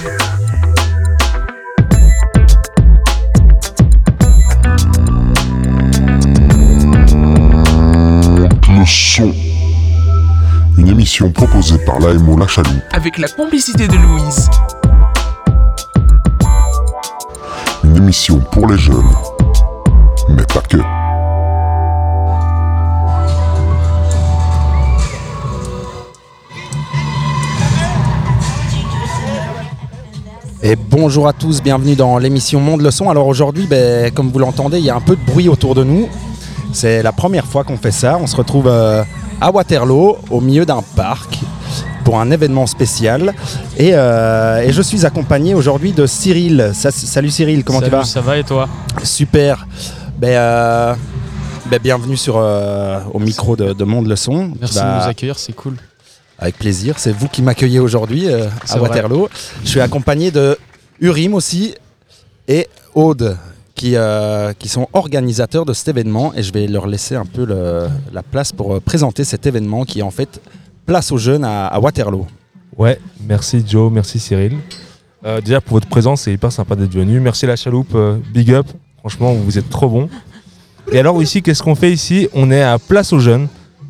Le son. Une émission proposée par l'AMO La Chaloupe avec la complicité de Louise. Une émission pour les jeunes. Mais pas que. Et bonjour à tous, bienvenue dans l'émission Monde le Son. Alors aujourd'hui, ben, comme vous l'entendez, il y a un peu de bruit autour de nous. C'est la première fois qu'on fait ça. On se retrouve euh, à Waterloo, au milieu d'un parc, pour un événement spécial. Et, euh, et je suis accompagné aujourd'hui de Cyril. Ça- salut Cyril, comment Salut, tu vas? Ça va et toi? Super. Ben, euh, ben, bienvenue sur, au micro de, de Monde le Son. Merci Bah, de nous accueillir, c'est cool. Avec plaisir. C'est vous qui m'accueillez aujourd'hui euh, à vrai. Waterloo. Je suis accompagné de Urim aussi et Aude qui, euh, qui sont organisateurs de cet événement et je vais leur laisser un peu le- la place pour euh, présenter cet événement qui est en fait Place aux jeunes à, à Waterloo. Ouais, merci Joe, merci Cyril. Euh, déjà pour votre présence, c'est hyper sympa d'être venu. Merci la chaloupe, euh, big up. Franchement, vous êtes trop bons. Et alors ici, qu'est-ce qu'on fait ici? On est à Place aux Jeunes.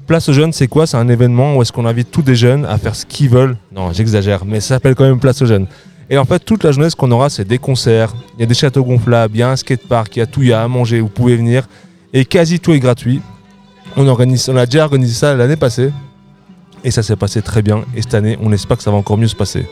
Place aux Jeunes, c'est quoi? C'est un événement où est-ce qu'on invite tous des jeunes à faire ce qu'ils veulent. Non, j'exagère, mais ça s'appelle quand même Place aux Jeunes. Et en fait, toute la journée, ce qu'on aura, c'est des concerts, il y a des châteaux gonflables, il y a un skatepark, il y a tout, il y a à manger, vous pouvez venir. Et quasi tout est gratuit. On, on a déjà organisé ça l'année passée. Et ça s'est passé très bien. Et cette année, on espère que ça va encore mieux se passer.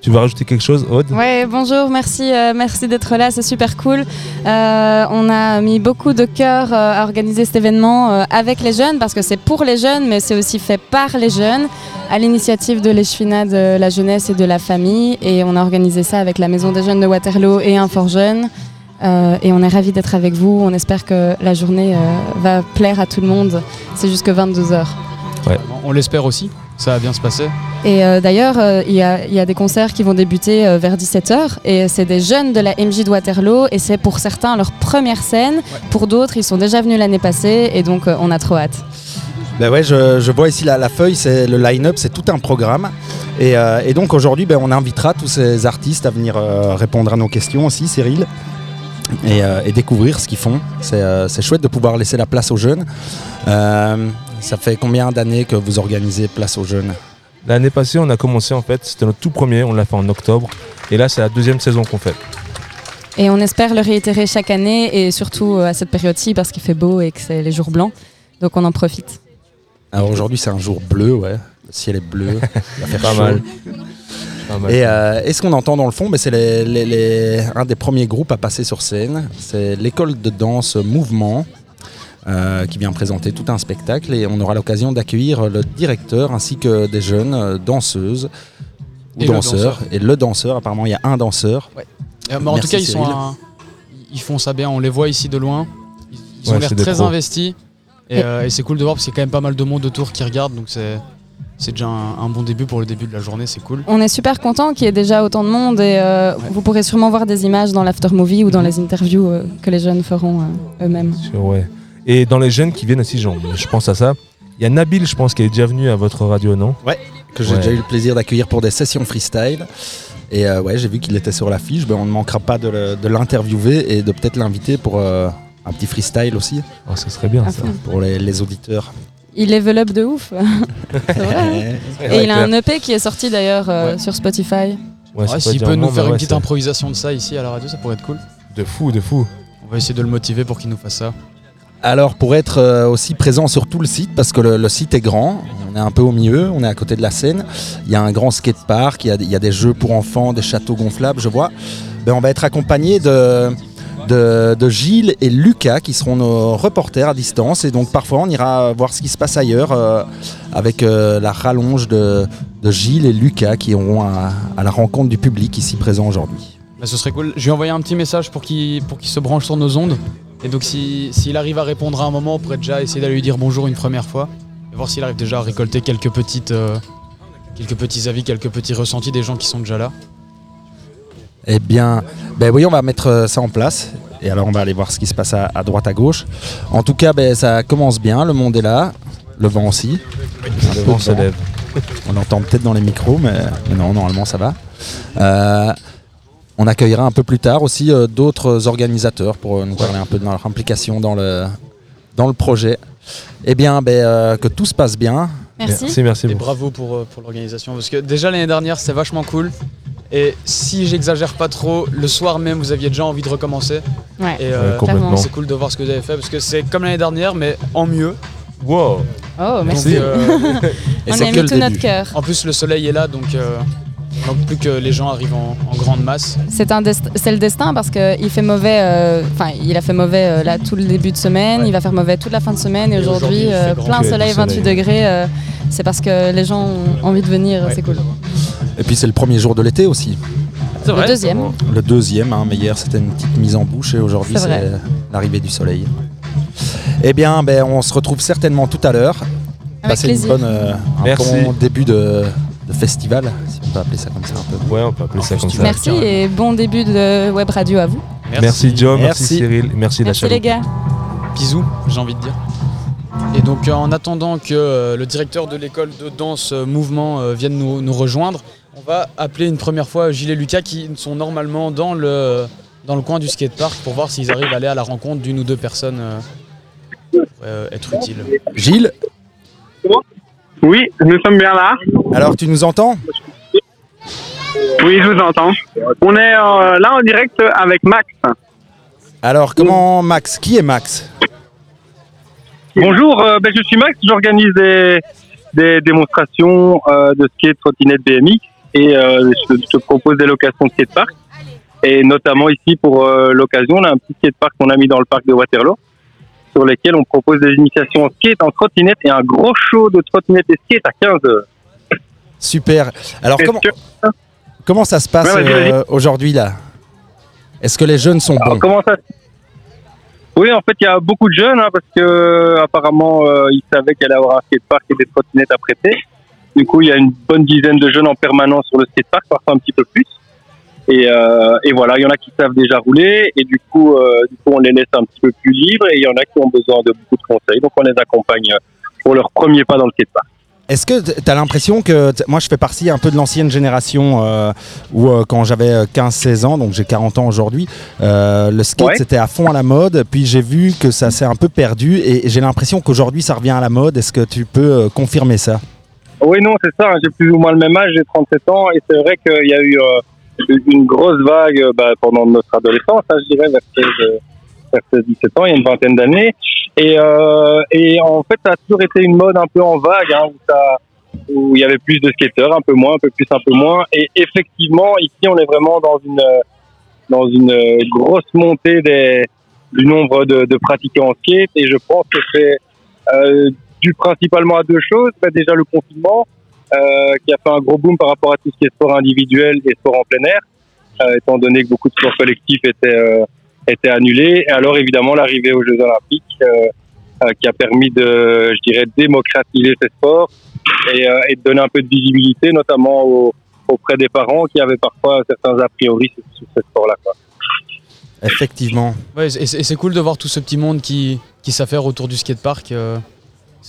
Tu veux rajouter quelque chose, Aude? Ouais, bonjour, merci, euh, merci d'être là, c'est super cool. Euh, on a mis beaucoup de cœur euh, à organiser cet événement euh, avec les jeunes parce que c'est pour les jeunes, mais c'est aussi fait par les jeunes, à l'initiative de l'échevinat de la jeunesse et de la famille. Et on a organisé ça avec la Maison des jeunes de Waterloo et un fort jeune. Euh, et on est ravis d'être avec vous. On espère que la journée euh, va plaire à tout le monde. C'est jusque 22h. On l'espère aussi, ça va bien se passer. Et euh, d'ailleurs, euh, il y, a- il y a des concerts qui vont débuter euh, vers 17h et c'est des jeunes de la MJ de Waterloo et c'est pour certains leur première scène. Pour d'autres, ils sont déjà venus l'année passée et donc euh, on a trop hâte. Ben ouais, je, je vois ici la, la feuille, c'est le line-up, c'est tout un programme. Et, euh, et donc aujourd'hui, ben, on invitera tous ces artistes à venir euh, répondre à nos questions aussi, Cyril, et, euh, et découvrir ce qu'ils font. C'est euh, c'est chouette de pouvoir laisser la place aux jeunes. Ça fait combien d'années que vous organisez Place aux jeunes L'année passée, on a commencé en fait, c'était notre tout premier, on l'a fait en octobre. Et là, c'est la deuxième saison qu'on fait. Et on espère le réitérer chaque année et surtout euh, à cette période-ci parce qu'il fait beau et que c'est les jours blancs. Donc on en profite. Alors aujourd'hui, c'est un jour bleu, ouais. Le ciel est bleu. il va faire Pas chaud. mal. Pas mal. Et, euh, et ce qu'on entend dans le fond, c'est les- les- les- un des premiers groupes à passer sur scène. C'est l'école de danse Mouvement euh, qui vient présenter tout un spectacle et on aura l'occasion d'accueillir le directeur ainsi que des jeunes euh, danseuses ou Et le danseurs. danseur. Et le danseur, apparemment il y a un danseur. Euh, mais en Merci, tout cas, ils, sont Cyril. un- ils font ça bien, on les voit ici de loin. Ils, ils ont l'air très pros. investis. Et, euh, et c'est cool de voir parce qu'il y a quand même pas mal de monde autour qui regarde, donc c'est c'est déjà un, un bon début pour le début de la journée, c'est cool. On est super content qu'il y ait déjà autant de monde et euh, Ouais. vous pourrez sûrement voir des images dans l'after movie ou dans les interviews euh, que les jeunes feront euh, eux-mêmes. Sûr, ouais. Et dans les jeunes qui viennent aussi, genre, je pense à ça. Il y a Nabil, je pense, qui est déjà venu à votre radio, non? Que j'ai Ouais. déjà eu le plaisir d'accueillir pour des sessions freestyle. Et euh, ouais, j'ai vu qu'il était sur l'affiche. Ben, on ne manquera pas de l'interviewer et de peut-être l'inviter pour euh, un petit freestyle aussi Oh, Ça serait bien, À ça. fond. pour les, les auditeurs. Il level up de ouf. C'est vrai. Et il a un EP qui est sorti d'ailleurs euh, Ouais. sur Spotify. Ouais, Ouais, S'il dire peut nous mais faire une ouais, petite improvisation de ça ici à la radio, ça pourrait être cool. De fou, de fou. On va essayer de le motiver pour qu'il nous fasse ça. Alors pour être euh, aussi présent sur tout le site, parce que le, site est grand, on est un peu au milieu, on est à côté de la Seine, il y a un grand skatepark, il y a, il y a des jeux pour enfants, des châteaux gonflables, je vois. Ben, on va être accompagné de, de, Gilles et Lucas qui seront nos reporters à distance et donc parfois on ira voir ce qui se passe ailleurs euh, avec euh, la rallonge de, Gilles et Lucas qui auront à, la rencontre du public ici présent aujourd'hui. Bah, ce serait cool. Je lui ai envoyé un petit message pour qu'il se branche sur nos ondes. Et donc si- s'il arrive à répondre à un moment, on pourrait déjà essayer d'aller lui dire bonjour une première fois. Et voir s'il arrive déjà à récolter quelques petites euh, quelques petits avis, quelques petits ressentis des gens qui sont déjà là. Eh bien, ben oui, on va mettre euh, ça en place. Et alors, on va aller voir ce qui se passe à, à droite, à gauche. En tout cas, ben, ça commence bien. Le monde est là. Le vent aussi. Le vent se lève. On l'entend peut-être dans les micros, mais, mais non, normalement, ça va. Euh, on accueillera un peu plus tard aussi euh, d'autres organisateurs pour euh, nous parler un peu de leur implication dans le, dans le projet. Eh bien, ben, euh, que tout se passe bien. Merci. Merci, merci. Et bravo pour, pour l'organisation. Parce que déjà l'année dernière, c'était vachement cool. Et si j'exagère pas trop, le soir même, vous aviez déjà envie de recommencer. Ouais. Et euh, Ouais, complètement. c'est cool de voir ce que vous avez fait. Parce que c'est comme l'année dernière, mais en mieux. Wow. Oh, merci. Donc, euh, Et On a que mis le tout début. notre cœur. en plus, le soleil est là, donc manque plus que les gens arrivent en, en grande masse. C'est le destin parce qu'il fait mauvais. euh, Enfin, il a fait mauvais euh, là tout le début de semaine. Ouais. Il va faire mauvais toute la fin de semaine. Et, Et aujourd'hui, euh, plein soleil, 28 soleil. degrés. euh, c'est parce que les gens ont envie de venir. Ouais. C'est cool. Et puis c'est le premier jour de l'été aussi. Le deuxième. Le deuxième, hein, mais hier c'était une petite mise en bouche et aujourd'hui C'est l'arrivée du soleil. Eh bien, ben, on se retrouve certainement tout à l'heure. Avec Passez une bonne, euh, un Merci. bon début de, de festival, on peut appeler ça comme ça un peu. Ouais, on peut appeler ça comme ça. Merci et bon début de web radio à vous. Merci Joe, merci, Merci. Cyril, merci, la Merci les gars. Bisous, j'ai envie de dire. Et donc, euh, en attendant que euh, le directeur de l'école de danse euh, Mouvement vienne nous, nous rejoindre, on va appeler une première fois Gilles et Lucas qui sont normalement dans le, dans le coin du skatepark pour voir s'ils arrivent à aller à la rencontre d'une ou deux personnes qui pourraient, euh, être utiles. Gilles, Oui, nous sommes bien là. alors tu nous entends? Oui, je vous entends. On est euh, là en direct avec Max. Alors comment Max? Qui est Max? Bonjour, euh, ben, je suis Max. J'organise des, des démonstrations euh, de skate, trottinette, BMX et euh, je, je propose des locations de skatepark. Et notamment ici pour l'occasion, on a un petit skatepark qu'on a mis dans le parc de Waterloo sur lesquels on propose des initiations en skate, en trottinette et un gros show de trottinette et skate à 15 heures. Super. Alors comment, comment ça se passe euh, aujourd'hui là? Est-ce que les jeunes sont Alors, bons? comment ça Oui, en fait, il y a beaucoup de jeunes hein, parce que euh, apparemment euh, ils savaient qu'il allait y avoir un skatepark et des trottinettes à prêter. Du coup, il y a une bonne dizaine de jeunes en permanence sur le skatepark, parfois un petit peu plus. Et, euh, et voilà, il y en a qui savent déjà rouler et du coup, euh, du coup, on les laisse un petit peu plus libres et il y en a qui ont besoin de beaucoup de conseils. Donc, on les accompagne pour leur premier pas dans le skatepark. Est-ce que tu as l'impression que moi je fais partie un peu de l'ancienne génération euh, où euh, quand j'avais euh, 15-16 ans, donc j'ai 40 ans aujourd'hui, euh, le skate Ouais. c'était à fond à la mode, puis j'ai vu que ça s'est un peu perdu et j'ai l'impression qu'aujourd'hui ça revient à la mode. Est-ce que tu peux euh, confirmer ça? Oui, non, c'est ça. hein. J'ai plus ou moins le même âge, j'ai 37 ans, et c'est vrai qu'il y a eu euh, une grosse vague euh, bah, pendant notre adolescence, hein, je dirais, vers 16, euh, vers 16, 17 ans, il y a une vingtaine d'années. Et, euh, et en fait, ça a toujours été une mode un peu en vague, hein, où, ça, où il y avait plus de skateurs, un peu moins, un peu plus, un peu moins. Et effectivement, ici, on est vraiment dans une, euh, dans une euh, grosse montée des, du nombre de, de pratiquants en skate, et je pense que c'est euh, dû principalement à deux choses. Bah, déjà le confinement, euh, qui a fait un gros boom par rapport à tout ce qui est sport individuel et sport en plein air, euh, étant donné que beaucoup de sports collectifs étaient, étaient annulés. Et alors évidemment l'arrivée aux Jeux Olympiques, euh, euh, qui a permis de, je dirais, démocratiser ces sports et, euh, et de donner un peu de visibilité, notamment aux- auprès des parents qui avaient parfois certains a priori sur, sports-là. quoi. Effectivement. Ouais, et c'est cool de voir tout ce petit monde qui, qui s'affaire autour du skatepark. euh,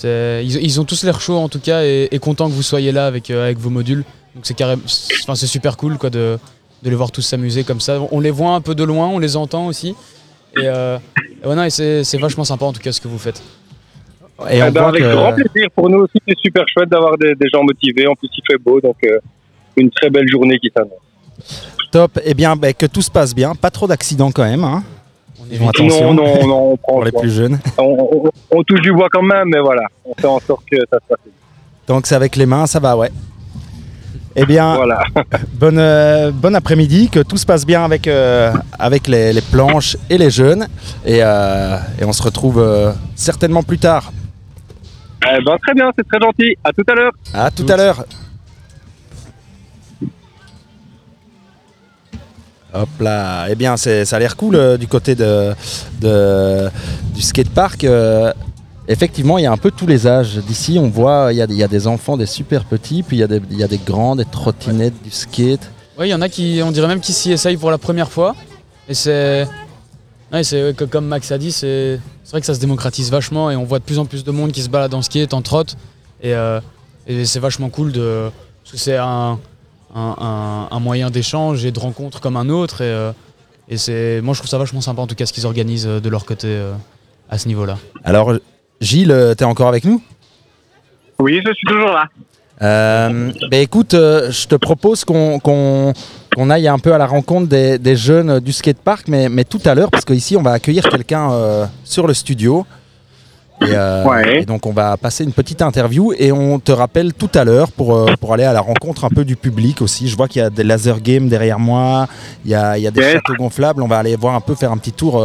ils, ils ont tous l'air chauds en tout cas et, et contents que vous soyez là avec, euh, avec vos modules. Donc c'est carré- c'est enfin, c'est super cool quoi, de, de les voir tous s'amuser comme ça. On les voit un peu de loin, on les entend aussi. Et, euh, et ouais, non, et c'est c'est vachement sympa en tout cas ce que vous faites. Et Eh on ben, voit avec que- grand plaisir. Pour nous aussi, c'est super chouette d'avoir des, des gens motivés. En plus, il fait beau, donc euh, une très belle journée qui s'annonce. top. Eh bien, ben, que tout se passe bien. Pas trop d'accidents quand même. hein, On Ils Attention. Non, non, non, on prend pour les plus jeunes. on, on- on touche du bois quand même, mais voilà, on fait en sorte que ça se passe. Donc c'est avec les mains, ça va, ouais. Eh bien, Voilà. Bonne, euh, bon après-midi, que tout se passe bien avec, euh, avec les, les planches et les jeunes. Et, euh, et on se retrouve certainement plus tard. Eh ben, très bien, c'est très gentil. À tout à l'heure. À tout à l'heure. Hop là. Eh bien, c'est- ça a l'air cool du côté de, de- du skatepark. Effectivement, il y a un peu tous les âges. D'ici, on voit, il y, a, des- il y a des enfants, des super petits, puis il y, a des- il y a des grands, des trottinettes, du skate. Ouais, il y en a qui, on dirait même qui s'y essayent pour la première fois. Et c'est. Ouais, c'est comme Max a dit, c'est c'est vrai que ça se démocratise vachement et on voit de plus en plus de monde qui se balade en skate, en trotte. Et, euh, et c'est vachement cool de. Parce que c'est un. un, un- un moyen d'échange et de rencontre comme un autre. Et, euh, et c'est, moi, je trouve ça vachement sympa en tout cas ce qu'ils organisent euh, de leur côté euh, à ce niveau-là. Alors, Gilles, euh, t'es encore avec nous? Oui, je suis toujours là. Euh, ben écoute, euh, je te propose qu'on qu'on- aille un peu à la rencontre des, des jeunes du skatepark, mais, mais tout à l'heure, parce qu'ici on va accueillir quelqu'un euh, sur le studio. Et, Ouais. et donc on va passer une petite interview et on te rappelle tout à l'heure pour, pour aller à la rencontre un peu du public aussi. Je vois qu'il y a des laser games derrière moi, il y a, il y a des Yes. châteaux gonflables. On va aller voir un peu, faire un petit tour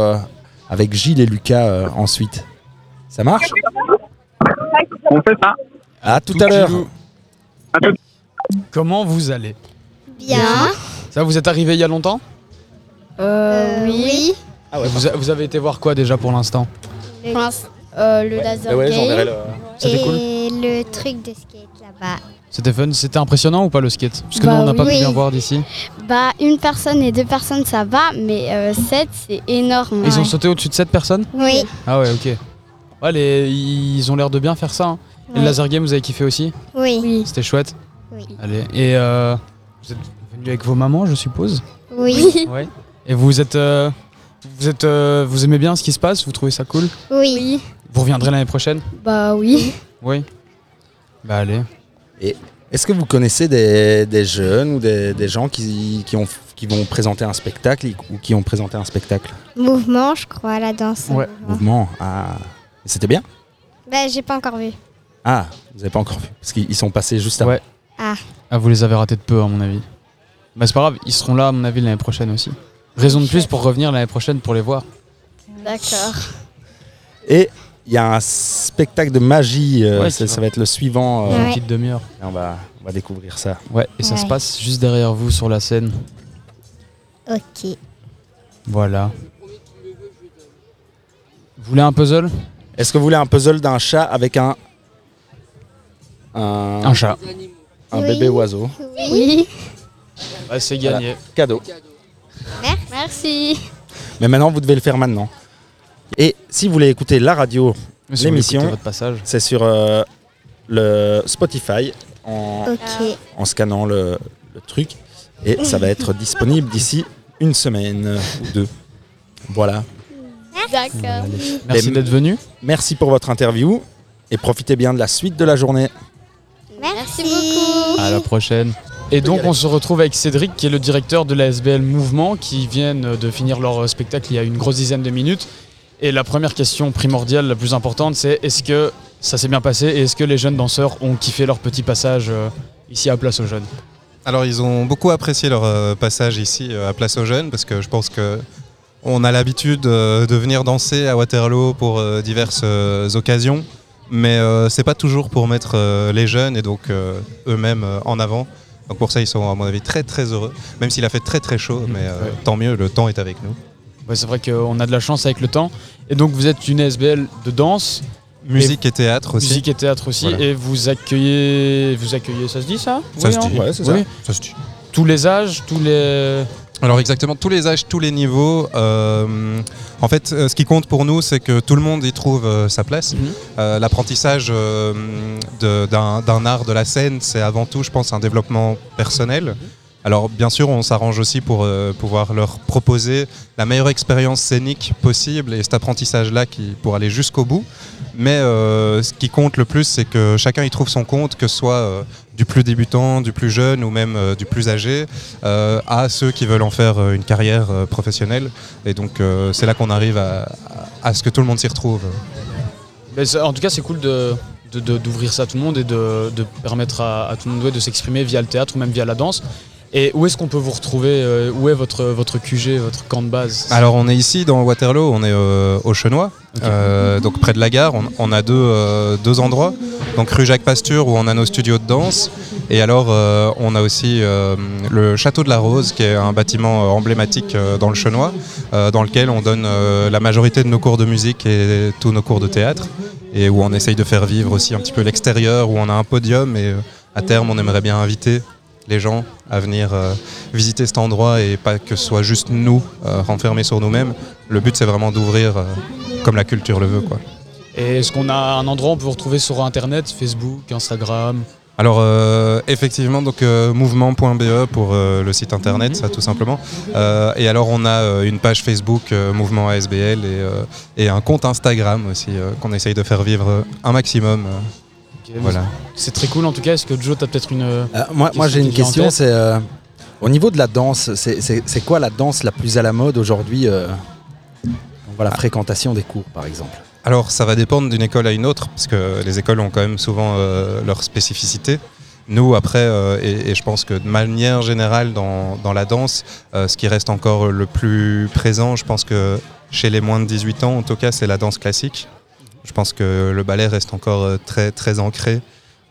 avec Gilles et Lucas ensuite. Ça marche On fait ça. À tout à l'heure. Comment vous allez Bien. Ça, vous êtes arrivé il y a longtemps Euh, oui. vous, a- vous avez été voir quoi déjà pour l'instant Le, euh, le laser Ah ouais, j'enverrai game le- cool et le truc de skate là-bas. C'était fun C'était impressionnant ou pas le skate Parce que Bah nous, on n'a pas pu bien voir d'ici. Bah, une personne et deux personnes, ça va, mais euh, sept, c'est énorme. Ils ont Ouais. sauté au-dessus de 7 personnes Oui. Ah ouais, ok. Ouais, les- ils ont l'air de bien faire ça. hein. Et le laser game, vous avez kiffé aussi Oui. C'était chouette Oui. Allez. Et euh, vous êtes venu avec vos mamans, je suppose Oui. Ouais. Et vous êtes, euh, vous êtes, euh, vous aimez bien ce qui se passe Vous trouvez ça cool Oui. Vous reviendrez l'année prochaine Bah oui. Oui. Bah allez. Est-ce que vous connaissez des, des jeunes ou des, des gens qui, qui, ont, qui vont présenter un spectacle ou qui ont présenté un spectacle? Mouvement, je crois, la danse. Ouais. Mouvement Ah, c'était bien Bah, j'ai pas encore vu. Ah, vous n'avez pas encore vu Parce qu'ils ils sont passés juste avant. Ouais. Ah, vous les avez ratés de peu, à mon avis. Bah c'est pas grave, ils seront là, à mon avis, l'année prochaine aussi. Raison de plus pour revenir l'année prochaine pour les voir. D'accord. Et il y a un spectacle de magie, euh, Ouais, ça, va. être le suivant. euh, Ouais. Une petite demi-heure. et on, va, on va découvrir ça. Ouais, et ça se passe juste derrière vous sur la scène. Ok. Voilà. Vous voulez un puzzle? Est-ce que vous voulez un puzzle d'un chat avec un. Un, Un chat. un Oui. bébé oiseau? Oui. C'est Voilà. gagné. Cadeau. Merci. Mais maintenant, vous devez le faire maintenant. Et si vous voulez écouter la radio, si L'émission. c'est sur euh, le Spotify en, scannant le, le truc. Et ça va être disponible d'ici une semaine ou deux. Voilà. D'accord. Merci Les- d'être venu. Merci pour votre interview et profitez bien de la suite de la journée. Merci beaucoup. À la prochaine. Et donc on se retrouve avec Cédric qui est le directeur de la SBL Mouvement qui viennent de finir leur spectacle il y a une grosse dizaine de minutes. Et la première question primordiale, la plus importante, c'est est-ce que ça s'est bien passé et est-ce que les jeunes danseurs ont kiffé leur petit passage euh, ici à Place aux Jeunes? Alors ils ont beaucoup apprécié leur euh, passage ici euh, à Place aux Jeunes parce que je pense que on a l'habitude euh, de venir danser à Waterloo pour euh, diverses euh, occasions, mais euh, c'est pas toujours pour mettre euh, les jeunes et donc euh, eux-mêmes euh, en avant. Donc pour ça ils sont à mon avis très très heureux, même s'il a fait très très chaud, mais euh, Ouais. tant mieux, le temps est avec nous. Ouais, C'est vrai qu'on a de la chance avec le temps. Et donc vous êtes une SBL de danse, Musique et théâtre aussi. musique et théâtre aussi. Voilà. Et vous accueillez, vous accueillez, ça se dit ça? Ça Oui, se hein? dit. Ouais, c'est ça. Oui. Ça se dit. Tous les âges, tous les... Alors exactement, tous les âges, tous les niveaux. euh, en fait, euh, ce qui compte pour nous, c'est que tout le monde y trouve euh, sa place. Mhm. Euh, L'apprentissage d'un art de la scène, c'est avant tout, je pense, un développement personnel. Alors bien sûr, on s'arrange aussi pour pouvoir leur proposer la meilleure expérience scénique possible et cet apprentissage-là qui pour aller jusqu'au bout. Mais ce qui compte le plus, c'est que chacun y trouve son compte, que ce soit du plus débutant, du plus jeune ou même euh, du plus âgé, euh, à ceux qui veulent en faire euh, une carrière professionnelle. Et donc c'est là qu'on arrive à, ce que tout le monde s'y retrouve. En tout cas, c'est cool de d'ouvrir ça à tout le monde et de, permettre à, tout le monde de s'exprimer via le théâtre ou même via la danse. Et où est-ce qu'on peut vous retrouver euh, Où est votre, votre QG, votre camp de base? Alors on est ici dans Waterloo, on est euh, au Chenois, euh, donc près de la gare. On, on a deux, euh, deux endroits, donc rue Jacques Pasture où on a nos studios de danse, et alors on a aussi le Château de la Rose qui est un bâtiment emblématique dans le Chenois, dans lequel on donne la majorité de nos cours de musique et tous nos cours de théâtre, et où on essaye de faire vivre aussi un petit peu l'extérieur, où on a un podium, et à terme on aimerait bien inviter les gens à venir euh, visiter cet endroit et pas que ce soit juste nous euh, renfermés sur nous-mêmes. Le but c'est vraiment d'ouvrir euh, comme la culture le veut. Quoi. Et est-ce qu'on a un endroit où on peut vous retrouver sur Internet, Facebook, Instagram? Alors effectivement, donc mouvement.be pour le site internet, ça tout simplement. Et alors on a une page Facebook Mouvement ASBL et, et un compte Instagram aussi qu'on essaye de faire vivre un maximum. Euh, voilà. C'est très cool en tout cas. Est-ce que Joe, t'as peut-être une. Euh, moi, moi j'ai une question, c'est euh, au niveau de la danse, c'est- quoi la danse la plus à la mode aujourd'hui euh, On voit la fréquentation des cours par exemple? Alors ça va dépendre d'une école à une autre, parce que les écoles ont quand même souvent euh, leur spécificité. Nous, après, euh, et, et je pense que de manière générale dans, dans la danse, euh, ce qui reste encore le plus présent, je pense que chez les moins de 18 ans, en tout cas, c'est la danse classique. Je pense que le ballet reste encore euh, très, très ancré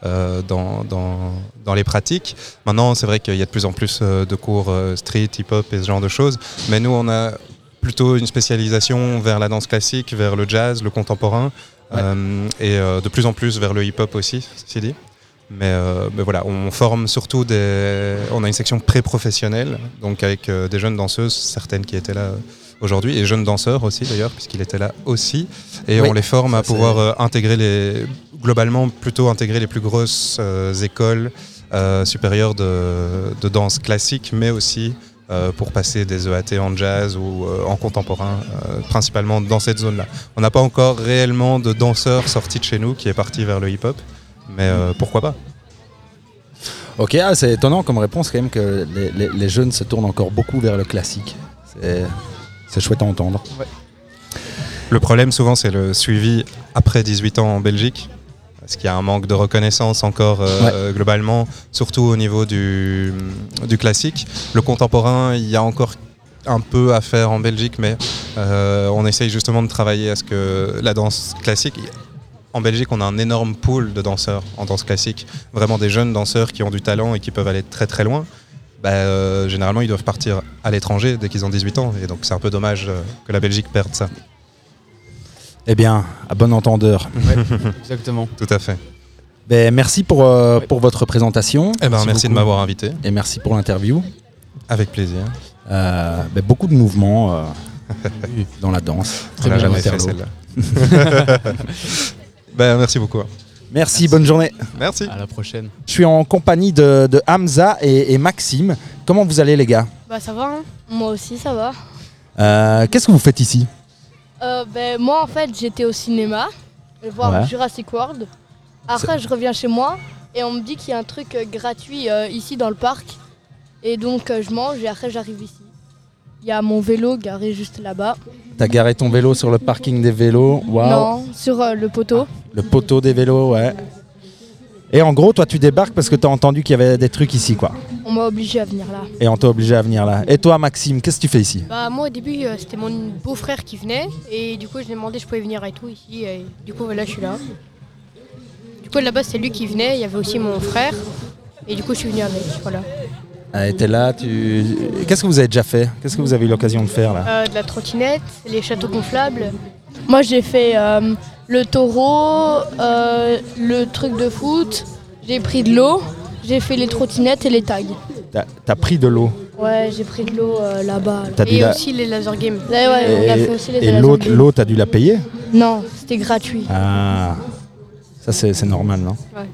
euh, dans, dans, dans les pratiques. Maintenant, c'est vrai qu'il y a de plus en plus euh, de cours street, hip-hop et ce genre de choses. Mais nous, on a plutôt une spécialisation vers la danse classique, vers le jazz, le contemporain, Ouais. euh, et euh, de plus en plus vers le hip-hop aussi, ceci dit. Mais, euh, mais voilà, on forme surtout des. On a une section pré-professionnelle, donc avec des jeunes danseuses, certaines qui étaient là aujourd'hui, et jeunes danseurs aussi d'ailleurs, puisqu'il était là aussi. Et Oui, on les forme à pouvoir euh, intégrer les. Globalement, plutôt intégrer les plus grosses euh, écoles euh, supérieures de, de danse classique, mais aussi pour passer des EAT en jazz ou en contemporain, principalement dans cette zone-là. On n'a pas encore réellement de danseur sorti de chez nous qui est parti vers le hip-hop, mais pourquoi pas Ok, ah, c'est étonnant comme réponse quand même que les, les- les jeunes se tournent encore beaucoup vers le classique. C'est- chouette à entendre. Le problème souvent c'est le suivi après 18 ans en Belgique, parce qu'il y a un manque de reconnaissance encore euh, globalement, surtout au niveau du, du classique. Le contemporain, il y a encore un peu à faire en Belgique, mais euh, on essaye justement de travailler à ce que la danse classique... En Belgique, on a un énorme pool de danseurs en danse classique, vraiment des jeunes danseurs qui ont du talent et qui peuvent aller très très loin. Bah, euh, généralement, ils doivent partir à l'étranger dès qu'ils ont 18 ans, et donc c'est un peu dommage euh, que la Belgique perde ça. Eh bien, à bon entendeur. Exactement. Tout à fait. Ben, merci pour, euh, pour votre présentation. Eh ben, merci, de m'avoir invité. Et merci pour l'interview. Avec plaisir. Euh, ben, beaucoup de mouvements euh, dans la danse. On n'a bien, jamais fait celle-là. ben, merci beaucoup. Merci, bonne journée. Merci. À la prochaine. Je suis en compagnie de, de Hamza et, et Maxime. Comment vous allez les gars? Bah ça va, hein. moi aussi ça va. Euh, Qu'est-ce que vous faites ici? Euh, ben, moi en fait j'étais au cinéma, je vais voir Ouais. Jurassic World. Après je reviens chez moi et on me dit qu'il y a un truc euh, gratuit euh, ici dans le parc. Et donc euh, je mange et après j'arrive ici. Il y a mon vélo garé juste là-bas. T'as garé ton vélo sur le parking des vélos? Non, sur euh, le poteau. Le poteau des vélos, ouais. Et en gros, toi, tu débarques parce que t'as entendu qu'il y avait des trucs ici, quoi. On m'a obligé à venir là. Et on t'a obligé à venir là. Et toi, Maxime, qu'est-ce que tu fais ici? Bah moi au début euh, c'était mon beau-frère qui venait et du coup je lui ai demandé si je pouvais venir et tout ici et du coup voilà je suis là. Du coup là-bas c'est lui qui venait, il y avait aussi mon frère et du coup je suis venu avec, voilà. Ah, et T'es là, tu. Qu'est-ce que vous avez déjà fait? Qu'est-ce que vous avez eu l'occasion de faire là? Euh, de la trottinette, les châteaux gonflables. Moi j'ai fait euh, le taureau, euh, le truc de foot, j'ai pris de l'eau, j'ai fait les trottinettes et les tags. T'as pris de l'eau? Ouais, j'ai pris de l'eau euh, là-bas. là. Et la- aussi les laser games. Ouais, ouais, on a Et, fait aussi les et laser l'eau, t'as dû la payer? Non, c'était gratuit. Ah, ça c'est c'est normal, non? Ouais.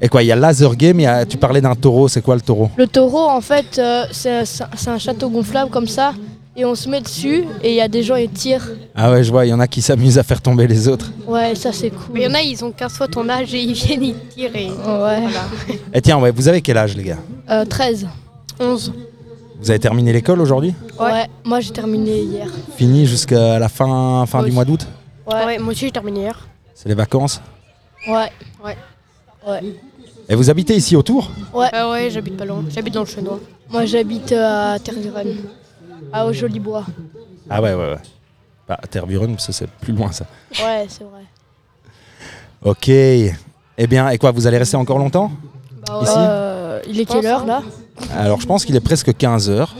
Et quoi, il y a laser game, y a- tu parlais d'un taureau, c'est quoi le taureau? Le taureau, en fait, euh, c'est un château gonflable comme ça. Et on se met dessus et il y a des gens qui tirent. Ah ouais, je vois, il y en a qui s'amusent à faire tomber les autres. Ouais, ça c'est cool. Mais il y en a ils ont 15 fois ton âge et ils viennent ils tirent et Ouais. voilà. Et tiens, ouais, vous avez quel âge les gars? Euh, 13. 11. Vous avez terminé l'école aujourd'hui? Ouais. moi j'ai terminé hier. Fini jusqu'à la fin, fin Moi du aussi. mois d'août? Ouais. Ouais, moi aussi j'ai terminé hier. C'est les vacances? Ouais. Ouais. Ouais. Et vous habitez ici autour Ouais. Ah ouais, j'habite pas loin. J'habite dans le Chenois. Moi j'habite à Tervuren, à Jolibois. Ah ouais, ouais, ouais. Bah, Tervuren, ça, c'est plus loin ça. Ouais, c'est vrai. Ok. Eh bien, et quoi, vous allez rester encore longtemps Bah Ici Euh, il est quelle heure là Alors, je pense qu'il est presque 15 heures.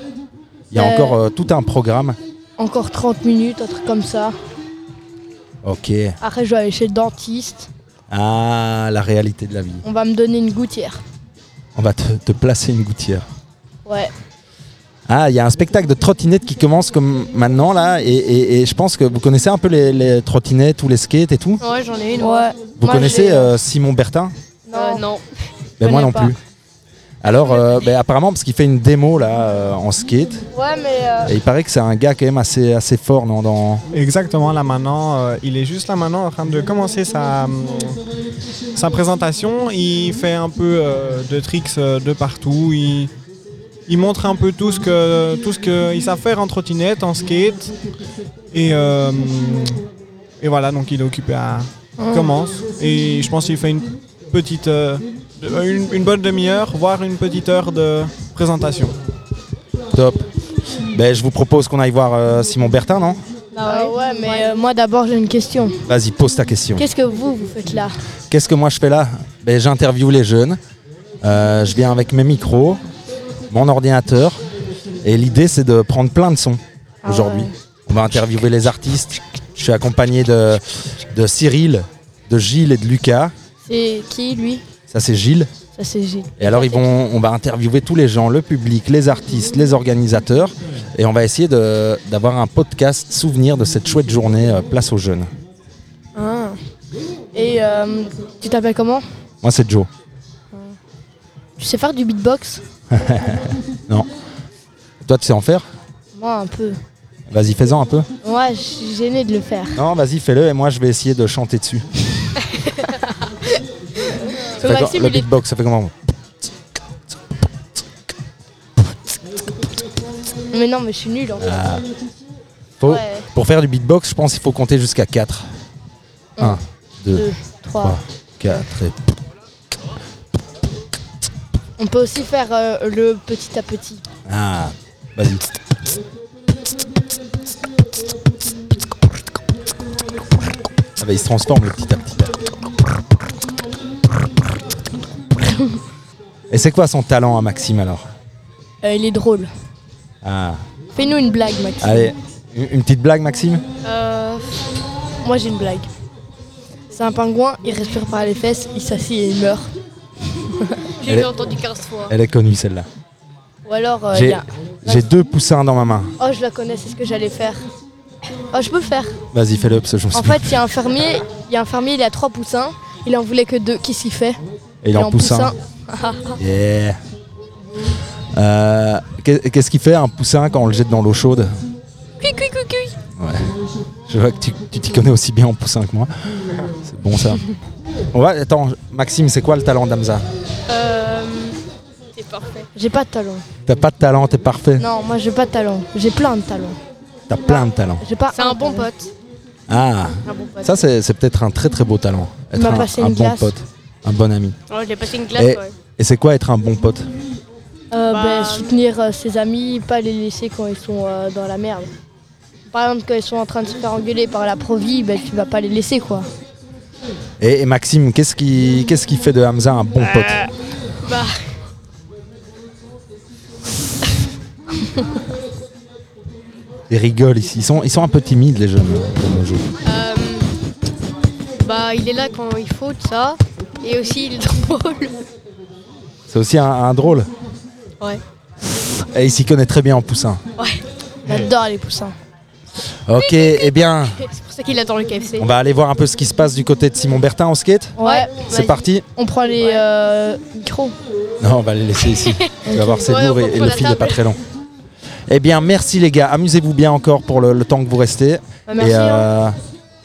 Il y a Euh. encore euh, tout un programme. Encore 30 minutes, un truc comme ça. Ok. Après je vais aller chez le dentiste. Ah, la réalité de la vie. On va me donner une gouttière. On va te, te placer une gouttière. Ouais. Ah, il y a un spectacle de trottinettes qui commence comme maintenant là, et, et- et je pense que vous connaissez un peu les, les trottinettes ou les skates et tout. Ouais, j'en ai une. Ouais. Vous Moi, connaissez j'ai- euh, Simon Bertin Non. Euh, non. Ben, moi non pas. plus. Alors, euh, ben, apparemment, parce qu'il fait une démo là euh, en skate, Ouais, mais. euh, et il paraît que c'est un gars quand même assez, assez fort non, dans. Exactement, là maintenant, euh, il est juste là maintenant en train de commencer sa, sa présentation. Il fait un peu euh, de tricks euh, de partout. Il, il montre un peu tout ce que tout ce qu'il sait faire en trottinette, en skate. Et, euh, et voilà, donc il est occupé à il commence. Et je pense qu'il fait une petite euh, une, une bonne demi-heure, voire une petite heure de présentation. Top. Ben, je vous propose qu'on aille voir euh, Simon Bertin, non? Ah ouais, mais euh, moi d'abord j'ai une question. Vas-y, pose ta question. Qu'est-ce que vous, vous faites là? Qu'est-ce que moi je fais là? Ben, J'interviewe les jeunes. Euh, je viens avec mes micros, mon ordinateur. Et l'idée, c'est de prendre plein de sons Ah aujourd'hui. ouais. On va interviewer les artistes. Je suis accompagné de, de Cyril, de Gilles et de Lucas. C'est qui lui Ça, c'est Gilles. Ça c'est Gilles. Et alors, ils vont, on va interviewer tous les gens, le public, les artistes, les organisateurs. Et on va essayer d'avoir un podcast souvenir de cette chouette journée euh, Place aux Jeunes. Ah. Et euh, tu t'appelles comment Moi, c'est Joe. Tu sais faire du beatbox Non. Toi, tu sais en faire Moi un peu. Vas-y, fais-en un peu. Ouais, je suis gênée de le faire. Non, vas-y, fais-le et moi je vais essayer de chanter dessus. Ça fait le beatbox, ça fait comment Mais non, mais je suis nulle en fait. Ah. Faut- Ouais. Pour faire du beatbox, je pense qu'il faut compter jusqu'à 4. 1, 2, deux, 3, trois. 4 et... On peut aussi faire euh, le petit à petit. Ah, vas-y. Ah bah il se transforme le petit à petit. Et c'est quoi son talent à Maxime alors Euh, il est drôle. Ah, Fais-nous une blague, Maxime. allez, une une petite blague Maxime Euh, moi j'ai une blague. C'est un pingouin, il respire par les fesses, il s'assied et il meurt. J'ai est- déjà entendu 15 fois. Elle est connue celle-là. Ou alors, euh, il J'ai y a... j'ai deux poussins dans ma main. Oh, je la connais, c'est ce que j'allais faire. Oh, je peux le faire. Vas-y, fais-le parce que je En fait, il y a un fermier, il y a un fermier, il a trois poussins. Il en voulait que deux. Qu'est-ce qu'il fait? Et il en pousse un. Yeah. Euh, qu'est- Qu'est-ce qu'il fait un poussin quand on le jette dans l'eau chaude? Cui, cui, cui, cui. Ouais. Je vois que tu tu t'y connais aussi bien en poussin que moi. C'est bon ça. On va, attends, Maxime, c'est quoi le talent d'Amza? Euh, c'est parfait. J'ai pas de talent. T'as pas de talent, t'es parfait? Non, moi j'ai pas de talent. J'ai plein de talents. T'as plein de talents. J'ai pas. C'est un bon pote. Ah, Un bon pote. ça c'est c'est peut-être un très très beau talent. Il Être m'a un, passé un une bon glace. pote, un bon ami. Ouais, j'ai passé une glace, Et, ouais. et c'est quoi être un bon pote? Euh, Bah, ben, soutenir euh, ses amis, pas les laisser quand ils sont euh, dans la merde. Par exemple, quand ils sont en train de se faire engueuler par la Provi, ben, tu vas pas les laisser quoi. et, et Maxime, qu'est-ce qui, qu'est-ce qui fait de Hamza un bon pote? Bah, Ils rigolent ici. Ils sont, ils sont un peu timides les jeunes de nos jours. euh, bah, il est là quand il faut, tout ça. Et aussi, il est drôle. C'est aussi un, un drôle. Ouais. Et il s'y connaît très bien en poussin. Ouais. J'adore les poussins. Ok, eh bien, C'est pour ça qu'il attend le KFC. on va aller voir un peu ce qui se passe du côté de Simon Bertin en skate. Ouais. C'est parti On prend les euh, micros. Non, on va les laisser ici. Tu vas voir, c'est Ouais, lourd et, le fil n'est pas très long. Eh bien, merci les gars. Amusez-vous bien encore pour le, le temps que vous restez. Bah, merci, et, euh,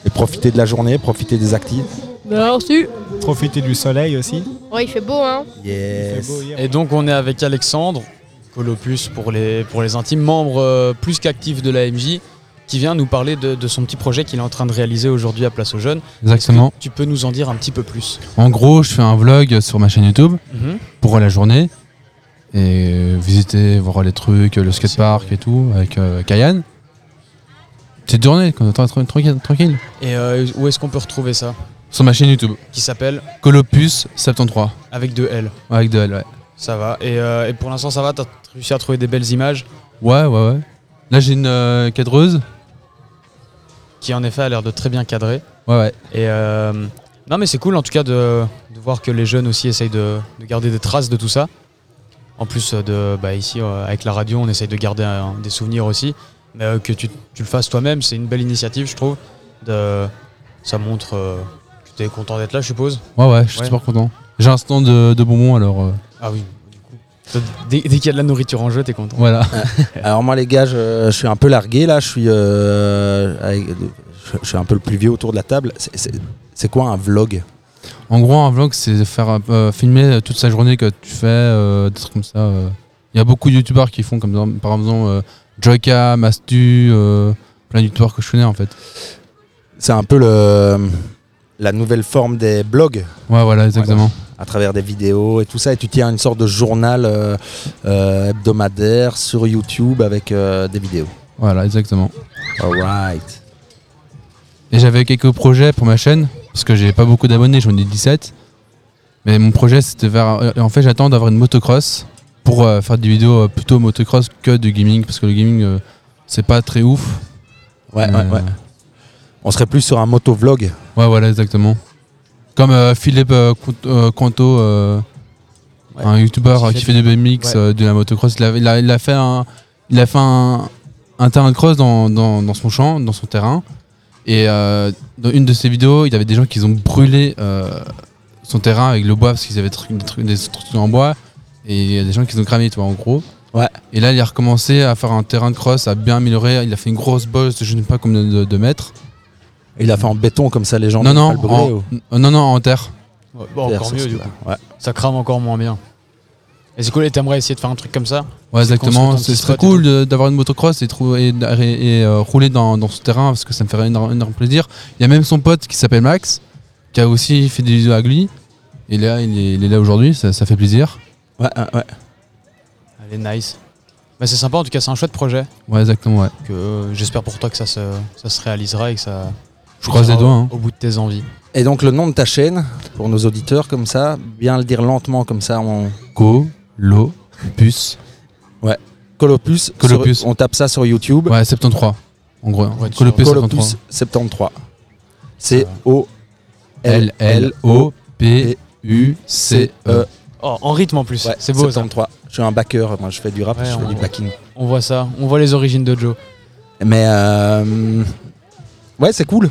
et profitez de la journée, profitez des actifs. Merci. Profiter du soleil aussi. Ouais, il fait beau, hein. Yes. Et donc on est avec Alexandre, Colopus pour les, pour les intimes, membre euh, plus qu'actif de l'AMJ, qui vient nous parler de, de son petit projet qu'il est en train de réaliser aujourd'hui à Place aux Jeunes. Exactement. Tu peux nous en dire un petit peu plus En gros, je fais un vlog sur ma chaîne YouTube Mhm. pour la journée et visiter, voir les trucs, le skatepark et tout avec euh, Kayan. Petite journée, tranquille. tranquille. Et euh, où est-ce qu'on peut retrouver ça? Sur ma chaîne YouTube. Qui s'appelle Colopus73. Avec deux L. Avec deux L, ouais. Ça va. Et, euh, et pour l'instant, ça va T'as réussi à trouver des belles images Ouais, ouais, ouais. Là, j'ai une euh, cadreuse. Qui en effet a l'air de très bien cadrer. Ouais, ouais. Et euh, non, mais c'est cool en tout cas de, de voir que les jeunes aussi essayent de, de garder des traces de tout ça. En plus de, bah, ici, euh, avec la radio, on essaye de garder un- des souvenirs aussi. Mais euh, que tu, tu le fasses toi-même, c'est une belle initiative, je trouve. De, ça montre euh, que tu es content d'être là, je suppose. Ouais, ouais, je suis super content. J'ai un stand de, de bonbons alors. euh, Ah oui. du coup. Dès, dès qu'il y a de la nourriture en jeu, t'es content. voilà. Alors moi les gars, je, je suis un peu largué là, je suis, euh, avec- je, je suis un peu le plus vieux autour de la table. C'est- C'est c'est quoi un vlog? En gros, un vlog, c'est faire un peu- filmer toute sa journée que tu fais, euh, des trucs comme ça. euh. Il y a beaucoup de youtubeurs qui font comme ça, par exemple euh, Joyka, Mastu, euh, plein de youtubeurs que je connais en fait. C'est un peu le, la nouvelle forme des blogs. Ouais, voilà, exactement. À travers des vidéos et tout ça, et tu tiens une sorte de journal euh, euh, hebdomadaire sur YouTube avec euh, des vidéos. Voilà, exactement. Alright. Et j'avais quelques projets pour ma chaîne, parce que j'ai pas beaucoup d'abonnés, j'en ai 17. Mais mon projet, c'était euh, En fait, j'attends d'avoir une motocross pour faire des vidéos plutôt motocross que de gaming, parce que le gaming, c'est pas très ouf. Ouais, ouais, ouais. On serait plus sur un motovlog. Ouais, voilà, exactement. Comme euh, Philippe euh, euh, Conto, un youtubeur qui fait des BMX Ouais. de la motocross. Il a, il a- il a fait un, il a fait un, un terrain de cross dans, dans- dans son champ, dans son terrain. Et dans une de ses vidéos, il y avait des gens qui ont brûlé son terrain avec le bois parce qu'ils avaient des, trucs- des structures en bois. Et il y a des gens qui ont cramé, tu vois, en gros. Ouais. Et là, il a recommencé à faire un terrain de cross, à bien améliorer. Il a fait une grosse bosse de je ne sais pas combien de, de mètres. Il a fait en béton comme ça, les gens Non, non, pas le brûler, en, ou- non, non, en terre. Ouais, bon, Terre, encore ça, mieux c'est du coup. Ouais. Ça crame encore moins bien. Et c'est cool, et t'aimerais essayer de faire un truc comme ça? Ouais, C'est exactement. construire ton Ce petit serait spot et cool d'avoir une motocross et, trou- et, et- et, euh, rouler dans, dans ce terrain parce que ça me ferait énorme, énorme plaisir. Il y a même son pote qui s'appelle Max qui a aussi fait des vidéos avec lui. Et là, il est, il est là aujourd'hui, ça, ça fait plaisir. Ouais, ouais, ouais. Elle est nice. Bah, c'est sympa, en tout cas, c'est un chouette projet. Ouais, exactement, ouais. Que euh, j'espère pour toi que ça se, ça se réalisera et que ça. Je croise les doigts, hein. Au bout de tes envies. Et donc le nom de ta chaîne, pour nos auditeurs comme ça, bien le dire lentement comme ça, on... Colopus. Ouais. Colopus. Colopus. sur- on tape ça sur YouTube. Ouais, 73. En gros, hein. Colopus, Colopus 73. C'est O L L O L-L-O-P-U-C-E. Oh, en rythme en plus. Ouais, c'est beau ça. 73. Je suis un backer, moi je fais du rap, Ouais, je fais on- du backing. On voit ça, on voit les origines de Joe. Mais euh, ouais, c'est cool.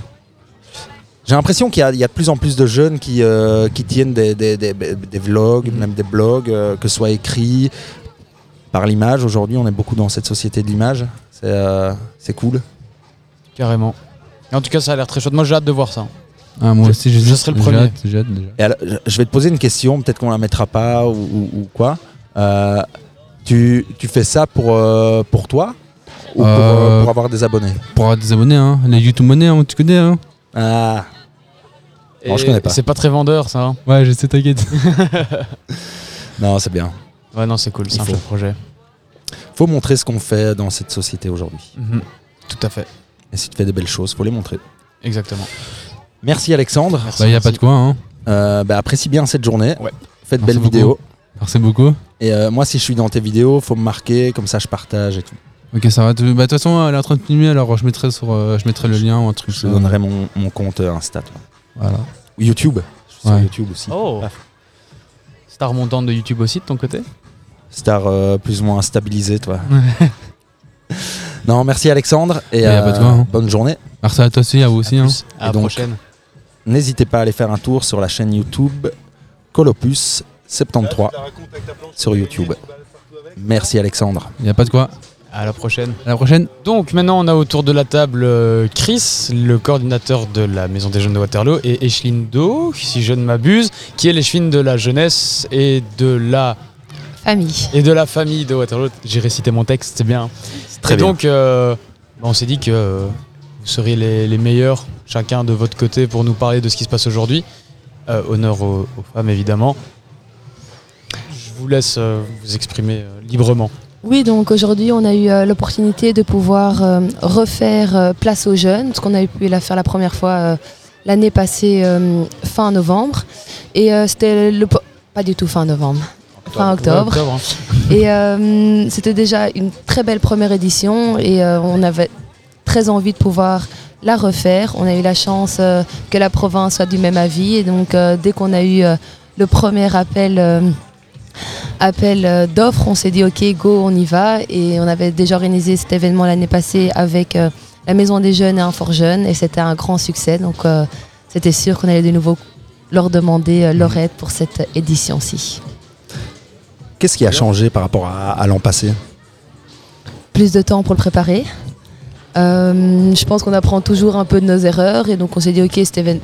J'ai l'impression qu'il y, a- il y a de plus en plus de jeunes qui, euh, qui tiennent des, des- des- des vlogs, même des blogs, euh, que ce soit écrits par l'image. Aujourd'hui, on est beaucoup dans cette société de l'image. C'est euh, cool. Carrément. Et en tout cas, ça a l'air très chouette. Moi, j'ai hâte de voir ça. Ah, moi Je- aussi, je serai le premier. hâte, j'ai hâte déjà. Et alors, je- vais te poser une question, peut-être qu'on la mettra pas ou, ou- ou quoi. Euh, tu, tu fais ça pour, euh, pour toi ou pour, pour avoir des abonnés? Pour avoir des abonnés, hein. les YouTube Money, hein, tu connais. Hein. Ah, Non, je connais pas. C'est pas très vendeur, ça. hein. Ouais, je sais, t'inquiète. non, c'est bien. Ouais, non, c'est cool, c'est Il un faut. chouette projet. faut montrer ce qu'on fait dans cette société aujourd'hui. Mhm. Tout à fait. Et si tu fais des belles choses, faut les montrer. Exactement. Merci Alexandre. Merci. Bah, y a pas de quoi, hein. Euh, bah, apprécie bien cette journée. Ouais. Faites de Merci belles beaucoup. vidéos. Merci beaucoup. Et euh, moi, si je suis dans tes vidéos, faut me marquer, comme ça je partage et tout. Ok, ça va. Bah, De toute façon, elle est en train de filmer, alors je mettrai, sur, euh, je mettrai le lien ou un truc. Je te ça. donnerai mon, mon compte euh, Insta. toi. Voilà. Ou YouTube. Je suis sur. YouTube aussi. Oh Ah. Star montante de YouTube aussi de ton côté? Star euh, plus ou moins stabilisé, toi. non, merci Alexandre. Et de quoi, hein. bonne journée. Merci à toi aussi, à vous aussi. À Hein. À la donc, prochaine. N'hésitez pas à aller faire un tour sur la chaîne YouTube Colopus 73 sur YouTube. Merci Alexandre. Y a pas de quoi. À la prochaine. À la prochaine. Donc maintenant on a autour de la table euh, Chris, le coordinateur de la Maison des Jeunes de Waterloo, et Echeline Do, si je ne m'abuse, qui est l'écheline de la jeunesse et de la Famille. et de la famille de Waterloo. J'ai récité mon texte, c'est bien. Très et bien. donc euh, bah, on s'est dit que euh, vous seriez les, les meilleurs, chacun de votre côté, pour nous parler de ce qui se passe aujourd'hui. Euh, honneur aux, aux femmes évidemment. Je vous laisse euh, vous exprimer euh, librement. Oui, donc aujourd'hui, on a eu euh, l'opportunité de pouvoir euh, refaire euh, Place aux Jeunes, parce qu'on avait pu la faire la première fois l'année passée, fin novembre. Et c'était le. Pas du tout fin novembre, fin octobre. Hein. Et c'était déjà une très belle première édition et on avait très envie de pouvoir la refaire. On a eu la chance que la province soit du même avis et donc dès qu'on a eu le premier appel, appel euh, d'offres, on s'est dit ok go on y va. Et on avait déjà organisé cet événement l'année passée avec euh, la Maison des Jeunes et un Fort Jeune et c'était un grand succès. Donc euh, c'était sûr qu'on allait de nouveau leur demander euh, leur aide pour cette édition-ci. Qu'est-ce qui a changé par rapport à, à l'an passé? Plus de temps pour le préparer. Je pense qu'on apprend toujours un peu de nos erreurs. Et donc on s'est dit ok cet évén-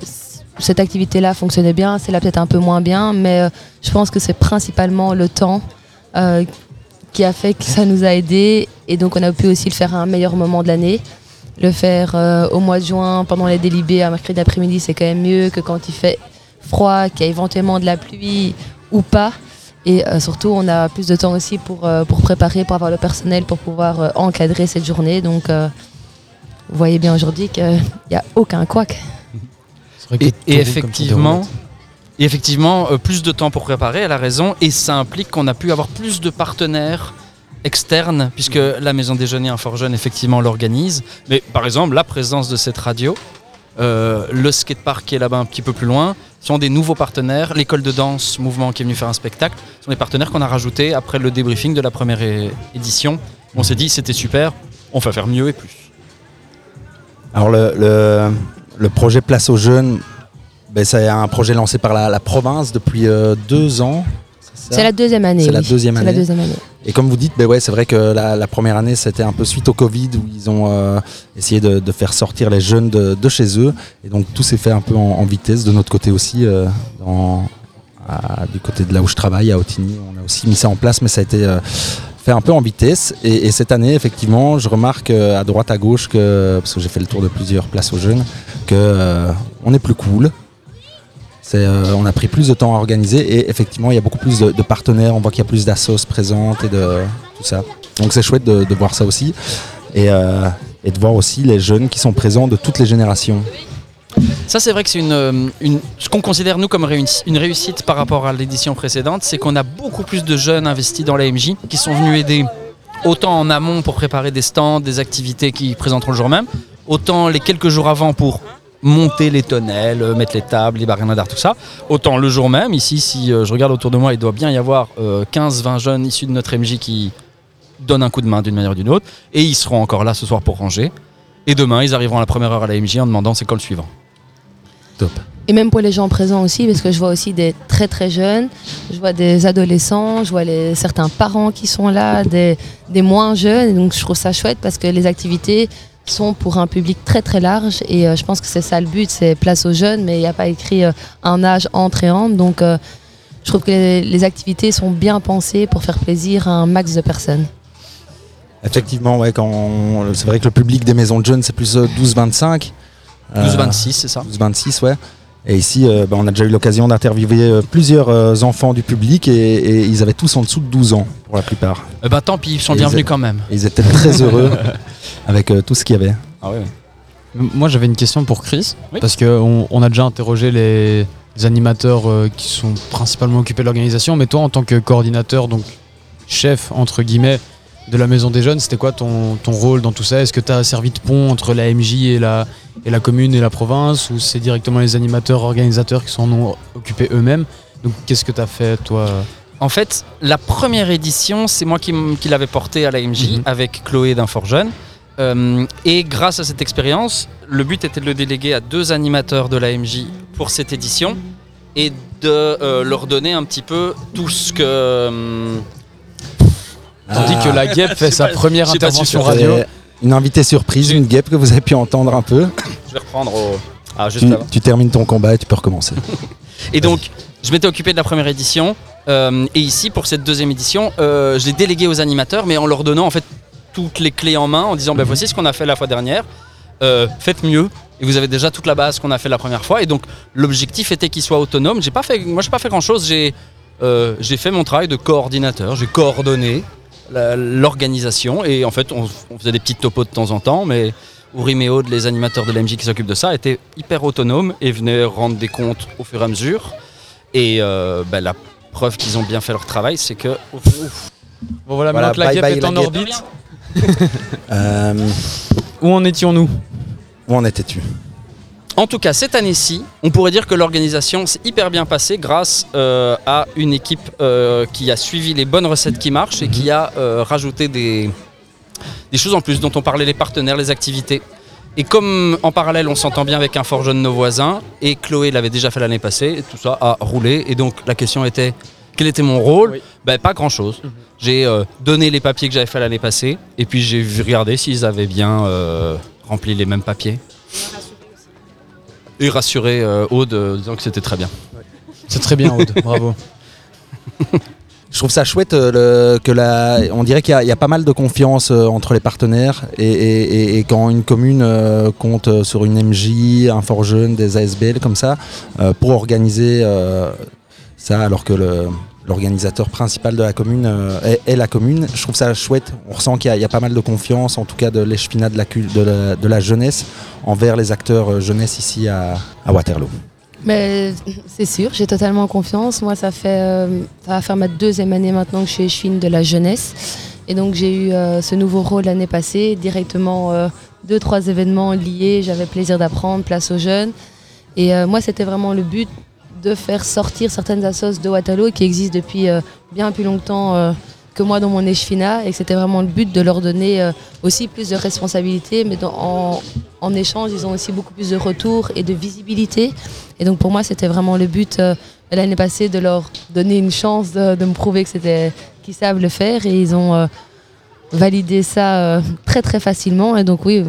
cette activité-là fonctionnait bien, celle-là peut-être un peu moins bien, mais euh, je pense que c'est principalement le temps euh, qui a fait que ça nous a aidés et donc on a pu aussi le faire à un meilleur moment de l'année. Le faire euh, au mois de juin pendant les délibés à mercredi après-midi c'est quand même mieux que quand il fait froid, qu'il y a éventuellement de la pluie ou pas. Et surtout, on a plus de temps aussi pour, préparer, pour avoir le personnel, pour pouvoir encadrer cette journée. Donc, vous voyez bien aujourd'hui qu'il n'y a aucun couac. Et, et effectivement, et effectivement euh, plus de temps pour préparer, elle a raison, et ça implique qu'on a pu avoir plus de partenaires externes, puisque la Maison Déjeuner Fort Jeune, effectivement, l'organise. Mais par exemple, la présence de cette radio, euh, le skatepark qui est là-bas un petit peu plus loin, sont des nouveaux partenaires. L'école de danse Mouvement qui est venu faire un spectacle, sont des partenaires qu'on a rajoutés après le débriefing de la première édition. On s'est dit, c'était super, on va faire mieux et plus. Alors le, le- le projet Place aux Jeunes, ben, c'est un projet lancé par la, la province depuis euh, deux ans. C'est la deuxième année. C'est la deuxième année. la deuxième année. Et comme vous dites, ben ouais, c'est vrai que la, la première année, c'était un peu suite au Covid où ils ont euh, essayé de, de faire sortir les jeunes de, de chez eux. Et donc tout s'est fait un peu en, en vitesse. De notre côté aussi, euh, dans- du côté de là où je travaille, à Otigny, on a aussi mis ça en place, mais ça a été euh, fait un peu en vitesse. Et, et cette année, effectivement, je remarque euh, à droite, à gauche, que, parce que j'ai fait le tour de plusieurs places aux jeunes, que euh, est plus cool. On a pris plus de temps à organiser et effectivement il y a beaucoup plus de, partenaires, on voit qu'il y a plus d'assos présentes et de tout ça. Donc c'est chouette de, voir ça aussi et de voir aussi les jeunes qui sont présents de toutes les générations. Ça, c'est vrai que c'est euh, ce qu'on considère nous comme une réussite par rapport à l'édition précédente, c'est qu'on a beaucoup plus de jeunes investis dans la MJ qui sont venus aider autant en amont pour préparer des stands, des activités qui présenteront le jour même, autant les quelques jours avant pour monter les tonnelles, euh, mettre les tables, les barrières d'art, tout ça. Autant le jour même, ici, si euh, je regarde autour de moi, il doit bien y avoir 15-20 jeunes issus de notre MJ qui donnent un coup de main d'une manière ou d'une autre, et ils seront encore là ce soir pour ranger. Et demain, ils arriveront à la première heure à la MJ en demandant c'est quand le suivant. Top. Et même pour les gens présents aussi, parce que je vois aussi des très très jeunes, je vois des adolescents, je vois les, certains parents qui sont là, des, des moins jeunes. Et donc je trouve ça chouette parce que les activités sont pour un public très très large. Et euh, je pense que c'est ça le but, c'est place aux jeunes, mais il n'y a pas écrit euh, un âge entre et entre. Donc euh, je trouve que les, les activités sont bien pensées pour faire plaisir à un max de personnes. Effectivement, ouais, c'est vrai que le public des maisons de jeunes c'est plus euh, 12-25. 12-26, c'est ça 12-26, ouais. Et ici, euh, ben, on a déjà eu l'occasion d'interviewer euh, plusieurs euh, enfants du public et, et ils avaient tous en dessous de 12 ans pour la plupart. Eh ben tant pis, ils sont Et bienvenus a- quand même. et Ils étaient très heureux avec euh, tout ce qu'il y avait. Ah ouais. Moi j'avais une question pour Chris, parce qu'on on a déjà interrogé les, les animateurs euh, qui sont principalement occupés de l'organisation, mais toi en tant que coordinateur, donc chef entre guillemets de la Maison des Jeunes, c'était quoi ton, ton rôle dans tout ça? Est-ce que tu as servi de pont entre la MJ et la, et la commune et la province, ou c'est directement les animateurs organisateurs qui s'en ont occupés eux-mêmes? Donc qu'est-ce que tu as fait toi? En fait, la première édition, c'est moi qui, l'avais portée à la MJ avec Chloé d'Infort Jeune. Euh, et grâce à cette expérience, le but était de le déléguer à deux animateurs de la MJ pour cette édition et de euh, leur donner un petit peu tout ce que. euh, Tandis que la guêpe fait sa pas- première intervention radio. Une invitée surprise, une guêpe que vous avez pu entendre un peu. Je vais reprendre au. Ah, juste Tu, avant. tu termines ton combat et tu peux recommencer. Et donc, je m'étais occupé de la première édition. euh, et ici, pour cette deuxième édition, euh, je l'ai délégué aux animateurs, mais en leur donnant en fait toutes les clés en main, en disant ben, voici ce qu'on a fait la fois dernière. Euh, faites mieux. Et vous avez déjà toute la base qu'on a fait la première fois. Et donc, l'objectif était qu'ils soient autonomes. J'ai pas fait, moi, j'ai pas fait grand chose. J'ai euh, j'ai fait mon travail de coordinateur. J'ai coordonné l'organisation. Et en fait, on, on faisait des petites topos de temps en temps, mais. Uri Méaude, les animateurs de l'MJ qui s'occupent de ça, étaient hyper autonomes et venaient rendre des comptes au fur et à mesure. Et euh, bah, la preuve qu'ils ont bien fait leur travail, c'est que. ouf, ouf. Bon voilà, Voilà, maintenant que la guêpe est en guêpe. orbite, Euh, où en étions-nous? où en étais-tu? En tout cas, cette année-ci, on pourrait dire que l'organisation s'est hyper bien passée grâce euh, à une équipe euh, qui a suivi les bonnes recettes qui marchent et qui a euh, rajouté des, des choses en plus dont on parlait, les partenaires, les activités. Et comme en parallèle, on s'entend bien avec un fort jeune de nos voisins, et Chloé l'avait déjà fait l'année passée, et tout ça a roulé. Et donc la question était, quel était mon rôle? Ben, Pas grand-chose. J'ai euh, donné les papiers que j'avais fait l'année passée, et puis j'ai regardé s'ils avaient bien euh, rempli les mêmes papiers. Et rassuré euh, Aude, euh, disant que c'était très bien. C'est très bien, Aude, bravo. Je trouve ça chouette euh, le- que la, on dirait qu'il y, a- il y a pas mal de confiance euh, entre les partenaires et, et- et- et quand une commune euh, compte sur une MJ, un fort jeune, des ASBL comme ça pour organiser ça alors que le- l'organisateur principal de la commune euh, est, la commune. Je trouve ça chouette. On ressent qu'il y, a- pas mal de confiance, en tout cas de l'échevinat de la, de la, jeunesse envers les acteurs euh, jeunesse ici à, Waterloo. Mais c'est sûr, j'ai totalement confiance. Moi, ça fait, euh, ça va faire ma deuxième année maintenant que je suis échevine de la jeunesse. Et donc, j'ai eu ce nouveau rôle l'année passée, directement deux, trois événements liés. J'avais plaisir d'apprendre, place aux jeunes. Et moi, c'était vraiment le but de faire sortir certaines assos de Waterloo qui existent depuis euh, bien plus longtemps euh, que moi dans mon échevinat. Et c'était vraiment le but de leur donner euh, aussi plus de responsabilités, mais en, en échange, ils ont aussi beaucoup plus de retours et de visibilité. Et donc pour moi, c'était vraiment le but l'année passée de leur donner une chance de, me prouver que c'était qu'ils savent le faire et ils ont validé ça très très facilement. Et donc oui,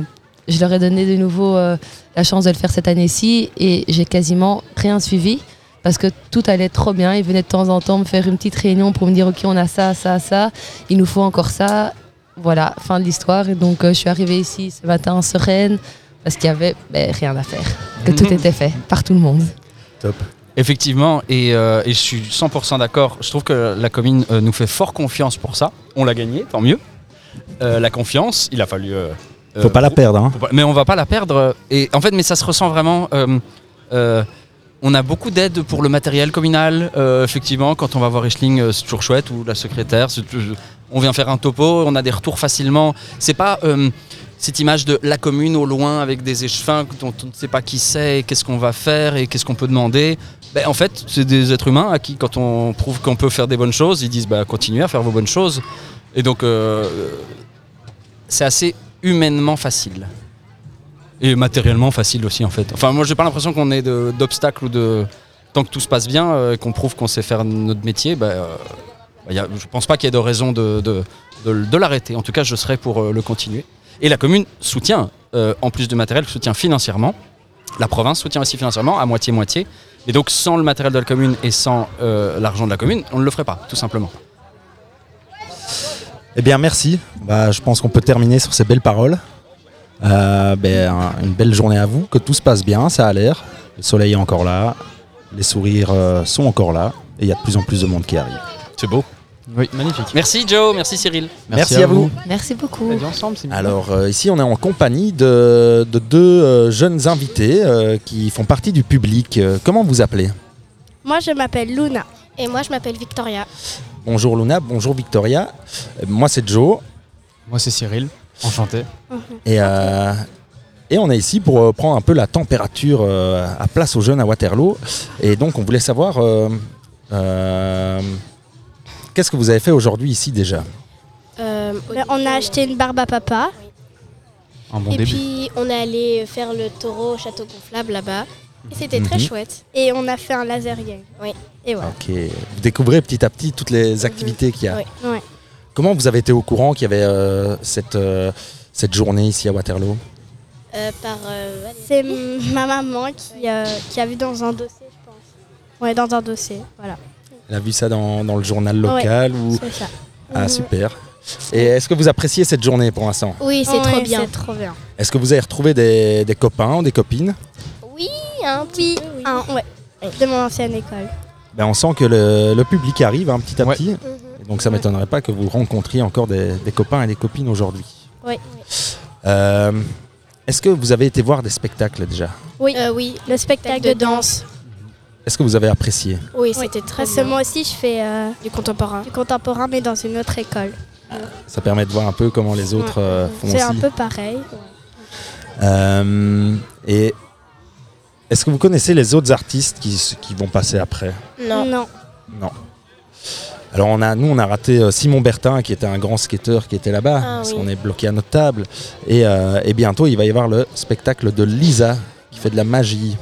je leur ai donné de nouveau la chance de le faire cette année-ci et j'ai quasiment rien suivi parce que tout allait trop bien. Ils venaient de temps en temps me faire une petite réunion pour me dire ok on a ça, ça, ça, il nous faut encore ça. Voilà, fin de l'histoire. Et donc euh, je suis arrivée ici ce matin sereine parce qu'il y avait ben, rien à faire, que tout était fait par tout le monde. Top. Effectivement, et, euh, et je suis 100% d'accord. Je trouve que la commune euh, nous fait fort confiance pour ça. On l'a gagné, tant mieux. Euh, la confiance, il a fallu. euh, Faut pas la perdre, hein. pas- Mais on va pas la perdre. Et en fait, mais ça se ressent vraiment. euh, euh, on a beaucoup d'aide pour le matériel communal. euh, effectivement, quand on va voir Eschling, euh, c'est toujours chouette. Ou la secrétaire, toujours- on vient faire un topo, on a des retours facilement. C'est pas euh, cette image de la commune au loin avec des échevins dont on ne sait pas qui c'est, qu'est-ce qu'on va faire et qu'est-ce qu'on peut demander. Ben, en fait, c'est des êtres humains à qui, quand on prouve qu'on peut faire des bonnes choses, ils disent bah, continuez à faire vos bonnes choses. Et donc, euh, c'est assez humainement facile. Et matériellement facile aussi, en fait. Enfin, moi, j'ai pas l'impression qu'on ait d'obstacles ou de. Tant que tout se passe bien, euh, qu'on prouve qu'on sait faire notre métier, bah, euh, bah, je pense pas qu'il y ait de raison de, de, de- l'arrêter. En tout cas, je serai pour euh, le continuer. Et la commune soutient, euh, en plus de matériel, soutient financièrement. La province soutient aussi financièrement, à moitié-moitié. Et donc, sans le matériel de la commune et sans euh, l'argent de la commune, on ne le ferait pas, tout simplement. Eh bien, merci. Bah, je pense qu'on peut terminer sur ces belles paroles. Euh, ben, un- une belle journée à vous, que tout se passe bien, ça a l'air. Le soleil est encore là, les sourires euh, sont encore là, et il y a de plus en plus de monde qui arrive. C'est beau. Oui, magnifique. Merci Joe, merci Cyril. Merci, à, vous. Merci beaucoup. Alors euh, ici on est en compagnie de, de deux euh, jeunes invités euh, qui font partie du public. Euh, comment vous appelez? Moi, je m'appelle Luna. Et moi, je m'appelle Victoria. Bonjour Luna, bonjour Victoria. Euh, moi c'est Joe. Moi c'est Cyril, enchanté. Et, euh, et on est ici pour euh, prendre un peu la température euh, à place aux jeunes à Waterloo. Et donc on voulait savoir euh, euh, qu'est-ce que vous avez fait aujourd'hui ici déjà? Euh, Ben, on a acheté une barbe à papa. Un bon et début. puis, on est allé faire le taureau au château gonflable là-bas. Et c'était très Mhm. chouette. Et on a fait un laser game. Oui. Et voilà. Ok. Vous découvrez petit à petit toutes les activités qu'il y a. Oui. Ouais. Comment vous avez été au courant qu'il y avait euh, cette, euh, cette journée ici à Waterloo? Euh, par. euh. C'est ma maman qui, euh, qui a vu dans un dossier, je pense. Ouais, dans un dossier, voilà. Elle a vu ça dans, dans le journal local Ouais, ou... c'est ça. Ah Mhm. super. Et est-ce que vous appréciez cette journée pour l'instant? Oui, c'est trop bien. C'est trop bien. Est-ce que vous avez retrouvé des, des copains ou des copines? Oui, un petit. peu, oui. Un- ouais, de mon ancienne école. ben, On sent que le, le public arrive hein, petit à petit. Mhm. Donc ça ne m'étonnerait pas que vous rencontriez encore des, des copains et des copines aujourd'hui. Oui. Euh, Est-ce que vous avez été voir des spectacles déjà Oui. Euh, oui, le spectacle de danse. Est-ce que vous avez apprécié Oui, c'était très Parce que bien. moi aussi, je fais euh, Du contemporain. du contemporain, mais dans une autre école. Ça permet de voir un peu comment les autres euh, font C'est aussi. un peu pareil. Euh, et est-ce que vous connaissez les autres artistes qui, s- qui vont passer après? Non. Non. Non. Alors on a, nous on a raté euh, Simon Bertin qui était un grand skateur qui était là-bas, Ah, parce oui. qu'on est bloqué à notre table. Et, euh, et bientôt il va y avoir le spectacle de Lisa qui fait de la magie.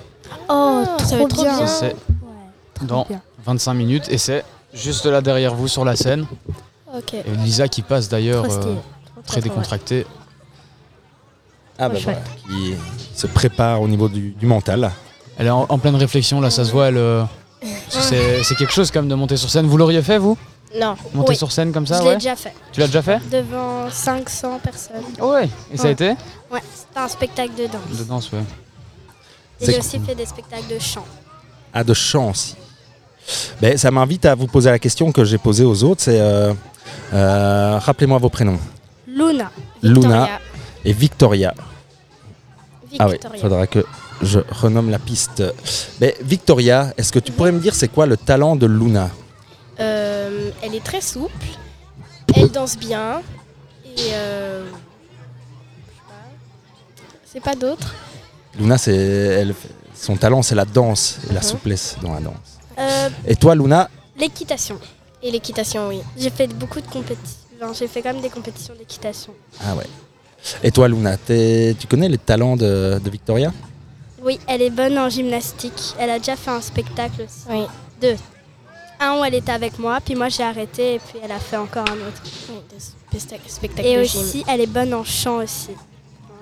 Oh, ça va trop être trop bien. bien. C'est dans 25 minutes et c'est juste là derrière vous sur la scène. Et Lisa qui passe d'ailleurs euh, très décontractée. Ah bah Ouais, voilà, qui se prépare au niveau du, du mental. Elle est en, en pleine réflexion, là ça se voit, elle, euh, c'est quelque chose quand même de monter sur scène. Vous l'auriez fait vous? Non. Monter Oui. sur scène comme ça Je ouais l'ai déjà fait. Tu l'as déjà fait? Devant 500 personnes. Ouais. Et ça a été? Ouais, c'était un spectacle de danse. De danse, ouais. Et j'ai aussi fait des spectacles de chant. Ah, de chant aussi. Ben, ça m'invite à vous poser la question que j'ai posée aux autres, c'est euh, euh, rappelez-moi vos prénoms. Luna. Luna et Victoria. Ah oui, Victoria. faudra que je renomme la piste. Victoria, est-ce que tu pourrais me dire c'est quoi le talent de Luna? Euh, elle est très souple, elle danse bien et euh, c'est pas d'autre. Luna, c'est elle- son talent, c'est la danse et la Mhm. souplesse dans la danse. Euh, Et toi, Luna, L'équitation. Et l'équitation, oui. J'ai fait beaucoup de compétitions. Enfin, j'ai fait quand même des compétitions d'équitation. ah ouais. Et toi, Luna, tu connais les talents de, de Victoria? Oui, elle est bonne en gymnastique. Elle a déjà fait un spectacle aussi. Oui. Deux. Un où elle était avec moi, puis moi j'ai arrêté et puis elle a fait encore un autre. Oui, des spectacles, Et de aussi, gym. elle est bonne en chant aussi.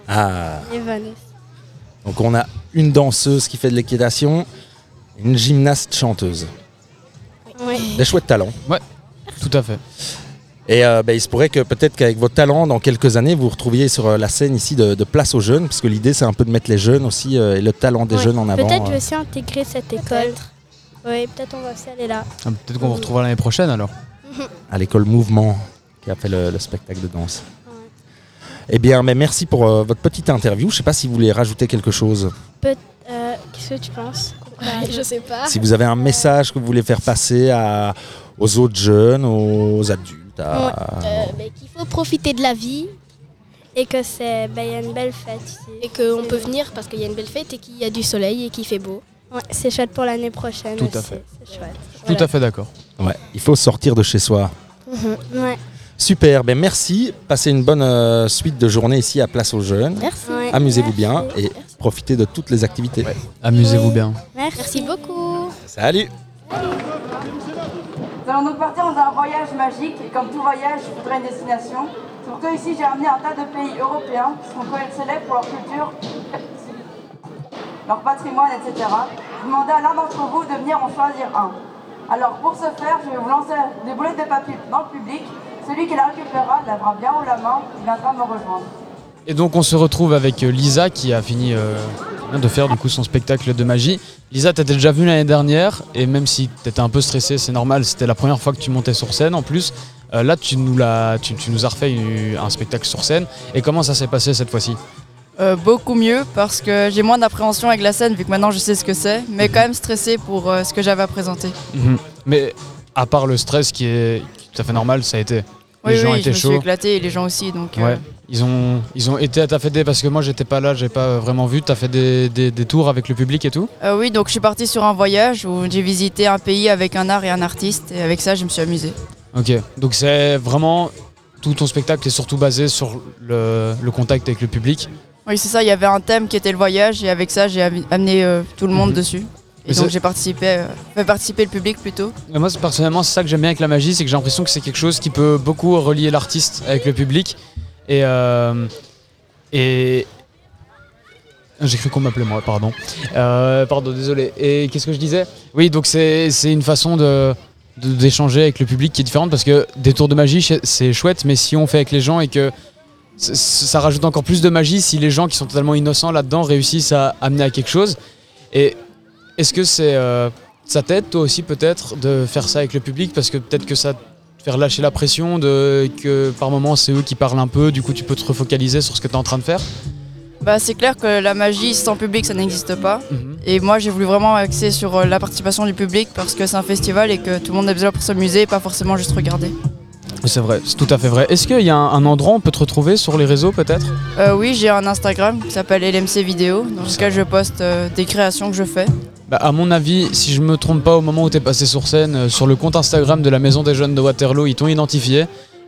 Ah. Elle est bonne aussi. Donc on a une danseuse qui fait de l'équitation, une gymnaste chanteuse. Oui. Des chouettes talents. Ouais, tout à fait. Et euh, ben, il se pourrait que peut-être qu'avec vos talents, dans quelques années, vous vous retrouviez sur euh, la scène ici de, de Place aux Jeunes, parce que l'idée c'est un peu de mettre les jeunes aussi euh, et le talent des Ouais. jeunes en avant. Peut-être je vais euh, aussi intégrer cette école. Oui, peut-être on va aussi aller là. Ah, Peut-être qu'on vous retrouvera l'année prochaine alors. à l'école Mouvement qui a fait le, le spectacle de danse. Eh bien, mais merci pour euh, votre petite interview. Je ne sais pas si vous voulez rajouter quelque chose. Peut- euh, Qu'est-ce que tu penses? Je sais pas. Si vous avez un message que vous voulez faire passer à, aux autres jeunes, aux adultes. À- Euh, mais qu'il faut profiter de la vie Et que c'est, ben, y a une belle fête ici. et qu'on peut venir parce qu'il y a une belle fête et qu'il y a du soleil et qu'il fait beau. Ouais, c'est chouette pour l'année prochaine. Tout à aussi. fait. C'est chouette. Tout à fait d'accord. Ouais, il faut sortir de chez soi. Ouais. Super, ben merci. Passez une bonne euh, suite de journée ici à Place aux Jeunes. Merci. Ouais, Amusez-vous merci. bien et profitez de toutes les activités. Amusez-vous bien. Merci. beaucoup. Salut Nous allons donc partir dans un voyage magique et comme tout voyage, je voudrais une destination. C'est pourquoi ici j'ai ramené un tas de pays européens qui sont célèbres pour leur culture, leur patrimoine, etc. Je demandais à l'un d'entre vous de venir en choisir un. Alors pour ce faire, je vais vous lancer des boulettes de papier dans le public. Celui qui la récupérera lèvera bien haut la main et viendra me rejoindre. Et donc on se retrouve avec euh, Lisa qui a fini euh, de faire du coup son spectacle de magie. Lisa, t'étais déjà venue l'année dernière et même si t'étais un peu stressée, c'est normal, c'était la première fois que tu montais sur scène en plus. Euh, là, tu nous, l'as- tu, tu nous as refait une- un spectacle sur scène. Et comment ça s'est passé cette fois-ci? Euh, beaucoup mieux parce que j'ai moins d'appréhension avec la scène vu que maintenant je sais ce que c'est, mais quand même stressé pour ce que j'avais à présenter. Mhm. Mais à part le stress qui est tout à fait normal, ça a été. Oui, les gens oui, je me suis éclaté et les gens aussi. Donc, euh. Ils ont, ils ont été, t'as fait des, parce que moi j'étais pas là, j'ai pas vraiment vu, t'as fait des, des, des tours avec le public et tout euh, oui, donc je suis partie sur un voyage où j'ai visité un pays avec un art et un artiste et avec ça je me suis amusée. Ok, donc c'est vraiment, tout ton spectacle est surtout basé sur le, le contact avec le public. Oui, c'est ça, il y avait un thème qui était le voyage et avec ça j'ai amené euh, tout le monde Mhm. dessus. Et Mais donc j'ai participé, euh, fait participer le public plutôt. Et moi personnellement c'est ça que j'aime bien avec la magie, c'est que j'ai l'impression que c'est quelque chose qui peut beaucoup relier l'artiste avec le public. Et, euh, et j'ai cru qu'on m'appelait moi, pardon. Euh, pardon, désolé. Et qu'est-ce que je disais? Oui, donc c'est c'est une façon de de- d'échanger avec le public qui est différente parce que des tours de magie c'est- chouette, mais si on fait avec les gens et que ça rajoute encore plus de magie si les gens qui sont totalement innocents là-dedans réussissent à amener à quelque chose. Et est-ce que c'est euh, ça t'aide toi aussi peut-être de faire ça avec le public? Parce que peut-être que ça te faire lâcher la pression de que par moments c'est eux qui parlent un peu, du coup tu peux te refocaliser sur ce que tu es en train de faire? Bah, c'est clair que la magie sans public ça n'existe pas. Mhm. Et moi j'ai voulu vraiment axer sur euh, la participation du public parce que c'est un festival et que tout le monde a besoin pour s'amuser et pas forcément juste regarder. C'est vrai, c'est tout à fait vrai. Est-ce qu'il y a un, un endroit où on peut te retrouver sur les réseaux peut-être? Euh, oui, j'ai un Instagram qui s'appelle LMC Vidéo dans lequel je poste euh, des créations que je fais. Bah, à mon avis, si je me trompe pas, au moment où tu es passé sur scène, euh, sur le compte Instagram de la Maison des Jeunes de Waterloo, ils t'ont identifié.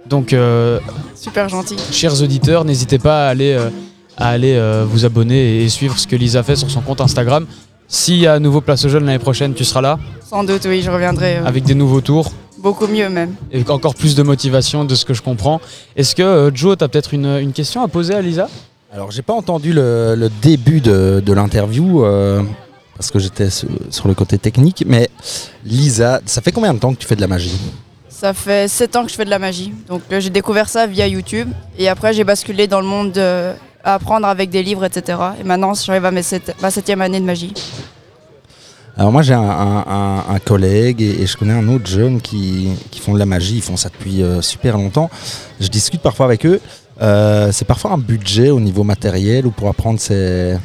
Donc, euh, Super gentil. chers auditeurs, n'hésitez pas à aller, euh, à aller euh, vous abonner et suivre ce que Lisa fait sur son compte Instagram. S'il y a un nouveau Place aux Jeunes l'année prochaine, tu seras là, Sans doute, oui, je reviendrai. euh, avec des nouveaux tours Beaucoup mieux même. et encore plus de motivation de ce que je comprends. Est-ce que euh, Joe, tu as peut-être une, une question à poser à Lisa? Alors, j'ai pas entendu le, le début de, de l'interview euh, parce que j'étais sur, le côté technique. Mais Lisa, ça fait combien de temps que tu fais de la magie? Ça fait 7 ans que je fais de la magie. Donc euh, j'ai découvert ça via YouTube. Et après, j'ai basculé dans le monde de à apprendre avec des livres, etc. Et maintenant, j'arrive à ma septième année de magie. Alors moi j'ai un, un- un- un collègue et, et je connais un autre jeune qui, qui font de la magie, ils font ça depuis euh, super longtemps. Je discute parfois avec eux. Euh, c'est parfois un budget au niveau matériel ou pour apprendre ces...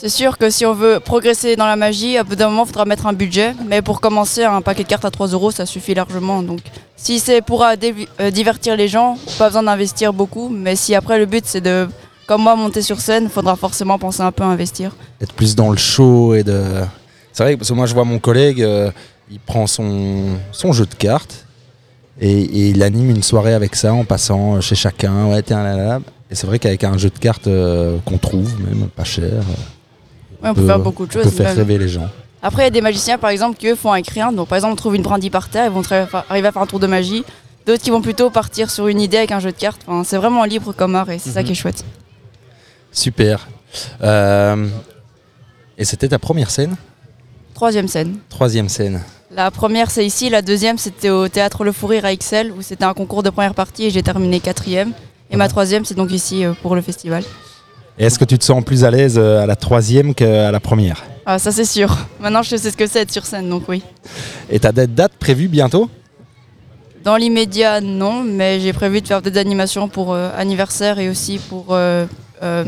C'est sûr que si on veut progresser dans la magie, à bout d'un moment, il faudra mettre un budget. Mais pour commencer, un paquet de cartes à 3 euros, ça suffit largement. Donc, si c'est pour euh, euh, divertir les gens, pas besoin d'investir beaucoup. Mais si après, le but, c'est de, comme moi, monter sur scène, il faudra forcément penser un peu à investir. être plus dans le show et de... C'est vrai parce que moi je vois mon collègue, euh, il prend son, jeu de cartes et, il anime une soirée avec ça en passant chez chacun. Ouais. Et c'est vrai qu'avec un jeu de cartes qu'on trouve, même pas cher, on peut faire beaucoup de choses, On peut faire même. rêver les gens. Après, il y a des magiciens, par exemple, qui eux font avec rien. Donc, par exemple, on trouve une brindille par terre, ils vont arriver à faire un tour de magie. D'autres qui vont plutôt partir sur une idée avec un jeu de cartes. Enfin, c'est vraiment libre comme art et c'est ça Mhm. qui est chouette. Super. Euh, et c'était ta première scène? Troisième scène. Troisième scène. La première, c'est ici. La deuxième, c'était au théâtre Le Fou Rire à Excel, où c'était un concours de première partie et j'ai terminé quatrième. Et ma troisième, c'est donc ici euh, pour le festival. Et est-ce que tu te sens plus à l'aise euh, à la troisième qu'à la première? Ah, ça, c'est sûr. Maintenant, je sais ce que c'est être sur scène, donc oui. Et t'as des dates prévues bientôt? Dans l'immédiat, non, mais j'ai prévu de faire des animations pour euh, anniversaire et aussi pour euh, euh,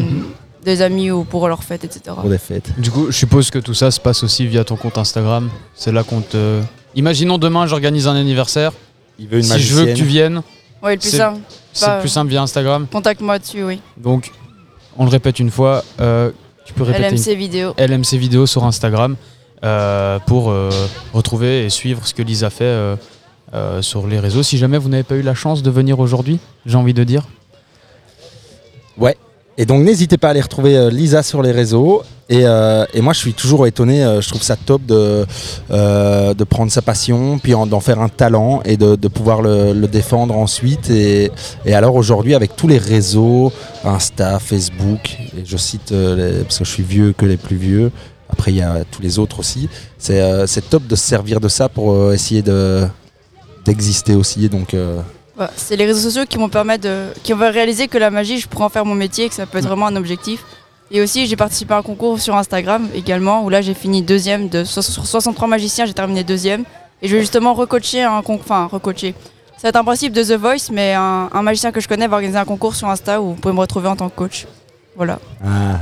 des amis ou pour leur fête, etc. pour des fêtes Du coup, je suppose que tout ça se passe aussi via ton compte Instagram. C'est là qu'on te. Imaginons demain, j'organise un anniversaire. Il veut une si je veux que tu viennes. Ouais, le plus simple. C'est le plus simple via Instagram. Contacte-moi dessus, oui. Donc, on le répète une fois. euh, tu peux répéter LMC une- vidéo. LMC vidéo sur Instagram euh, pour euh, retrouver et suivre ce que Lisa fait euh, euh, sur les réseaux. Si jamais vous n'avez pas eu la chance de venir aujourd'hui, j'ai envie de dire. Ouais. Et donc n'hésitez pas à aller retrouver Lisa sur les réseaux. Et, euh, et moi je suis toujours étonné, euh, je trouve ça top de, euh, de prendre sa passion, puis en- d'en faire un talent et de, de pouvoir le, le défendre ensuite. Et, et alors aujourd'hui avec tous les réseaux, Insta, Facebook, et je cite les- parce que je suis vieux que les plus vieux, après il y a tous les autres aussi, c'est euh, top de se servir de ça pour essayer de d'exister aussi. Donc Ouais, c'est les réseaux sociaux qui m'ont permis de, qui vont réaliser que la magie, je pourrais en faire mon métier, que ça peut être vraiment un objectif. Et aussi, j'ai participé à un concours sur Instagram également, où là, j'ai fini deuxième de so- sur 63 magiciens, j'ai terminé deuxième. Et je vais justement recoacher un concours, enfin recoacher. Ça va être un principe de The Voice, mais un, un magicien que je connais va organiser un concours sur Insta où vous pouvez me retrouver en tant que coach. Voilà. ah,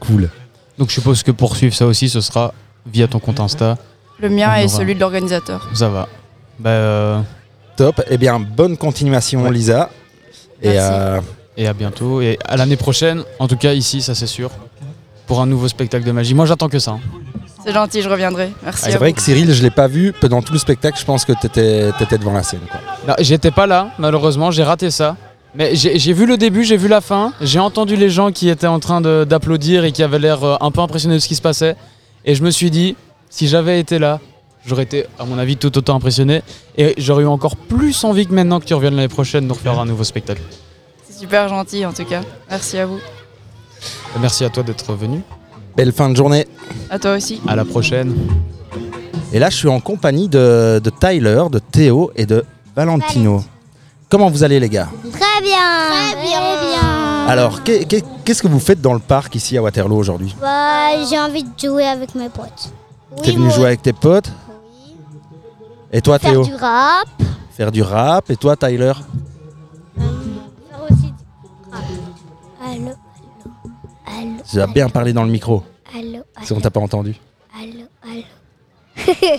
cool. Donc je suppose que pour suivre ça aussi, ce sera via ton compte Insta. Le mien On et celui de l'organisateur. Ça va. Bah, euh, Top. Eh bien bonne continuation Lisa. Et Merci. euh, Et à bientôt. Et à l'année prochaine, en tout cas ici, ça c'est sûr, pour un nouveau spectacle de magie. Moi j'attends que ça. hein. C'est gentil, je reviendrai. Merci. Ah, c'est vrai que Cyril, je l'ai pas vu pendant tout le spectacle. Je pense que tu étais, devant la scène. Quoi. Non, J'étais pas là, malheureusement, j'ai raté ça. Mais j'ai j'ai vu le début, j'ai vu la fin, j'ai entendu les gens qui étaient en train de- d'applaudir et qui avaient l'air euh, un peu impressionnés de ce qui se passait. Et je me suis dit, si j'avais été là, j'aurais été, à mon avis, tout autant impressionné. Et j'aurais eu encore plus envie que maintenant que tu reviennes l'année prochaine nous refaire un nouveau spectacle. Super gentil en tout cas. Merci à vous. Merci à toi d'être venu. Belle fin de journée. À toi aussi. À la prochaine. Et là, je suis en compagnie de, de Tyler, de Théo et de Valentino. Comment vous allez, les gars? Très bien. Très bien. bien. Alors, qu'est- qu'est- qu'est-ce que vous faites dans le parc ici à Waterloo aujourd'hui? Bah, j'ai envie de jouer avec mes potes. T'es venu jouer avec tes potes? Et toi, Faire Théo? du rap. Faire du rap. Et toi, Tyler? Allô. Tu vas bien parler dans le micro, Allô, si on t'a pas entendu. allô, allô.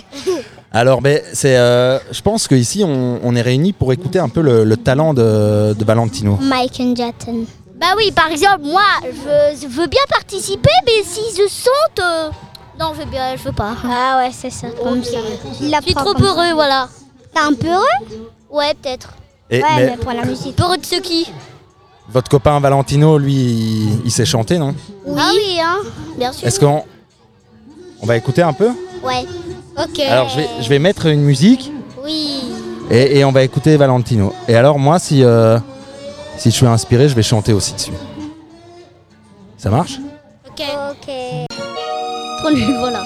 Alors, ben, c'est, euh, je pense qu'ici, on, on est réunis pour écouter un peu le, le talent de, de Valentino. Mike and Jaton. Bah oui, par exemple, moi, je, je veux bien participer, mais si je saute, euh, Non, je veux bien, je veux pas. Ah ouais, c'est ça. Comme ça. Il Je suis trop heureux, voilà. T'es un peu heureux? Ouais, peut-être. Et- Ouais, mais mais pour la musique. Heureux de ce qui votre copain Valentino, lui, il, il sait chanter, non Ah oui, hein Bien sûr. Est-ce qu'on on va écouter un peu Ouais. Ok. Alors je vais, je vais mettre une musique Oui. et, et on va écouter Valentino. Et alors moi, si, euh, si je suis inspiré, je vais chanter aussi dessus. Ça marche? Ok. Ok. Trop nul, voilà.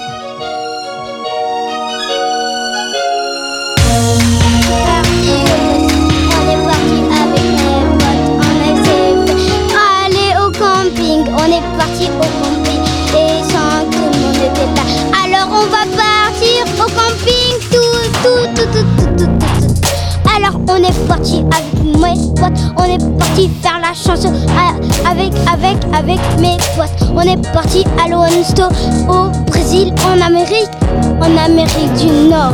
au camping et sans tout le monde n'était là. Alors on va partir au camping tout, tout, tout, tout, tout, tout, tout. tout. Alors on est parti avec mes potes, on est parti faire la chanson avec, avec, avec mes potes. On est parti à Loansto, au Brésil, en Amérique, en Amérique du Nord.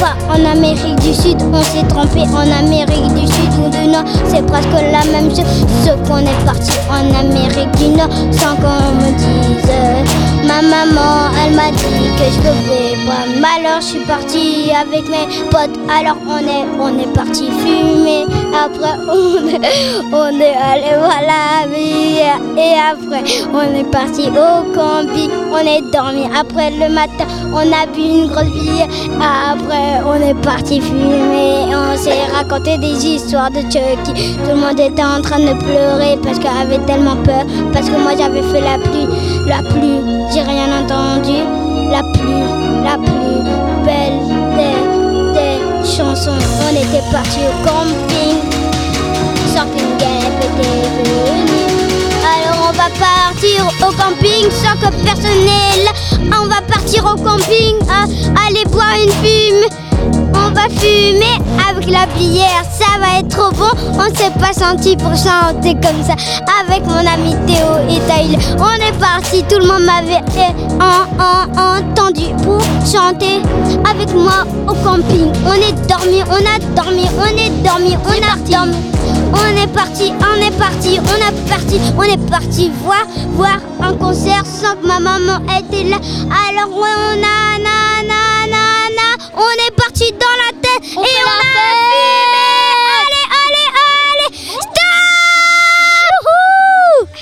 Pas en Amérique du Sud, on s'est trompé en Amérique du Sud du Nord, c'est presque la même chose, sauf qu'on est parti en Amérique du Nord sans qu'on me dise. Ma maman, elle m'a dit que je pouvais pas. Alors je suis parti avec mes potes, alors on est, on est parti fumer. Après on est, on est allé voir la vie et après on est parti au camping, on est dormi. Après le matin, on a bu une grosse bière. Après on est parti fumer, on s'est raconté des histoires de Chucky. Tout le monde était en train de pleurer parce qu'elle avait tellement peur. Parce que moi j'avais fait la pluie, la pluie, j'ai rien entendu. La pluie, la pluie, belle des, des chansons. On était parti au camping, sans qu'une guêpe était venue. Alors on va partir au camping sans que personne là. On va partir au camping, à aller boire une fume. On va fumer avec la bière, ça va être trop bon. On s'est pas senti pour chanter comme ça avec mon ami Théo et Tyler. On est parti, tout le monde m'avait en- en- entendu pour chanter avec moi au camping. On est dormi, on a dormi, on est dormi, on a dormi. On est parti, on est parti, on est parti, on est parti voir, voir un concert sans que ma maman était là. Alors ouais, on a, na, na, na, na, on est parti dans la tête et on a fumé. Allez, allez, allez, stop.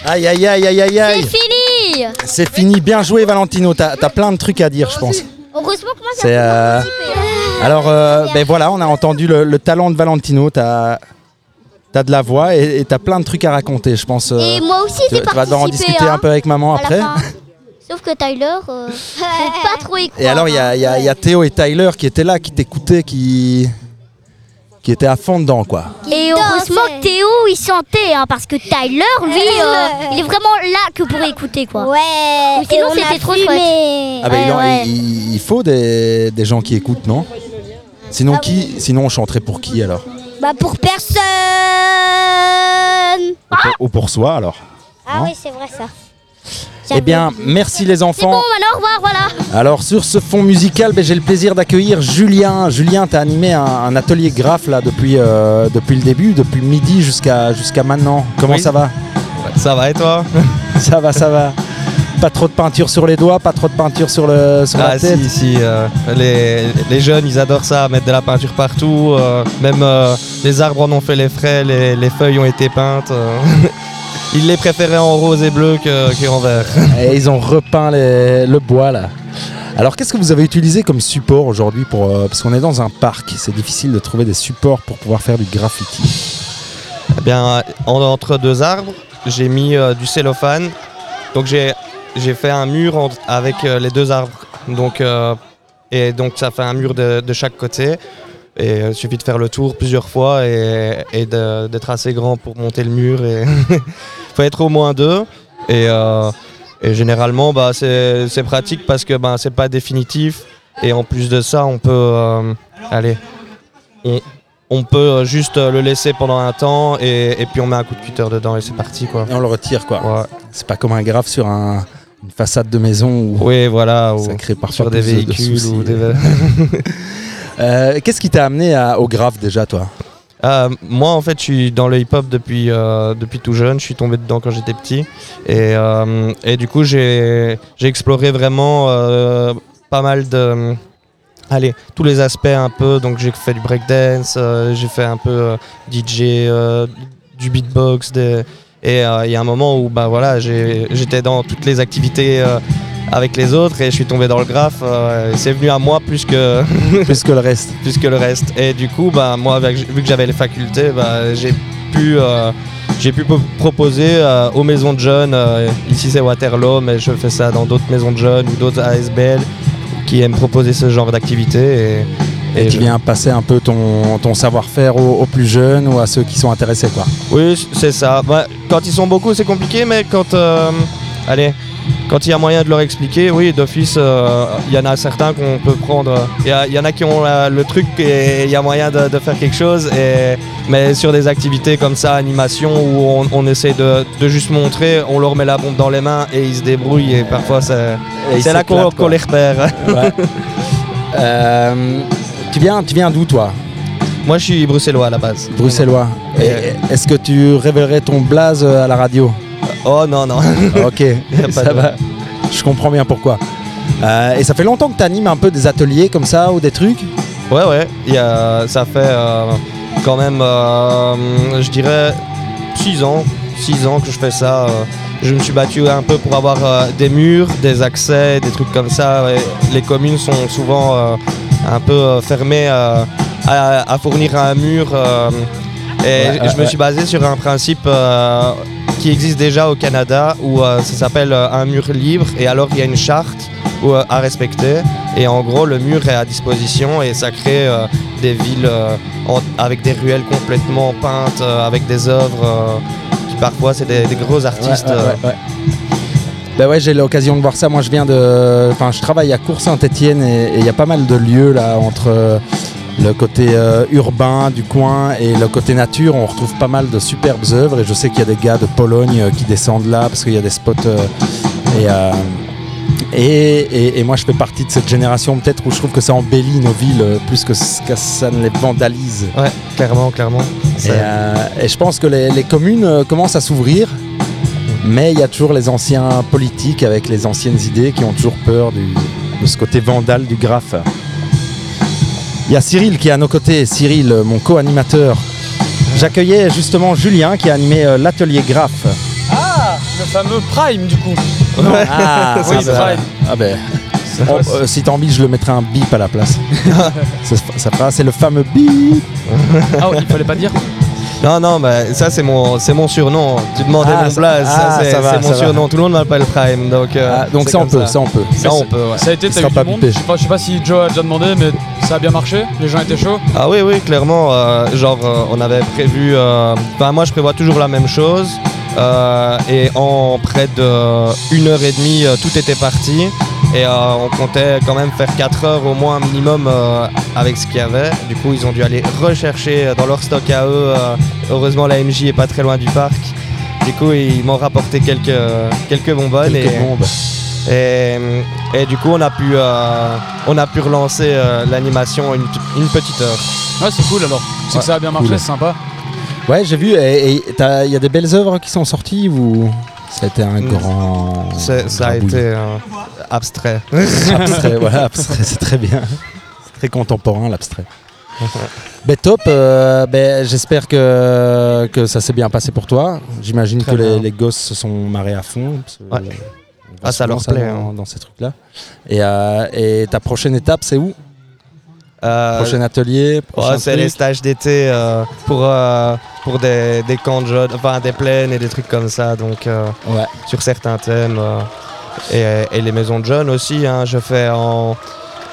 Aïe aïe aïe aïe aïe aïe. Fini. C'est fini, bien joué Valentino, t'as as plein de trucs à dire je pense. Heureusement que moi C'est euh, Alors euh, ben voilà, on a entendu le, le talent de Valentino, t'as as de la voix et t'as plein de trucs à raconter je pense. euh, Et moi aussi, tu, j'ai tu vas en participé, discuter hein, un peu avec maman à la après. Sauf que Tyler, euh, faut pas trop y croire. Et alors il y, a- il y a- il y a Théo et Tyler qui étaient là, qui t'écoutaient, qui qui étaient à fond dedans quoi. Et heureusement que Théo il chantait hein, parce que Tyler lui euh, il est vraiment là que pour écouter quoi. Ouais. Ou sinon et on a c'était trop fumé. chouette. Ah ben, il, en- Ouais, ouais. il- il faut des, des gens qui écoutent, non? Sinon qui Sinon on chanterait pour qui alors? Bah pour personne. ou pour, ou pour soi alors Ah oui, c'est vrai ça. Eh bien, merci les C'est bon enfants. maintenant au revoir voilà. Alors sur ce fond musical, ben, j'ai le plaisir d'accueillir Julien. Julien, tu as animé un, un atelier graphe là depuis, euh, depuis le début, depuis midi jusqu'à jusqu'à maintenant. Comment Oui. ça va? Ça va et toi? Ça va, ça va. Pas trop de peinture sur les doigts, pas trop de peinture sur, le, sur Ah la tête? si, si, euh, les, les jeunes ils adorent ça, mettre de la peinture partout, euh, même euh, les arbres en ont fait les frais, les, les feuilles ont été peintes. ils les préféraient en rose et bleu que, que en vert. Et ils ont repeint les- le bois là. Alors qu'est-ce que vous avez utilisé comme support aujourd'hui pour euh, parce qu'on est dans un parc, c'est difficile de trouver des supports pour pouvoir faire du graffiti. Eh bien, en- entre deux arbres, j'ai mis euh, du cellophane. Donc j'ai fait un mur en- avec euh, les deux arbres. Donc, et donc ça fait un mur de, de chaque côté. Et il suffit de faire le tour plusieurs fois et, d'être assez grand pour monter le mur. faut être au moins deux. Et, euh, et généralement, bah, c'est pratique parce que bah, c'est pas définitif. Et en plus de ça, on peut... euh, allez, on, on peut euh, juste euh, le laisser pendant un temps et, et puis on met un coup de cutter dedans et c'est parti quoi. Et on le retire quoi. C'est pas comme un graphe sur un- une façade de maison où oui voilà ça ou crée parfois sur des de- véhicules ou des Euh, Qu'est-ce qui t'a amené à- au graphe déjà toi? Euh, moi, en fait, je suis dans le hip-hop depuis, euh, depuis tout jeune. Je suis tombé dedans quand j'étais petit. Et, euh, et du coup, j'ai exploré vraiment pas mal de. Allez, tous les aspects un peu. Donc, j'ai fait du breakdance, j'ai fait un peu DJ, du beatbox. Et il y a un moment où bah, voilà, j'étais dans toutes les activités. Avec les autres et je suis tombé dans le graphe euh, c'est venu à moi plus que plus que le reste plus que le reste et du coup bah moi avec- vu que j'avais les facultés bah, j'ai pu euh, j'ai pu po- proposer euh, aux maisons de jeunes ici c'est Waterloo mais je fais ça dans d'autres maisons de jeunes ou d'autres ASBL qui aiment proposer ce genre d'activité et, Et tu je- viens passer un peu ton, ton savoir-faire aux, aux plus jeunes ou à ceux qui sont intéressés quoi. Oui, c'est ça. Bah, quand ils sont beaucoup, c'est compliqué, mais quand, allez, quand il y a moyen de leur expliquer, oui, d'office, euh, il y en a certains qu'on peut prendre. Il y, a- il y en a qui ont le truc et il y a moyen de, de faire quelque chose. Et, mais sur des activités comme ça, animation, où on, on essaie de, de juste montrer, on leur met la bombe dans les mains et ils se débrouillent. Et parfois, c'est là qu'on les repère. Ouais. Euh, tu viens, tu viens d'où toi? Moi, je suis bruxellois à la base. Bruxellois. Est-ce que tu révélerais ton blaze à la radio? Oh non, non. ok, ça de- va. Je comprends bien pourquoi. Euh, et ça fait longtemps que tu animes un peu des ateliers comme ça ou des trucs? Ouais, ouais, y a- ça fait euh, quand même, euh, je dirais, 6 ans, 6 ans que je fais ça. je me suis battu un peu pour avoir des murs, des accès, des trucs comme ça. Les communes sont souvent un peu fermées à, à fournir un mur. et Ouais, je me suis basé sur un principe qui existe déjà au Canada où euh, ça s'appelle euh, un mur libre et alors il y a une charte où, euh, à respecter et en gros le mur est à disposition et ça crée des villes en- avec des ruelles complètement peintes avec des œuvres qui parfois c'est des, des gros artistes. Ouais, ouais. Ben ouais, j'ai l'occasion de voir ça. Moi, je viens de. Enfin, je travaille à Cours-Saint-Étienne et et il y a pas mal de lieux là entre le côté euh, urbain du coin et le côté nature. On retrouve pas mal de superbes œuvres et je sais qu'il y a des gars de Pologne euh, qui descendent là parce qu'il y a des spots. euh, et, et, et- et moi, je fais partie de cette génération peut-être où je trouve que ça embellit nos villes plus que, ce- que ça ne les vandalise. Ouais, clairement, clairement. Et, je pense que les, les communes commencent à s'ouvrir, mais il y a toujours les anciens politiques avec les anciennes idées qui ont toujours peur du- de ce côté vandale du graphe. Il y a Cyril qui est à nos côtés, Cyril, mon co-animateur. J'accueillais justement Julien qui a animé euh, l'atelier graphe. Ah, le fameux Prime du coup. Ah, oui, ça, Prime. ah ben, oh, euh, si t'as envie, je le mettrai un bip à la place. ça, ça c'est le fameux bip. Ah, il fallait pas dire Non, non, bah, ça c'est mon, c'est mon surnom. Tu demandais Ah, mon ça- blaze, ah, ça c'est ça va, c'est mon ça va. surnom. Tout le monde m'appelle Prime, donc. euh, Ah, donc ça, on peut, ça, on peut. Ça, on peut, ouais. Ça a été, t'as eu pas du monde. Je sais pas, je sais pas si Joe a déjà demandé, mais ça a bien marché. Les gens étaient chauds. Ah oui, oui, clairement. euh, genre, euh, on avait prévu. euh, Enfin, moi, je prévois toujours la même chose. euh, et en près de une heure et demie, euh, tout était parti. Et euh, on comptait quand même faire 4 heures au moins minimum euh, avec ce qu'il y avait. Du coup, ils ont dû aller rechercher euh, dans leur stock à eux. euh, heureusement, la MJ est pas très loin du parc. Du coup, ils m'ont rapporté quelques, quelques bonbonnes. Quelques et, bombes. et, et du coup, on a pu, euh, on a pu relancer euh, l'animation une, une petite heure. Ouais, c'est cool alors. C'est Ouais, que ça a bien marché, cool. c'est sympa. Ouais, j'ai vu. Et il y a des belles œuvres qui sont sorties ou? ça a été un grand. C'est- Ça a été euh, abstrait. abstrait, voilà, abstrait, c'est très bien. C'est très contemporain l'abstrait. Ben top, euh, ben, j'espère que, que ça s'est bien passé pour toi. J'imagine que les, les gosses se sont marrés à fond. Ouais. euh, Ah, ça leur plaît, Dans, hein. dans ces trucs-là. Et, euh, et ta prochaine étape, c'est où? Prochain atelier prochain c'est les stages d'été euh, pour, euh, pour des, des camps de jeunes, enfin des plaines et des trucs comme ça. Donc euh, Ouais. sur certains thèmes. euh, et, et les maisons de jeunes aussi. hein, je fais en.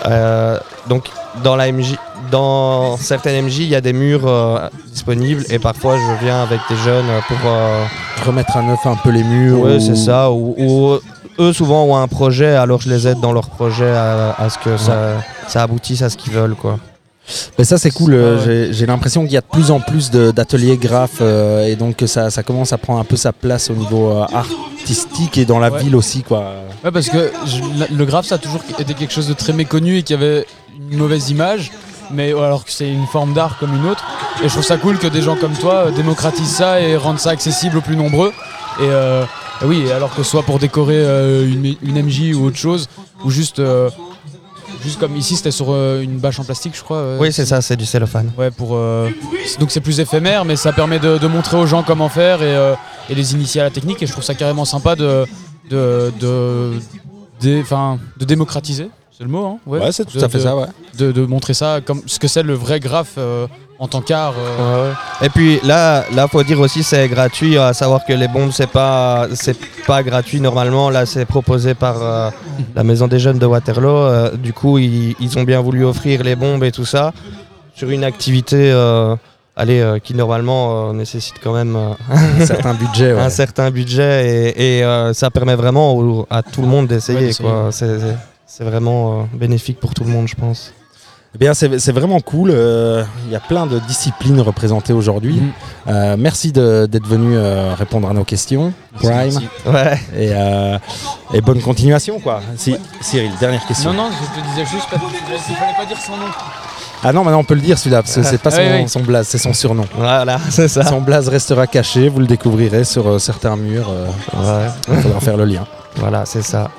euh, donc dans la MJ, dans certaines MJ, il y a des murs euh, disponibles et parfois je viens avec des jeunes pour euh, Remettre à neuf un peu les murs. Ou- c'est ça. Ou, ou eux souvent ont un projet, alors je les aide dans leur projet à, à ce que ça, ça aboutisse à ce qu'ils veulent, quoi. Mais ça c'est cool, euh, j'ai- j'ai l'impression qu'il y a de plus en plus de- d'ateliers graphes euh, et donc que ça, ça commence à prendre un peu sa place au niveau euh, artistique et dans la Ouais. ville aussi quoi. Ouais, parce que je- le graphe, ça a toujours été quelque chose de très méconnu et qui avait une mauvaise image. mais alors que c'est une forme d'art comme une autre. Et je trouve ça cool que des gens comme toi démocratisent ça et rendent ça accessible aux plus nombreux. Et, euh, et oui, alors que ce soit pour décorer euh, une, une MJ ou autre chose, ou juste, euh, juste comme ici, c'était sur euh, une bâche en plastique, je crois. euh, Oui, c'est ça, c'est du cellophane. Ouais, pour, euh, donc c'est plus éphémère, mais ça permet de, de montrer aux gens comment faire et, euh, et les initier à la technique. Et je trouve ça carrément sympa de, de, de, de démocratiser. C'est le mot, hein Ouais, c'est tout De- à fait de- ça, ouais. De, de montrer ça comme ce que c'est le vrai graphe euh, en tant qu'art. euh. Et puis là, là, faut dire aussi c'est gratuit. À savoir que les bombes c'est pas, c'est pas gratuit normalement. Là, c'est proposé par euh, la Maison des Jeunes de Waterloo. Euh, du coup, ils, ils ont bien voulu offrir les bombes et tout ça sur une activité, euh, allez, euh, qui normalement euh, nécessite quand même euh, Un certain budget, ouais. un certain budget et, et, euh, ça permet vraiment au- à tout le monde Ouais, d'essayer. quoi. c'est, vraiment euh, bénéfique pour tout le monde, je pense. Eh bien, c'est c'est vraiment cool. euh, Il y a plein de disciplines représentées aujourd'hui. Mhm. Euh, merci de- d'être venu euh, répondre à nos questions, Prime. Ouais. Et, euh, et bonne continuation, quoi. Si, Cyril, dernière question. Non, non, je te disais juste parce qu'il fallait pas dire son nom. Ah non, maintenant on peut le dire celui-là, parce que c'est pas Ah son, oui, oui. son blaze, c'est son surnom. Voilà, c'est ça. Son blaze restera caché, vous le découvrirez sur euh, certains murs. euh, Il faudra faire le lien. Voilà, c'est ça.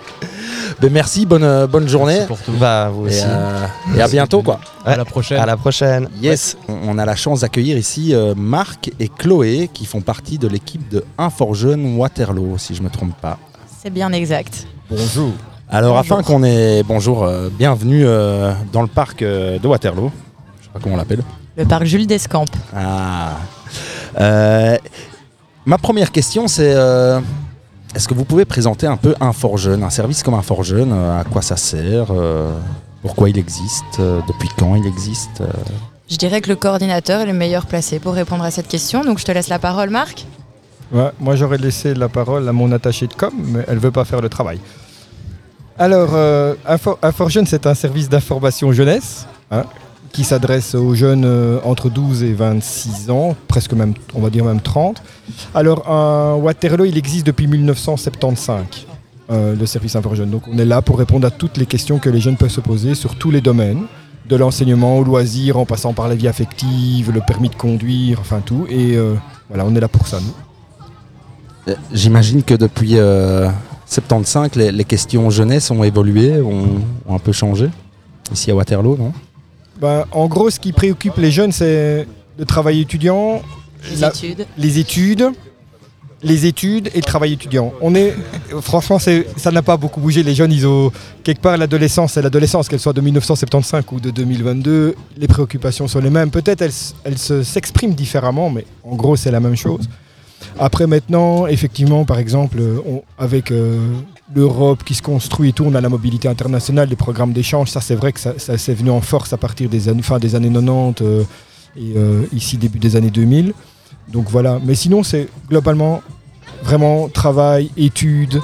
Ben merci, bonne, euh, bonne journée. Bah, vous Et, aussi. euh, et à bientôt, quoi. À la prochaine. À la prochaine. Yes, on on a la chance d'accueillir ici euh, Marc et Chloé qui font partie de l'équipe de Un for Jeune Waterloo, si je me trompe pas. C'est bien exact. Bonjour. Alors Bonjour. afin qu'on ait bonjour, euh, bienvenue euh, dans le parc euh, de Waterloo. Je sais pas comment on l'appelle. Le parc Jules Descamps. Ah. Euh, ma première question c'est euh, est-ce que vous pouvez présenter un peu un fort jeune, un service comme un fort jeune, euh, à quoi ça sert, euh, pourquoi il existe, euh, depuis quand il existe Je dirais que le coordinateur est le meilleur placé pour répondre à cette question. Donc je te laisse la parole, Marc. Ouais, moi j'aurais laissé la parole à mon attaché de com, mais elle veut pas faire le travail. Alors, euh, Info- Infor Jeune, c'est un service d'information jeunesse hein, qui s'adresse aux jeunes euh, entre 12 et 26 ans, presque même, on va dire même 30. Alors, Waterloo, il existe depuis 1975, euh, le service Infor Jeune. Donc, on est là pour répondre à toutes les questions que les jeunes peuvent se poser sur tous les domaines, de l'enseignement au loisir, en passant par la vie affective, le permis de conduire, enfin tout. Et euh, voilà, on est là pour ça, nous. J'imagine que depuis euh, 75, les, les questions jeunesse ont évolué, ont, ont un peu changé. Ici à Waterloo, non? Ben, en gros, ce qui préoccupe les jeunes, c'est le travail étudiant, Les études. les études, les études et le travail étudiant. On est, franchement, ça n'a pas beaucoup bougé. Les jeunes, ils ont quelque part l'adolescence, c'est l'adolescence, qu'elle soit de 1975 ou de 2022, les préoccupations sont les mêmes. Peut-être elles, se- s'expriment différemment, mais en gros, c'est la même chose. Après maintenant, effectivement, par exemple, on- avec euh, l'Europe qui se construit et tout, on a la mobilité internationale, les programmes d'échange. Ça, c'est vrai que ça, ça s'est venu en force à partir des années, fin des années 90 euh, et euh, ici début des années 2000. Donc voilà. Mais sinon, c'est globalement vraiment travail, études,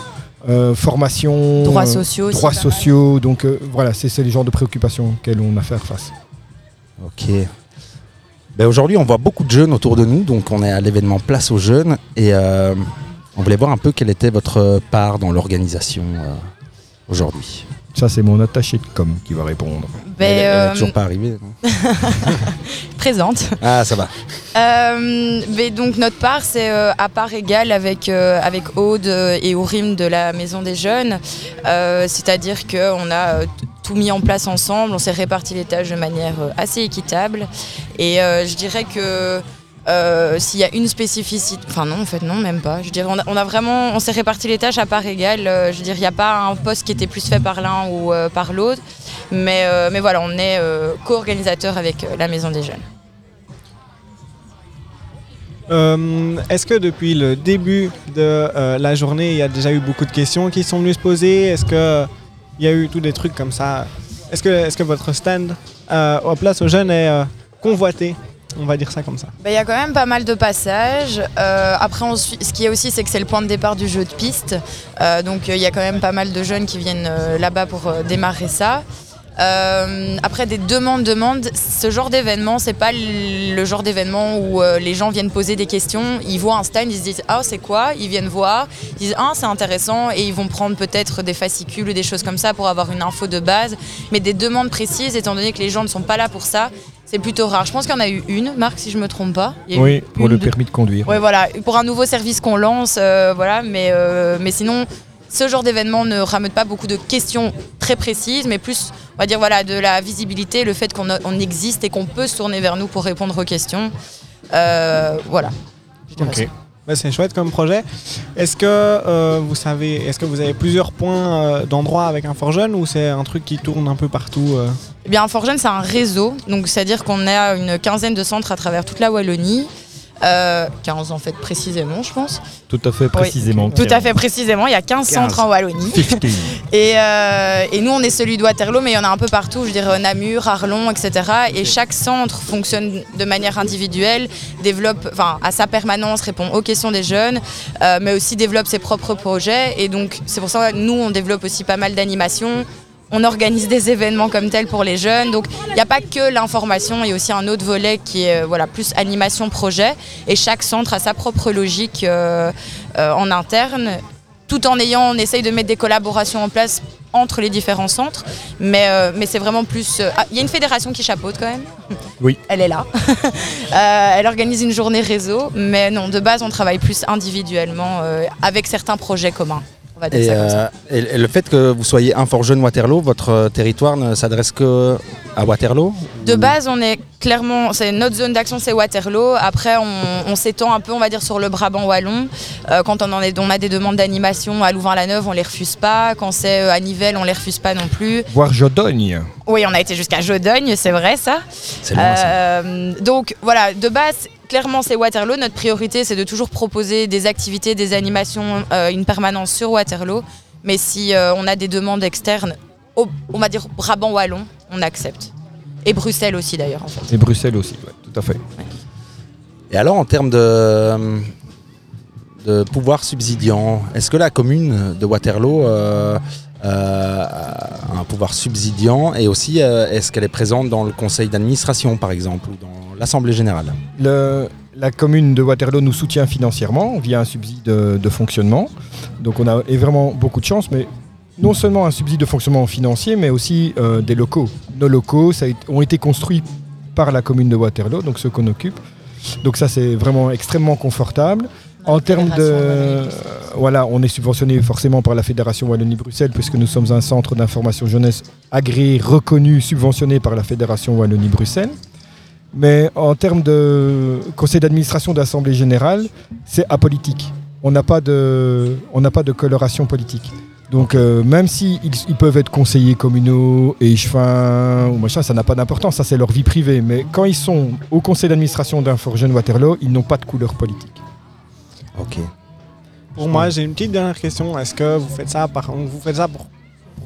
euh, formation, Droits euh, sociaux droits sociaux. Donc euh, voilà, c'est c'est les genres de préoccupations auxquelles on a à faire face. Ok. Ben Aujourd'hui, on voit beaucoup de jeunes autour de nous, donc on est à l'événement Place aux jeunes et euh, on voulait voir un peu quelle était votre part dans l'organisation euh, aujourd'hui. Ça, c'est mon attaché de com qui va répondre. Ben, Elle est- elle est euh, toujours pas arrivée. Présente. Ah, ça va. Euh, mais donc notre part, c'est euh, à part égale avec, euh, avec Aude et Ourim de la Maison des Jeunes. Euh, C'est-à-dire qu'on a tout mis en place ensemble, on s'est réparti les tâches de manière assez équitable. Et euh, je dirais que euh, s'il y a une spécificité, enfin non en fait non même pas. Je dirais on on a vraiment, on s'est réparti les tâches à part égale. Euh, je veux dire il n'y a pas un poste qui était plus fait par l'un ou euh, par l'autre. Mais, mais voilà, on est co-organisateur avec la Maison des Jeunes. Est-ce que depuis le début de la journée, il y a déjà eu beaucoup de questions qui sont venues se poser? Est-ce que il y a eu tous des trucs comme ça? Est-ce que, est que votre stand au place aux jeunes est convoité? On va dire ça comme ça. Bah, Il y a quand même pas mal de passages. Euh, après, on ce qui est aussi, c'est que c'est le point de départ du jeu de piste. Euh, donc, euh, il y a quand même pas mal de jeunes qui viennent là-bas pour démarrer ça. Après des demandes, demandes, ce genre d'événement, c'est pas le genre d'événement où les gens viennent poser des questions, ils voient un stand, ils se disent ah c'est quoi, ils viennent voir, ils disent ah c'est intéressant et ils vont prendre peut-être des fascicules ou des choses comme ça pour avoir une info de base, mais des demandes précises, étant donné que les gens ne sont pas là pour ça, c'est plutôt rare. Je pense qu'il y en a eu une, Marc, si je me trompe pas. Il y a eu Oui, pour une, le permis de conduire. Ouais, voilà, pour un nouveau service qu'on lance, euh, voilà, mais, euh, mais sinon, ce genre d'événement ne ramène pas beaucoup de questions très précises, mais plus, on va dire, voilà, de la visibilité, le fait qu'on on existe et qu'on peut se tourner vers nous pour répondre aux questions. Euh, voilà. Je. C'est chouette comme projet. Est-ce que euh, vous savez, est-ce que vous avez plusieurs points euh, d'endroits avec un fort ou c'est un truc qui tourne un peu partout euh? Eh bien, Forgen, c'est un réseau, donc c'est-à-dire qu'on a une quinzaine de centres à travers toute la Wallonie. Euh, 15 en fait précisément, je pense. Tout à fait précisément. Oui, tout à fait précisément, il y a 15, 15. centres en Wallonie. 15. Et, euh, et nous, on est celui de Waterloo, mais il y en a un peu partout, je dire Namur, Arlon, etc. Et chaque centre fonctionne de manière individuelle, développe, enfin, à sa permanence, répond aux questions des jeunes, euh, mais aussi développe ses propres projets. Et donc, c'est pour ça que nous, on développe aussi pas mal d'animations. On organise des événements comme tels pour les jeunes. Donc, il n'y a pas que l'information, il y a aussi un autre volet qui est euh, voilà, plus animation-projet. Et chaque centre a sa propre logique euh, euh, en interne tout en ayant, on essaye de mettre des collaborations en place entre les différents centres, mais, euh, mais c'est vraiment plus... ah, Il y a une fédération qui chapeaute quand même, Oui. elle est là. Elle organise une journée réseau, mais non, de base, on travaille plus individuellement avec certains projets communs. On va dire Et, ça comme ça. euh, et- et le fait que vous soyez un fort jeune Waterloo, votre euh, territoire ne s'adresse que à Waterloo De base, on est clairement, c'est notre zone d'action, c'est Waterloo. Après, on, on s'étend un peu, on va dire, sur le Brabant wallon. Euh, quand on, en est, on a des demandes d'animation à Louvain-la-Neuve, on les refuse pas. Quand c'est à Nivelles, on les refuse pas non plus. Voire Jodogne. Oui, on a été jusqu'à Jodogne, c'est vrai ça. C'est loin, ça. Euh, donc voilà, de base, clairement c'est Waterloo. Notre priorité c'est de toujours proposer des activités, des animations, euh, une permanence sur Waterloo. Mais si euh, on a des demandes externes, au, on va dire Brabant Wallon, on accepte. Et Bruxelles aussi d'ailleurs en fait. Et Bruxelles aussi, ouais, tout à fait. Et alors, en termes de, de pouvoir subsidiant, est-ce que la commune de Waterloo euh, euh, un pouvoir subsidiant et aussi euh, est-ce qu'elle est présente dans le conseil d'administration, par exemple, ou dans l'assemblée générale? Le- la commune de Waterloo nous soutient financièrement via un subside de, fonctionnement. Donc on a vraiment beaucoup de chance, mais non seulement un subside de fonctionnement financier, mais aussi euh, des locaux. Nos locaux ont été construits par la commune de Waterloo, donc ceux qu'on occupe. Donc ça c'est vraiment extrêmement confortable. En termes de... euh, voilà, on est subventionné forcément par la Fédération Wallonie-Bruxelles puisque nous sommes un centre d'information jeunesse agréé, reconnu, subventionné par la Fédération Wallonie-Bruxelles. Mais en termes de conseil d'administration d'Assemblée générale, c'est apolitique. On n'a pas, de- on n'a pas de coloration politique. Donc euh, même s'ils ils peuvent être conseillers communaux, échevins ou machin, ça n'a pas d'importance, ça c'est leur vie privée. Mais quand ils sont au conseil d'administration d'un fort jeune Waterloo, ils n'ont pas de couleur politique. Ok. Pour moi, j'ai une petite dernière question. Est-ce que vous faites ça par, vous faites ça pour,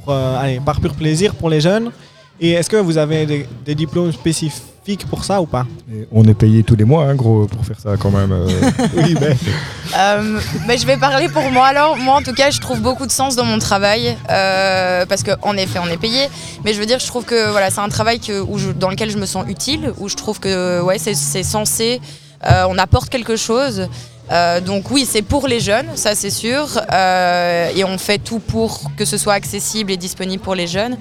pour, euh, allez, par pur plaisir pour les jeunes? Et est-ce que vous avez des, des diplômes spécifiques pour ça ou pas? Et on est payé tous les mois, hein, gros, pour faire ça quand même. euh. oui, mais... Euh, mais je vais parler pour moi alors. Moi, en tout cas, je trouve beaucoup de sens dans mon travail euh, parce qu'en effet, on est payé. Mais je veux dire, je trouve que voilà, c'est un travail que, où je- dans lequel je me sens utile, où je trouve que ouais, c'est c'est censé, euh, on apporte quelque chose. Euh, donc oui, c'est pour les jeunes, ça c'est sûr, Euh, et on fait tout pour que ce soit accessible et disponible pour les jeunes.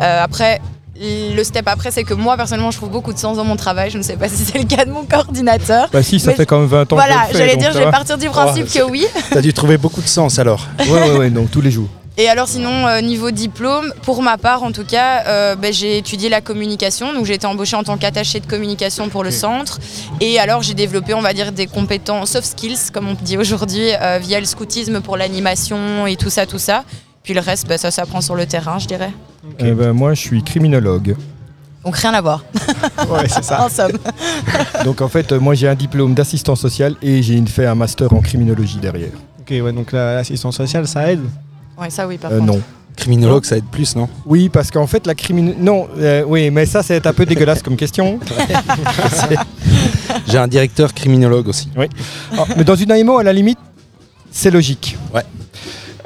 Euh, après, le step après, c'est que moi personnellement, je trouve beaucoup de sens dans mon travail. Je ne sais pas si c'est le cas de mon coordinateur. Bah si, ça Mais fait quand même 20 ans que je Voilà, j'allais dire, je vais va. partir du principe Oh, que oui. T'as dû trouver beaucoup de sens alors. Ouais, ouais, ouais, donc tous les jours. Et alors sinon, euh, niveau diplôme, pour ma part en tout cas, euh, ben, j'ai étudié la communication, donc j'ai été embauchée en tant qu'attachée de communication pour le centre. Et alors j'ai développé, on va dire, des compétences soft skills, comme on dit aujourd'hui, euh, via le scoutisme pour l'animation et tout ça, tout ça. Puis le reste, ben, ça s'apprend sur le terrain, je dirais. Eh ben, moi, je suis criminologue. Donc rien à voir. Ouais, c'est ça. en somme. Donc en fait, moi j'ai un diplôme d'assistant social et j'ai une- fait un master en criminologie derrière. Ok, ouais, donc la- l'assistance sociale, ça aide Ouais, ça oui, par Euh, contre. non. Criminologue, ça aide plus, non? Oui, parce qu'en fait, la crimin... Non, euh, oui, mais ça, c'est un peu dégueulasse comme question. J'ai un directeur criminologue aussi. Oui. Ah, mais dans une AMO, à la limite, c'est logique. Ouais.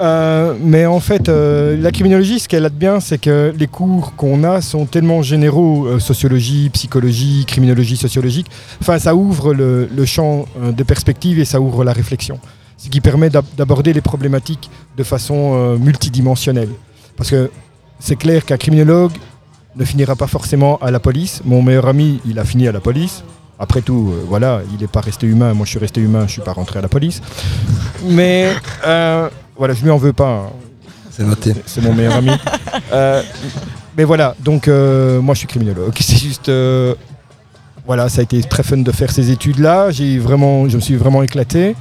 Euh, mais en fait, euh, la criminologie, ce qu'elle a de bien, c'est que les cours qu'on a sont tellement généraux, euh, sociologie, psychologie, criminologie sociologique. Enfin, ça ouvre le, le champ euh, de perspective et ça ouvre la réflexion. Ce qui permet d'ab- d'aborder les problématiques de façon euh, multidimensionnelle. Parce que c'est clair qu'un criminologue ne finira pas forcément à la police. Mon meilleur ami, il a fini à la police. Après tout, euh, voilà, il n'est pas resté humain. Moi, je suis resté humain, je ne suis pas rentré à la police. Mais euh, voilà, je lui en veux pas. hein. C'est noté. C'est mon meilleur ami. Euh, mais voilà, donc moi je suis criminologue. C'est juste. voilà, ça a été très fun de faire ces études-là. J'ai vraiment, je me suis vraiment éclaté.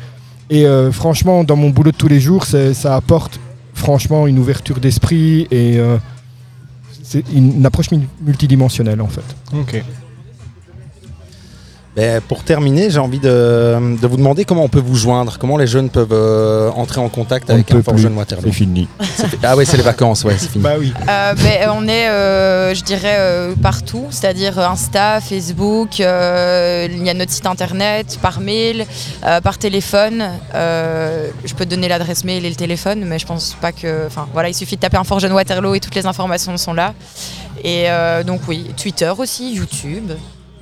Et euh, franchement, dans mon boulot de tous les jours, ça apporte franchement une ouverture d'esprit et euh, une, approche multidimensionnelle en fait. Ben, pour terminer, j'ai envie de, de vous demander comment on peut vous joindre, comment les jeunes peuvent euh, entrer en contact On avec un Fort. Jeune Waterloo. C'est fini. Ah ouais, c'est les vacances, ouais, c'est fini. Bah oui. Euh, ben, on est, euh, je dirais, euh, partout, c'est-à-dire Insta, Facebook, euh, il y a notre site internet, par mail, euh, par téléphone. Euh, je peux te donner l'adresse mail et le téléphone, mais je pense pas que. Enfin voilà, il suffit de taper un Fort Jeune Waterloo et toutes les informations sont là. Et euh, donc oui, Twitter aussi, YouTube.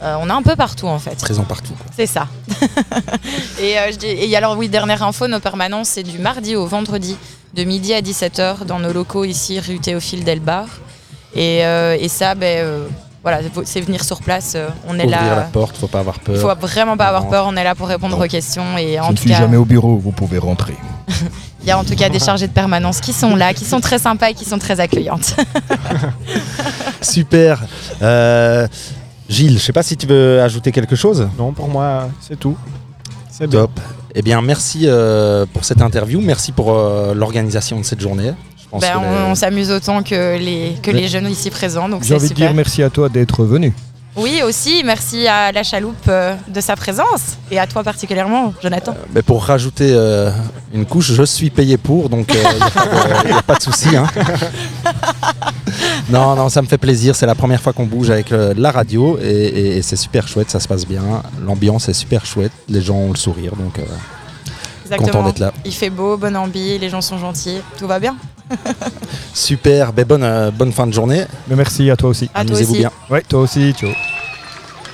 Euh, on est un peu partout en fait. Présent partout. C'est ça. et, euh, je dis- et alors oui, dernière info, nos permanences, c'est du mardi au vendredi, de midi à 17h, dans nos locaux ici, rue Théophile Delbar. Et, euh, et ça, ben, euh, voilà, c'est venir sur place. euh, on est Ouvrir la là. porte, faut pas avoir peur. Il faut vraiment pas avoir peur, on est là pour répondre aux questions. Et en je ne tout suis cas, jamais au bureau, vous pouvez rentrer. il y a en tout cas des chargés de permanence qui sont là, qui sont très sympas et qui sont très accueillantes. Super. Euh, Gilles, je sais pas si tu veux ajouter quelque chose. Non, pour moi, c'est tout. C'est bien. Top. Eh bien, merci euh, pour cette interview. Merci pour euh, l'organisation de cette journée. Je pense Ben, on les- on s'amuse autant que les, que les jeunes ici présents, donc J'ai envie de dire merci à toi d'être venu. Oui, aussi, merci à la chaloupe euh, de sa présence et à toi particulièrement, Jonathan. Mais pour rajouter euh, une couche, je suis payé pour, donc il n'y a, pas de souci. hein. non, non, ça me fait plaisir. C'est la première fois qu'on bouge avec euh, la radio et, et- et c'est super chouette, ça se passe bien. L'ambiance est super chouette, les gens ont le sourire, donc euh, content d'être là. Il fait beau, bonne ambi, les gens sont gentils, tout va bien. Super, ben bonne, euh, bonne fin de journée. Mais merci à toi aussi. À toi Amusez-vous aussi. bien. Ouais, toi aussi, ciao.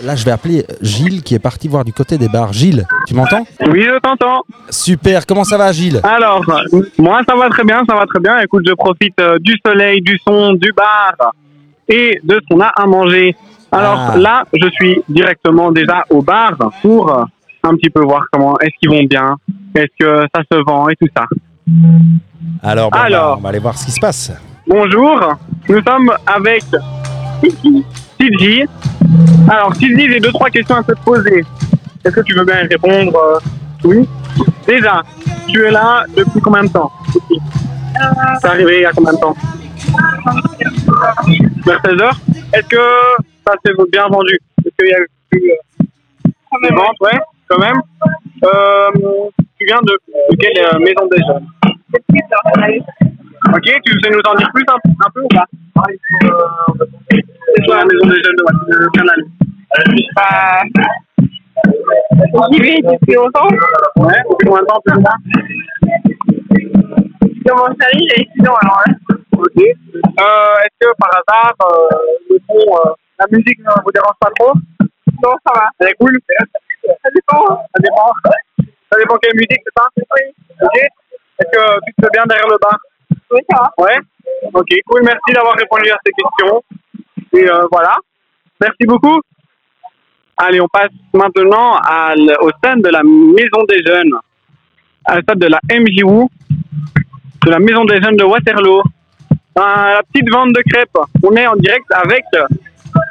Là, je vais appeler Gilles qui est parti voir du côté des bars. Gilles, tu m'entends Oui, je t'entends. Super, comment ça va Gilles Alors, moi ça va très bien, ça va très bien. Écoute, je profite euh, du soleil, du son, du bar et de ce qu'on a à manger. Alors Ah. là, je suis directement déjà au bar pour euh, un petit peu voir comment est-ce qu'ils vont bien, est-ce que ça se vend et tout ça. Alors, bon, Alors. on va aller voir ce qui se passe. Bonjour, nous sommes avec Sylvie. Alors Sylvie, j'ai deux trois questions à te poser. Est-ce que tu veux bien répondre euh, Oui? Déjà, tu es là depuis combien de temps? C'est arrivé il y a combien de temps? Vers 16 heures. Est-ce que ça s'est bien vendu? Est-ce qu'il y a eu euh, des ventes? Ouais, quand même. Euh, tu viens de, de quelle euh, maison jeunes Ok, tu sais nous en dire plus un, un peu ou pas? C'est quoi la maison des jeunes de Watt- de Canal Bah. J'y vais depuis longtemps. Ouais, depuis combien de temps plus ou moins Comment ça arrive J'ai 6 ans alors là. Ok. Euh, Est-ce que par hasard, euh, le son, euh, la musique ne vous dérange pas trop? Non, ça va. C'est cool Ça dépend. Ça dépend. Ça dépend quelle musique, c'est ça Oui. Ok. Est-ce que tu te fais bien derrière le bar Oui. Ouais Ok, cool. Merci d'avoir répondu à ces questions. Et euh, voilà. Merci beaucoup. Allez, on passe maintenant à au stand de la Maison des Jeunes, à la stade de la MJU, de la Maison des Jeunes de Waterloo. Dans la petite vente de crêpes. On est en direct avec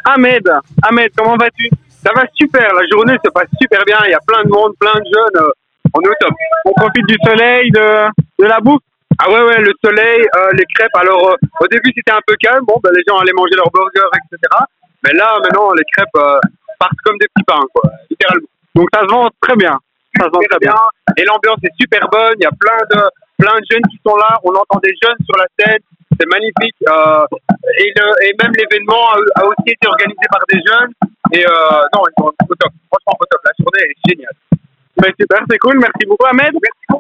Ahmed. Ahmed, comment vas-tu? Ça va super, la journée se passe super bien, il y a plein de monde, plein de jeunes, on est. On profite du soleil, de, de la bouffe. Ah ouais, ouais, le soleil, euh, les crêpes. Alors, euh, au début, c'était un peu calme, bon, ben, les gens allaient manger leurs burgers, etc. Mais là, maintenant, les crêpes euh, partent comme des petits pains, quoi, littéralement. Donc, ça se vend très bien. Ça se vend très bien. Et l'ambiance est super bonne, il y a plein de, plein de jeunes qui sont là, on entend des jeunes sur la scène, c'est magnifique. euh, et, le- et même l'événement a, a aussi été organisé par des jeunes. Et euh, non, ils sont au top. Franchement, au top. La journée est géniale. Ben, super, c'est cool. Merci beaucoup, Ahmed.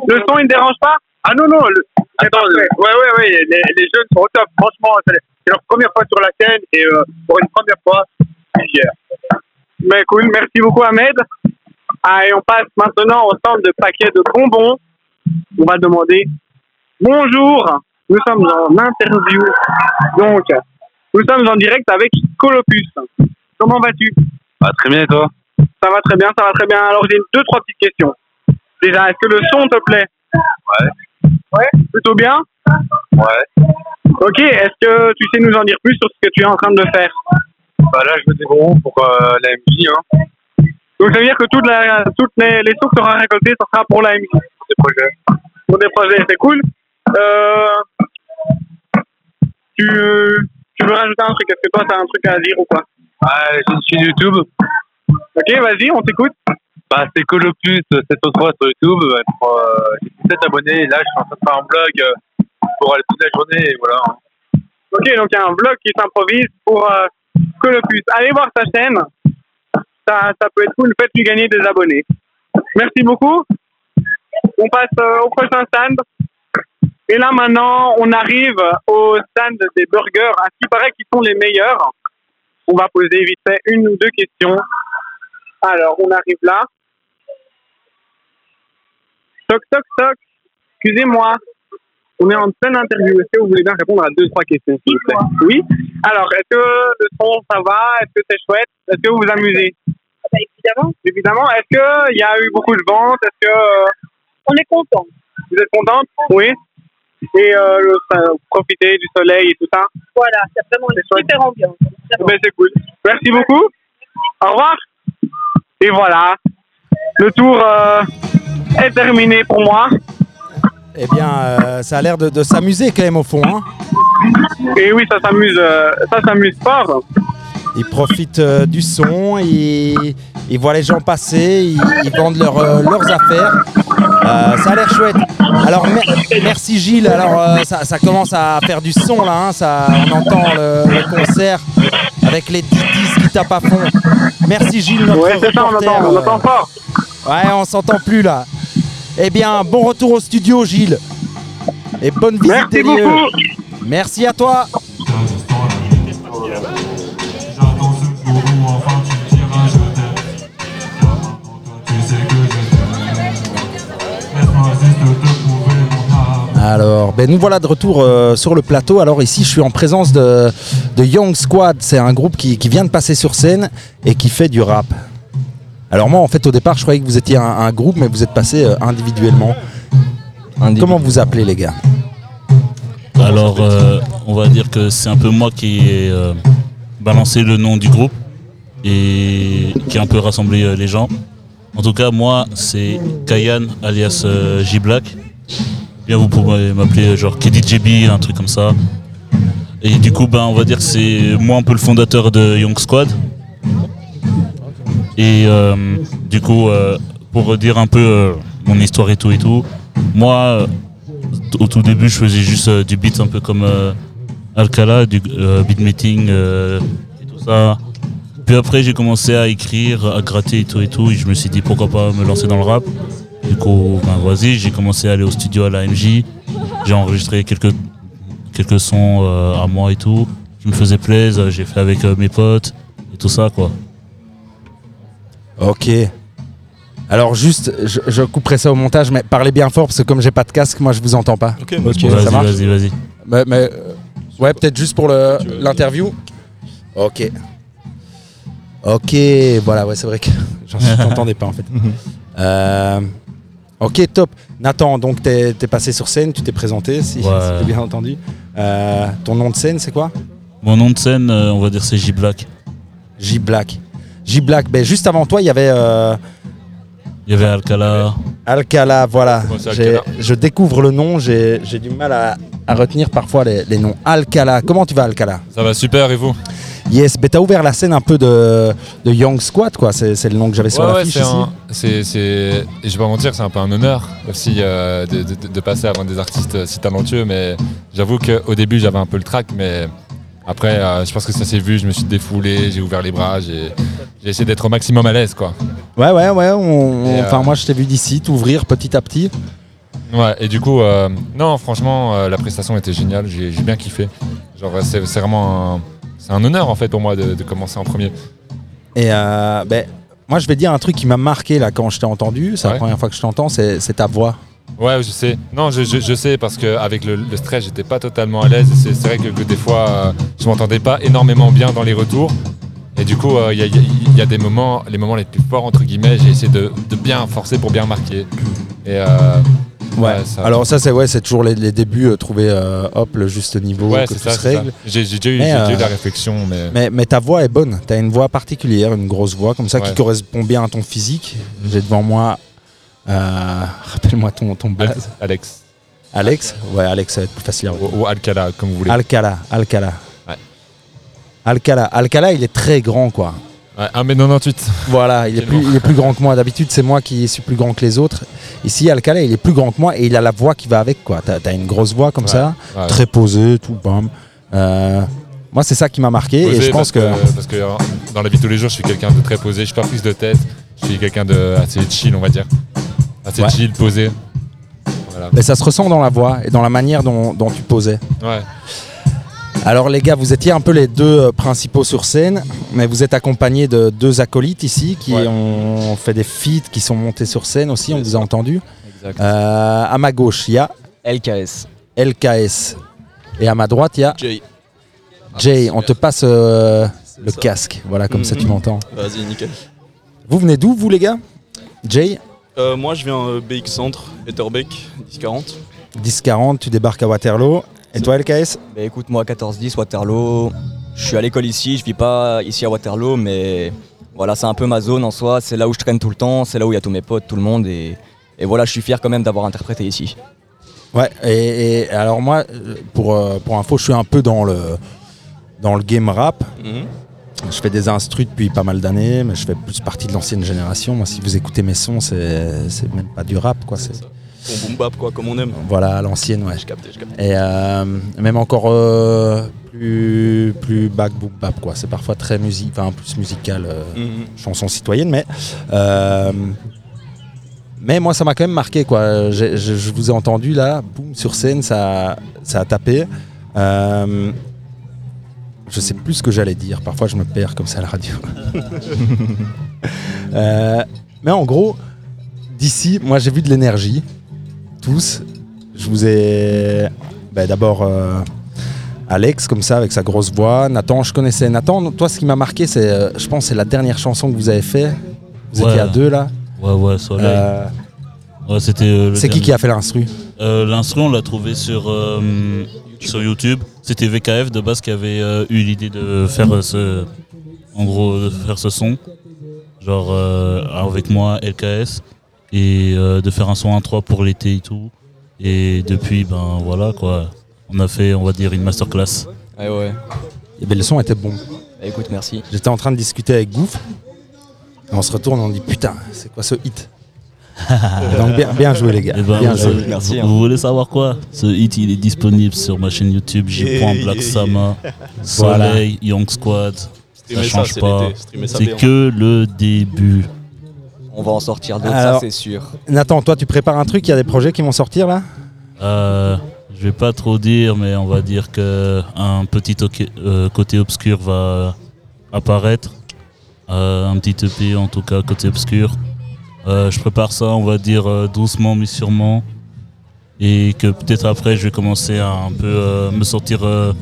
Le son, il ne dérange pas? Ah non, non, le... attends, ouais, ouais, ouais, les, les jeunes sont au top. Franchement, c'est leur première fois sur la scène et euh, pour une première fois, je suis fier. Mais cool, merci beaucoup Ahmed. Ah, et on passe maintenant au centre de paquets de bonbons. On va demander bonjour, nous sommes en interview. Donc, nous sommes en direct avec Colopus. Comment vas-tu? Ah, très bien, et toi? Ça va très bien, ça va très bien. Alors, j'ai deux, trois petites questions. Déjà, est-ce que le son te plaît? Ouais. Ouais, plutôt bien Ouais. Ok, est-ce que tu sais nous en dire plus sur ce que tu es en train de faire? Bah là, je me débrouille pour euh, la MJ, hein. Donc, ça veut dire que toutes, la, toutes les, les sons que tu auras récoltés, ça sera pour la MJ Des projets. Pour des projets, c'est cool. Euh, tu, tu veux rajouter un truc? Est-ce que toi, tu as un truc à dire ou quoi? J'ai une chaîne YouTube. Ok, vas-y, on t'écoute. Bah, c'est Colopus 703 sur YouTube. Euh, j'ai 17 abonnés là, je suis en train de faire un blog euh, pour aller toute la journée voilà. Ok, donc il y a un blog qui s'improvise pour euh, Colopus. Allez voir sa chaîne. Ça, peut être cool. Faites-lui gagner des abonnés. Merci beaucoup. On passe euh, au prochain stand. Et là, maintenant, on arrive au stand des burgers. À ce qui paraît qu'ils sont les meilleurs. On va poser vite fait une ou deux questions. Alors, on arrive là. Toc, toc, toc. Excusez-moi. On est en pleine interview. Est-ce que vous voulez bien répondre à deux, trois questions, s'il vous plaît? Oui? Alors, est-ce que le son, ça va? Est-ce que c'est chouette? Est-ce que vous vous amusez? Évidemment. Évidemment. Est-ce qu'il y a eu beaucoup de ventes? Est-ce que... On est content. Vous êtes contente? Oui. Et euh, le- profiter du soleil et tout ça? Voilà, c'est vraiment une super ambiance. Ben, c'est cool. Merci beaucoup. Au revoir. Et voilà. Le tour euh, est terminé pour moi. Eh bien, euh, ça a l'air de, de s'amuser quand même au fond. hein. Et oui, ça s'amuse, euh, ça s'amuse fort. Ils profitent euh, du son, ils, ils voient les gens passer, ils, ils vendent leur, euh, leurs affaires. Ça a l'air chouette. Alors mer- merci Gilles. Alors ça, ça commence à faire du son là. hein. Ça, on entend le, le concert avec les 10 disques qui tapent à fond. Merci Gilles, notre Ouais, c'est ça, on entend- on entend fort. Ouais, on s'entend plus là. Eh bien, bon retour au studio Gilles. Et bonne visite Merci des lieux. beaucoup. Merci à toi. Alors, ben nous voilà de retour euh, sur le plateau. Alors ici, je suis en présence de, de Young Squad. C'est un groupe qui, qui vient de passer sur scène et qui fait du rap. Alors moi, en fait, au départ, je croyais que vous étiez un, un groupe, mais vous êtes passé euh, individuellement. Comment vous appelez, les gars? Alors, euh, on va dire que c'est un peu moi qui ai euh, balancé le nom du groupe et qui a un peu rassemblé euh, les gens. En tout cas, moi, c'est Kayan alias euh, J-Black. Bien, vous pouvez m'appeler genre KDJB, un truc comme ça. Et du coup, ben, on va dire que c'est moi un peu le fondateur de Young Squad. Et euh, du coup, euh, pour dire un peu euh, mon histoire et tout et tout, moi, au tout début, je faisais juste du beat un peu comme Alcala, du beatmaking et tout ça. Puis après, j'ai commencé à écrire, à gratter et tout et tout. Et je me suis dit pourquoi pas me lancer dans le rap. Du coup, ben, vas-y, j'ai commencé à aller au studio à la MJ. J'ai enregistré quelques, quelques sons à moi et tout. Je me faisais plaisir, j'ai fait avec mes potes et tout ça quoi. Ok. Alors juste, je, je couperai ça au montage, mais parlez bien fort parce que comme j'ai pas de casque, moi je vous entends pas. Ok, vas-y, ça marche vas-y, vas-y. Mais, mais, euh, ouais, peut-être juste pour le- l'interview. Ok. Ok, voilà, ouais, c'est vrai que j'en- je t'entendais pas en fait. Euh, ok, top. Nathan, donc t'es es passé sur scène, tu t'es présenté, si, si Ouais. j'ai bien entendu. Euh, ton nom de scène, c'est quoi? Mon nom de scène, euh, on va dire c'est J-Black. J-Black. J-Black, ben, juste avant toi, il y avait... euh, Il y avait Alcala. Alcala, voilà. Ouais, c'est J'ai- Alcala. Je découvre le nom, j'ai j'ai du mal à, à retenir parfois les, les noms. Alcala, comment tu vas Alcala? Ça va super et vous? Yes, ben t'as ouvert la scène un peu de, de Young Squad, quoi. C'est c'est le nom que j'avais sur Ouais, ouais, l'affiche c'est ici. un- c'est, c'est- et je vais pas mentir, c'est un peu un honneur aussi euh, de, de- de passer avant des artistes si talentueux, mais j'avoue qu'au début j'avais un peu le trac, mais après euh, je pense que ça s'est vu, je me suis défoulé, j'ai ouvert les bras, j'ai, essayé d'être au maximum à l'aise quoi. Ouais, ouais, ouais. on- Et, Enfin, euh, moi, je t'ai vu d'ici t'ouvrir petit à petit. Ouais, et du coup, euh, non, franchement, euh, la prestation était géniale, j'ai bien kiffé. Genre, euh, c'est vraiment un, c'est un honneur en fait pour moi de, de commencer en premier. Et euh, ben, moi, je vais dire un truc qui m'a marqué là quand je t'ai entendu. C'est la première fois que je t'entends, c'est ta voix. Ouais, je sais. Non, je, je- je sais parce qu'avec le, le stress, j'étais pas totalement à l'aise. C'est vrai que, que des fois, euh, je m'entendais pas énormément bien dans les retours. Et du coup, euh, il y, a- il y a- il y a des moments, les moments les plus forts, entre guillemets, j'ai essayé de, de bien forcer pour bien marquer. Et euh, Ouais. ça- Alors ça, c'est ouais, c'est toujours les, les débuts, euh, trouver euh, hop le juste niveau Ouais, que c'est tout ça, se règle. J'ai déjà eu, eu euh, de la réflexion, mais. Mais, mais ta voix est bonne. Tu as une voix particulière, une grosse voix comme ça qui correspond bien à ton physique. J'ai devant moi, euh, rappelle-moi ton, ton blaze. Alex. Alex? Ouais, Alex, ça va être plus facile à Ou, ou Alcala, comme vous voulez. Alcala, Alcala. Ouais. Alcala, Alcala, il est très grand, quoi. Ouais, 1m98. Voilà, il est, plus, Tellement. il est plus grand que moi. D'habitude, c'est moi qui suis plus grand que les autres. Ici, Alcala, il est plus grand que moi et il a la voix qui va avec, quoi. T'as as une grosse voix comme Ouais, ça, ouais. très posée, tout, bam. Euh, moi, c'est ça qui m'a marqué et je pense parce que. Parce que euh, dans la vie de tous les jours, je suis quelqu'un de très posé. Je suis pas prise de tête. Je suis quelqu'un de assez chill, on va dire. Assez Ouais. chill, posé. Voilà. Mais ça se ressent dans la voix et dans la manière dont, dont tu posais. Ouais. Alors les gars, vous étiez un peu les deux euh, principaux sur scène, mais vous êtes accompagnés de deux acolytes ici qui Ouais. ont fait des feats, qui sont montés sur scène aussi, on vous a entendu. Exact. Euh, à ma gauche, il y a LKS. LKS. Et à ma droite, il y a Jay. Jay. On te passe euh, le casque, voilà, comme ça tu Mhm. m'entends. Vas-y, nickel. Vous venez d'où, vous les gars? Jay, Euh, moi, je viens euh, BX Centre, Etterbeek, 1040. 10-40, tu débarques à Waterloo. Et toi, LKS Bah écoute, moi, 14-10, Waterloo. Je suis à l'école ici, je vis pas ici à Waterloo, mais voilà, c'est un peu ma zone en soi. C'est là où je traîne tout le temps, c'est là où il y a tous mes potes, tout le monde. Et, et voilà, je suis fier quand même d'avoir interprété ici. Ouais, et, et alors moi, euh, pour, pour info, je suis un peu dans le, dans le game rap. Mhm. Je fais des instrus depuis pas mal d'années, mais je fais plus partie de l'ancienne génération. Moi, si vous écoutez mes sons, c'est même pas du rap, quoi. C'est Bon boom bap, quoi, comme on aime. voilà, l'ancienne, ouais. Je capte, je capte. Et euh, même encore euh, plus, plus back boom bap, quoi. C'est parfois très musique, enfin plus musical, euh, Mhm. chanson citoyenne, mais mais moi, ça m'a quand même marqué, quoi. Je, je vous ai entendu là, boum, sur scène, ça, ça a tapé. Euh, je sais plus ce que j'allais dire. Parfois, je me perds comme ça à la radio. Euh, mais en gros, d'ici, moi, j'ai vu de l'énergie. Tous. Je vous ai. ben, D'abord. euh, Alex, comme ça, avec sa grosse voix. Nathan, je connaissais. Nathan, toi, ce qui m'a marqué, c'est, euh, je pense, c'est la dernière chanson que vous avez fait. Vous Ouais. étiez à deux là. Ouais, ouais, Soleil. Ouais, c'était. c'est qui qui a fait l'instru? Euh, L'instru, on l'a trouvé sur, sur YouTube. C'était VKF de base qui avait euh, eu l'idée de faire euh, ce, en gros, de faire ce son, genre euh, avec moi, LKS, et euh, de faire un son 1-3 pour l'été et tout. Et depuis, ben voilà quoi, on a fait, on va dire, une masterclass. Ouais, ouais. Et ben, le son était bon. Bah, écoute, merci. J'étais en train de discuter avec. Et on se retourne et on dit putain, c'est quoi ce hit? Donc bien, bien joué les gars. Eh ben, bien vous, joué. vous- vous voulez savoir quoi? Ce hit, il est disponible sur ma chaîne YouTube. J'y Yeah, prends yeah, Black yeah. Sama, Voilà. Soleil, Young Squad. Ça change c'est pas. C'est que le début. On va en sortir d'autres, ça c'est sûr. Nathan, toi, tu prépares un truc? Il y a des projets qui vont sortir là? Euh, je vais pas trop dire, mais on va dire que un petit euh, côté obscur va apparaître. Euh, un petit EP en tout cas côté obscur. Euh, je prépare ça, on va dire euh, doucement mais sûrement. Et que peut-être après je vais commencer à un peu euh, me sortir euh,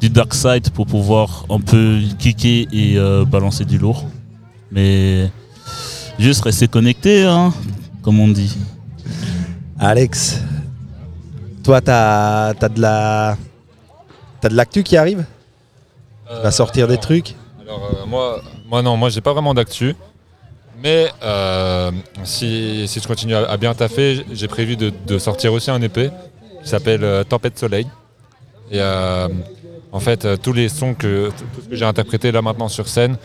du dark side pour pouvoir un peu kicker et euh, balancer du lourd. Mais juste rester connecté, hein, comme on dit. Alex, toi, t'as as de la. T'as de l'actu qui arrive? Tu vas sortir des trucs? Alors euh, moi, moi non, moi j'ai pas vraiment d'actu. Mais euh, si, si je continue à, à bien taffer, j'ai prévu de, de sortir aussi un EP qui s'appelle euh, Tempête Soleil. Et euh, en fait, tous les sons que, tout tout ce que j'ai interprété là maintenant sur scène,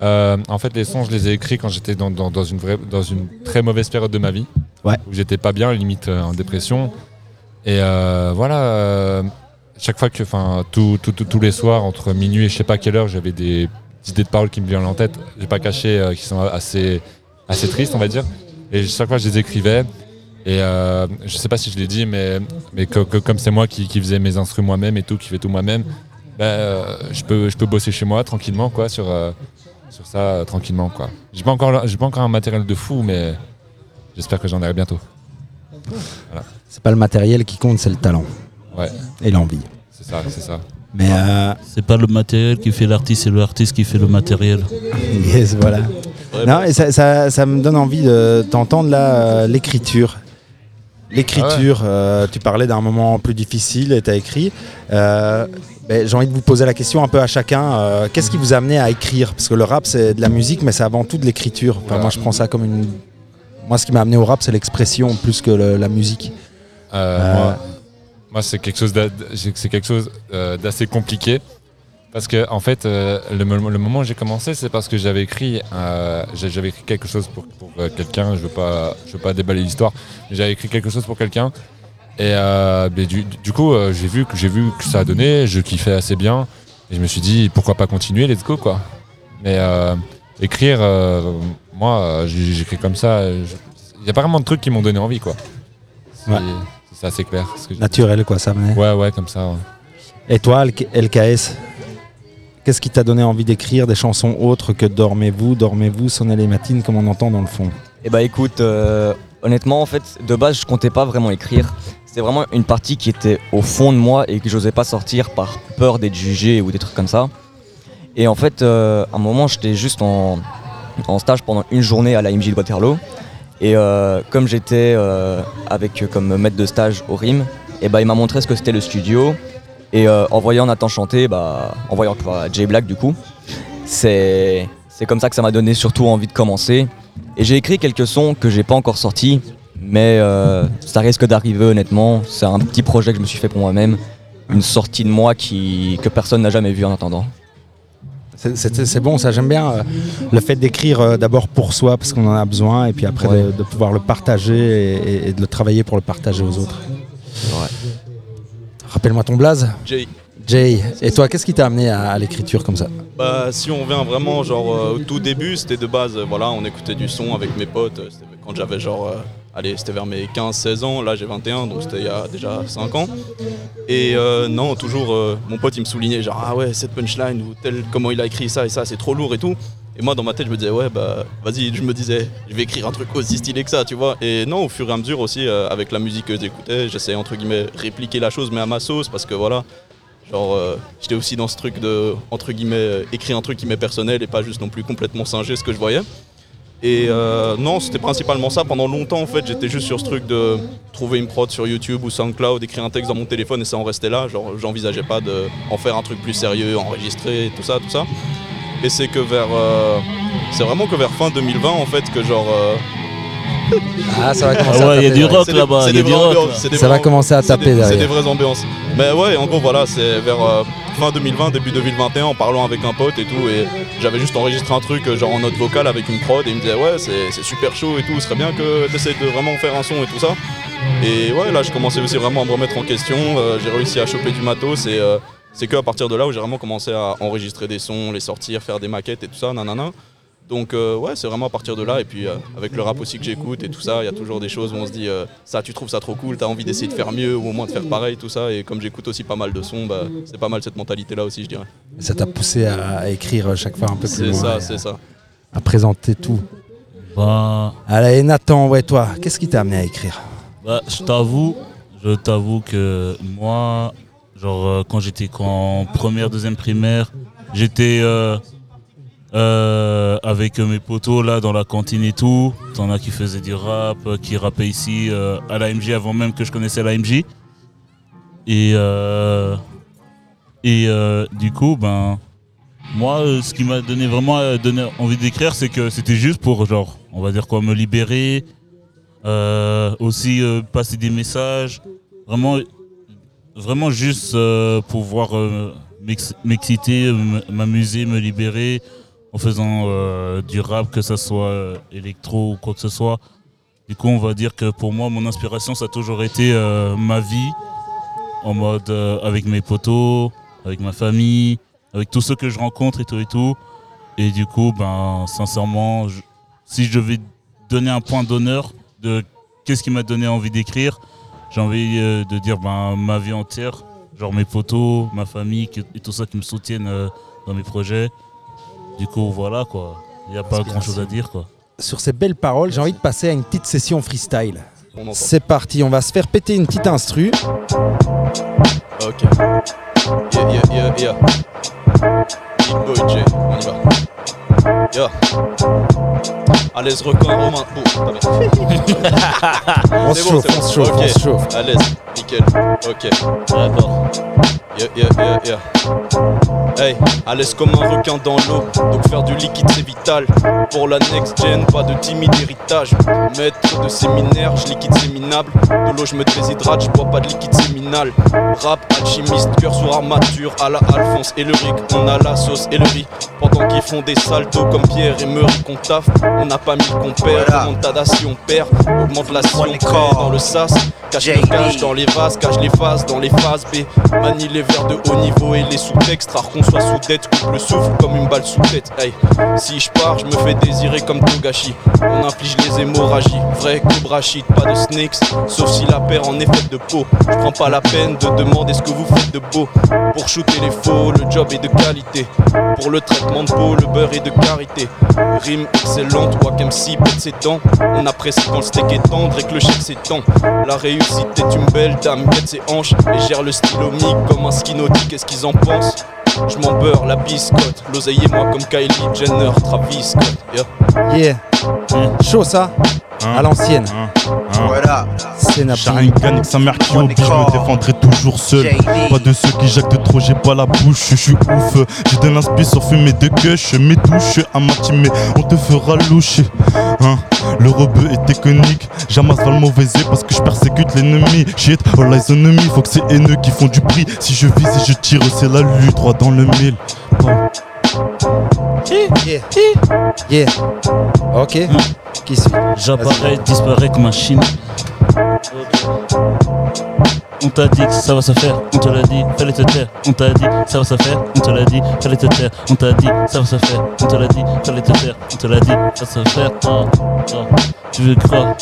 en fait les sons je les ai écrits quand j'étais dans, dans- dans une vraie, dans une très mauvaise période de ma vie. Ouais. Où j'étais pas bien, limite en dépression. Et voilà, chaque fois que, enfin, tous les soirs, entre minuit et je sais pas quelle heure, j'avais des idées de paroles qui me viennent en tête. J'ai pas caché, euh, qui sont assez, assez tristes, on va dire. Et chaque fois, je les écrivais. Et euh, je sais pas si je l'ai dit, mais, mais que- que comme c'est moi qui, qui faisais mes instruments moi-même et tout, qui fait tout moi-même, ben, euh, je, peux, je peux bosser chez moi tranquillement, quoi, sur, euh, sur ça, tranquillement, quoi. J'ai pas, encore- pas encore un matériel de fou, mais j'espère que j'en aurai bientôt. Voilà. C'est pas le matériel qui compte, c'est le talent. Ouais. Et l'envie. C'est ça, c'est ça. Mais euh, C'est pas le matériel qui fait l'artiste, c'est l'artiste qui fait le matériel. yes, voilà. Non, et ça, ça- ça me donne envie de t'entendre là, euh, l'écriture. L'écriture, euh, tu parlais d'un moment plus difficile et tu as écrit. Euh, ben, J'ai envie de vous poser la question un peu à chacun. euh, Qu'est-ce qui vous a amené à écrire? Parce que le rap, c'est de la musique, mais c'est avant tout de l'écriture. Enfin, Moi, je prends ça comme une. Moi, ce qui m'a amené au rap, c'est l'expression plus que le- la musique. Euh, Euh, Moi, c'est quelque chose euh, d'assez compliqué. Parce que en fait, euh, le, mo- le moment où j'ai commencé, c'est parce que j'avais écrit, euh, quelque chose pour, quelqu'un. Je veux pas, déballer l'histoire, mais j'avais écrit quelque chose pour quelqu'un. Et du, coup, j'ai vu que ça a donné, je kiffais assez bien, et je me suis dit pourquoi pas continuer, let's go quoi. Mais écrire, moi, j'écris comme ça. Il y a pas vraiment de trucs qui m'ont donné envie quoi. C'est assez clair. ce que je- Naturel, quoi, ça. Ouais, ouais, comme ça. ouais. Et toi, LK- LKS Qu'est-ce qui t'a donné envie d'écrire des chansons autres que Dormez-vous, Dormez-vous, Sonnez les matines, comme on entend dans le fond? Eh bah écoute, euh, honnêtement, en fait, de base, je comptais pas vraiment écrire. C'était vraiment une partie qui était au fond de moi et que j'osais pas sortir par peur d'être jugé ou des trucs comme ça. Et en fait, euh, à un moment, j'étais juste en, en stage pendant une journée à la MJ de Waterloo. Et euh, comme j'étais euh, avec euh, comme maître de stage au RIM, et bah, il m'a montré ce que c'était le studio. Et en voyant Nathan chanter, bah, en voyant Jay Black du coup, c'est comme ça que ça m'a donné surtout envie de commencer. Et j'ai écrit quelques sons que j'ai pas encore sortis, mais ça risque d'arriver honnêtement. C'est un petit projet que je me suis fait pour moi-même, une sortie de moi qui, que personne n'a jamais vue en attendant. C'est- bon, ça j'aime bien euh, le fait d'écrire euh, d'abord pour soi parce qu'on en a besoin et puis après de, de pouvoir le partager et, et- et de le travailler pour le partager aux autres. Rappelle-moi ton blaze. Jay. Jay. Et toi, qu'est-ce qui t'a amené à, à l'écriture comme ça? Bah, si on vient vraiment genre euh, au tout début, c'était de base, euh, voilà, on écoutait du son avec mes potes. euh, c'était quand j'avais genre, euh, allez, c'était vers mes 15-16 ans, là j'ai 21, donc c'était il y a déjà 5 ans. Et euh, non, toujours, euh, mon pote il me soulignait genre, ah ouais, cette punchline ou tel, comment il a écrit ça et ça, c'est trop lourd et tout. Et moi dans ma tête je me disais, ouais, bah vas-y, je me disais, je vais écrire un truc aussi stylé que ça, tu vois. Et non, au fur et à mesure aussi, euh, avec la musique que j'écoutais, j'essayais entre guillemets répliquer la chose, mais à ma sauce, parce que voilà. Genre, j'étais aussi dans ce truc de, entre guillemets, écrire un truc qui m'est personnel et pas juste non plus complètement singer ce que je voyais. Et euh, non, c'était principalement ça. Pendant longtemps, en fait, j'étais juste sur ce truc de trouver une prod sur YouTube ou SoundCloud, écrire un texte dans mon téléphone et ça en restait là. Genre, j'envisageais pas de en faire un truc plus sérieux, enregistrer, tout ça, tout ça. Et c'est que vers, euh, c'est vraiment que vers fin 2020, en fait, que genre. euh, Ah, ça va commencer Ah ouais, à il y a taper, du rock là-bas, Ça va commencer à taper C'est des vraies ambiances. Mais ouais, en gros, voilà, c'est vers euh, fin 2020, début 2021, en parlant avec un pote et tout. Et j'avais juste enregistré un truc, genre en note vocale avec une prod. Et il me disait, ouais, c'est c'est super chaud et tout. Ce serait bien que tu de vraiment faire un son et tout ça. Et ouais, là, je commençais aussi vraiment à me remettre en question. Euh, J'ai réussi à choper du matos et. euh, c'est que à partir de là où j'ai vraiment commencé à enregistrer des sons, les sortir, faire des maquettes et tout ça, nanana. Donc euh, ouais, c'est vraiment à partir de là. Et puis euh, avec le rap aussi que j'écoute et tout ça, il y a toujours des choses où on se dit euh, ça, tu trouves ça trop cool, t'as envie d'essayer de faire mieux ou au moins de faire pareil, tout ça. Et comme j'écoute aussi pas mal de sons, bah, c'est pas mal cette mentalité-là aussi, je dirais. Ça t'a poussé à, à écrire chaque fois un peu plus C'est loin. ça, et c'est ça. À présenter tout. Bah, Allez, Nathan, ouais, toi, qu'est-ce qui t'a amené à écrire? Bah, je t'avoue, je t'avoue que moi, genre quand j'étais en première, deuxième primaire, j'étais euh, avec mes potos là dans la cantine et tout. T'en as qui faisaient du rap, euh, qui rappaient ici euh, à l'AMJ avant même que je connaissais l'AMJ. Et, et du coup, ben, moi, ce qui m'a donné vraiment donné envie d'écrire, c'est que c'était juste pour, genre, on va dire quoi, me libérer, aussi passer des messages, vraiment, vraiment juste pouvoir m'ex- m'exciter, m'amuser, me libérer en faisant euh, du rap, que ce soit euh, électro ou quoi que ce soit. Du coup, on va dire que pour moi, mon inspiration, ça a toujours été euh, ma vie, en mode avec mes potos, avec ma famille, avec tous ceux que je rencontre et tout et tout. Et du coup, ben, sincèrement, si je devais donner un point d'honneur de qu'est-ce qui m'a donné envie d'écrire J'ai envie de dire ben, ma vie entière, genre mes photos, ma famille et tout ça qui me soutiennent dans mes projets. Du coup, voilà quoi. Il n'y a pas grand chose à dire quoi. Sur ces belles paroles, j'ai envie de passer à une petite session freestyle. C'est parti, on va se faire péter une petite instru. Ok. Yeah, yeah, yeah, yeah. Big Boy J, on y va. Yeah. À l'aise record Romain. Oh, On se chauffe, on se chauffe, on se chauffe. À l'aise, nickel. Ok. D'accord. Yeah, yeah, yeah, yeah. Hey, à l'aise comme un requin dans l'eau. Donc faire du liquide c'est vital. Pour la next gen, pas de timide héritage. Maître de séminaire, je liquide séminable. De l'eau, je me déshydrate, je bois pas de liquide séminal. Rap, alchimiste, cœur sur armature. À la Alphonse et le Rick, on a la sauce et le riz. Pendant qu'ils font des comme Pierre et Murray qu'on taffe, on n'a pas mis qu'on perd. Remontada si on perd, augmente la si on crée dans le sas. Cache le cache dans les vases, cache les phases dans les phases B. Manie les verres de haut niveau et les sous-textes. Rare qu'on soit sous dette, coupe le souffle comme une balle sous tête. Hey, si je pars, je me fais désirer comme Togashi. On inflige les hémorragies, vrai Cobra shit, pas de snakes. Sauf si la paire en est faite de peau. Je prends pas la peine de demander ce que vous faites de beau. Pour shooter les faux, le job est de qualité. Pour le traitement de peau, le beurre est de Rime excellente, Wack MC pète ses dents. On apprécie quand le steak est tendre et que le chèque s'étend. La réussite est une belle dame, guette ses hanches et gère le stylo comme un ski nautique. Qu'est-ce qu'ils en pensent? Je m'en beurre la biscotte. L'oseille et moi comme Kylie Jenner, Travis Scott. Yeah. Yeah. Chaud ça À l'ancienne. Voilà. C'est. Sharingan, sa mère qui oblige, je me défendrai toujours seul. Pas de ceux qui jactent de trop, j'ai pas la bouche, je suis ouf. J'ai de l'inspi sur fumer de gueule, mes douches à mais on te fera loucher. Hein le rebeu est technique, j'amasse pas le mauvais parce que je persécute l'ennemi. Shit, all eyes on me, faut que c'est haineux qui font du prix. Si je vise et je tire, c'est la lutte, droit dans le mille. Bon. Yeah. Yeah. Ok. Qui suit J'apparais, disparais comme un chimie. On t'a dit que ça va se faire, on te l'a dit, fallait te taire. On t'a dit ça va se faire, on te l'a dit, fallait te taire. On t'a dit ça va se faire, on te l'a dit, fallait te taire. On te l'a dit, ça va se faire. Oh, oh. Tu veux croire?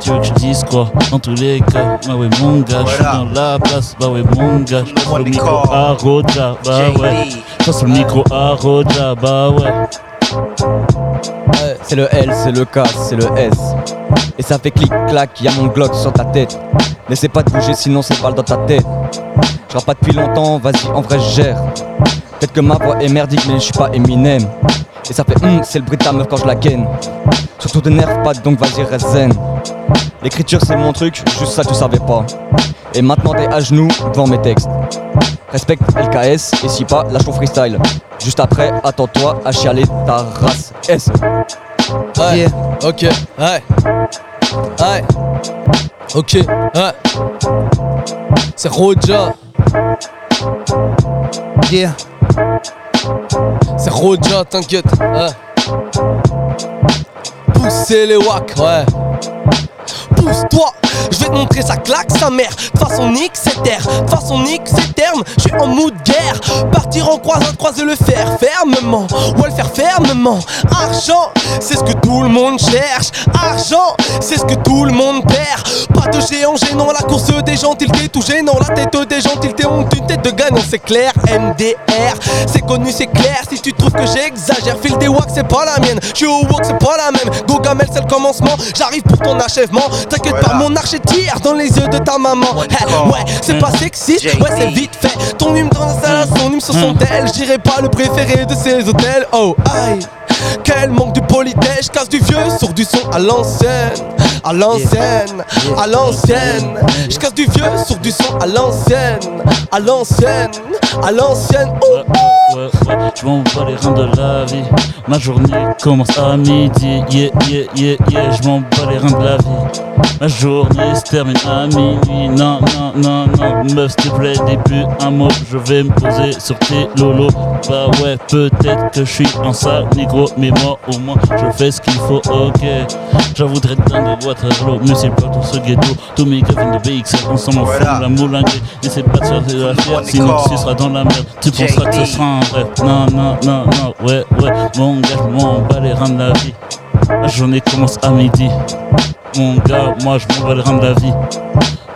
Tu veux que je dise quoi? Dans tous les cas, bah ouais mon gars, je suis dans la place, bah ouais mon gars, je passe le micro à Roja, bah ouais, je passe le micro à Roja, bah ouais. C'est le L, c'est le K, c'est le S. Et ça fait clic-clac, y'a mon Glock sur ta tête. N'essaie pas de bouger sinon c'est balle dans ta tête. Je rappe pas depuis longtemps, vas-y, en vrai je gère. Peut-être que ma voix est merdique, mais je suis pas Eminem. Et ça fait hum, c'est le bruit de ta meuf quand je la ken. Surtout te nerve pas, donc vas-y, reste zen. L'écriture c'est mon truc, juste ça tu savais pas. Et maintenant t'es à genoux devant mes textes. Respecte LKS et si pas, lâche ton freestyle. Juste après, attends-toi à chialer ta race S. Ouais, ok, ouais. Ouais. Ok, ouais. C'est Roja. Yeah. C'est Roja, t'inquiète. Ouais. Poussez les wacks, ouais. Pousse-toi, je vais te montrer sa claque, sa mère. De façon nique, c'est terre. De façon nique, c'est terme. Je suis en mood guerre. Partir en croisade, croiser le fer fermement. Ouais, le faire fermement. Argent, c'est ce que tout le monde cherche. Argent, c'est ce que tout le monde perd. Pas de géant gênant, la course des gens tout gênant. La tête des gens tiltés ont une tête de gagnant, c'est clair. MDR, c'est connu, c'est clair. Si tu trouves que j'exagère, file des wacks, c'est pas la mienne. Je suis au walk, c'est pas la même. Go Gamel, c'est le commencement. J'arrive pour ton achèvement. T'inquiète pas, mon archer tire dans les yeux de ta maman. Ouais, c'est pas sexiste, ouais, c'est vite fait. Ton hume dans la salle, son hume sur son tel. J'irai pas le préféré de ces hôtels. Oh, aïe. Quel manque de politesse, casse du vieux sur du son à l'ancienne, à l'ancienne, à l'ancienne. Je casse du vieux sur du son à l'ancienne, à l'ancienne, à l'ancienne. Ouais, ouais, je m'en bats les reins de la vie. Ma journée commence à midi. Yeah, yeah, yeah, yeah, je m'en bats les reins de la vie. Ma journée se termine à minuit. Non, non, non, non, meuf, s'il te plaît, plus un mot. Je vais me poser sur tes lolos. Bah ouais, peut-être que je suis en sale négro, mais moi au moins je fais ce qu'il faut, ok. J'avoue être dans des Waterloo, mais c'est pas tout ce ghetto. Tous mes gars viennent de BXL, ensemble on forme la moulinguée. N'essaie pas de faire de la fière, sinon tu seras dans la merde. Tu penseras que ce sera un rêve. Non, non, non, non, ouais, ouais, mon gars, je m'en bats les reins de la vie. La journée commence à midi. Mon gars, moi je m'en bats les reins de la vie.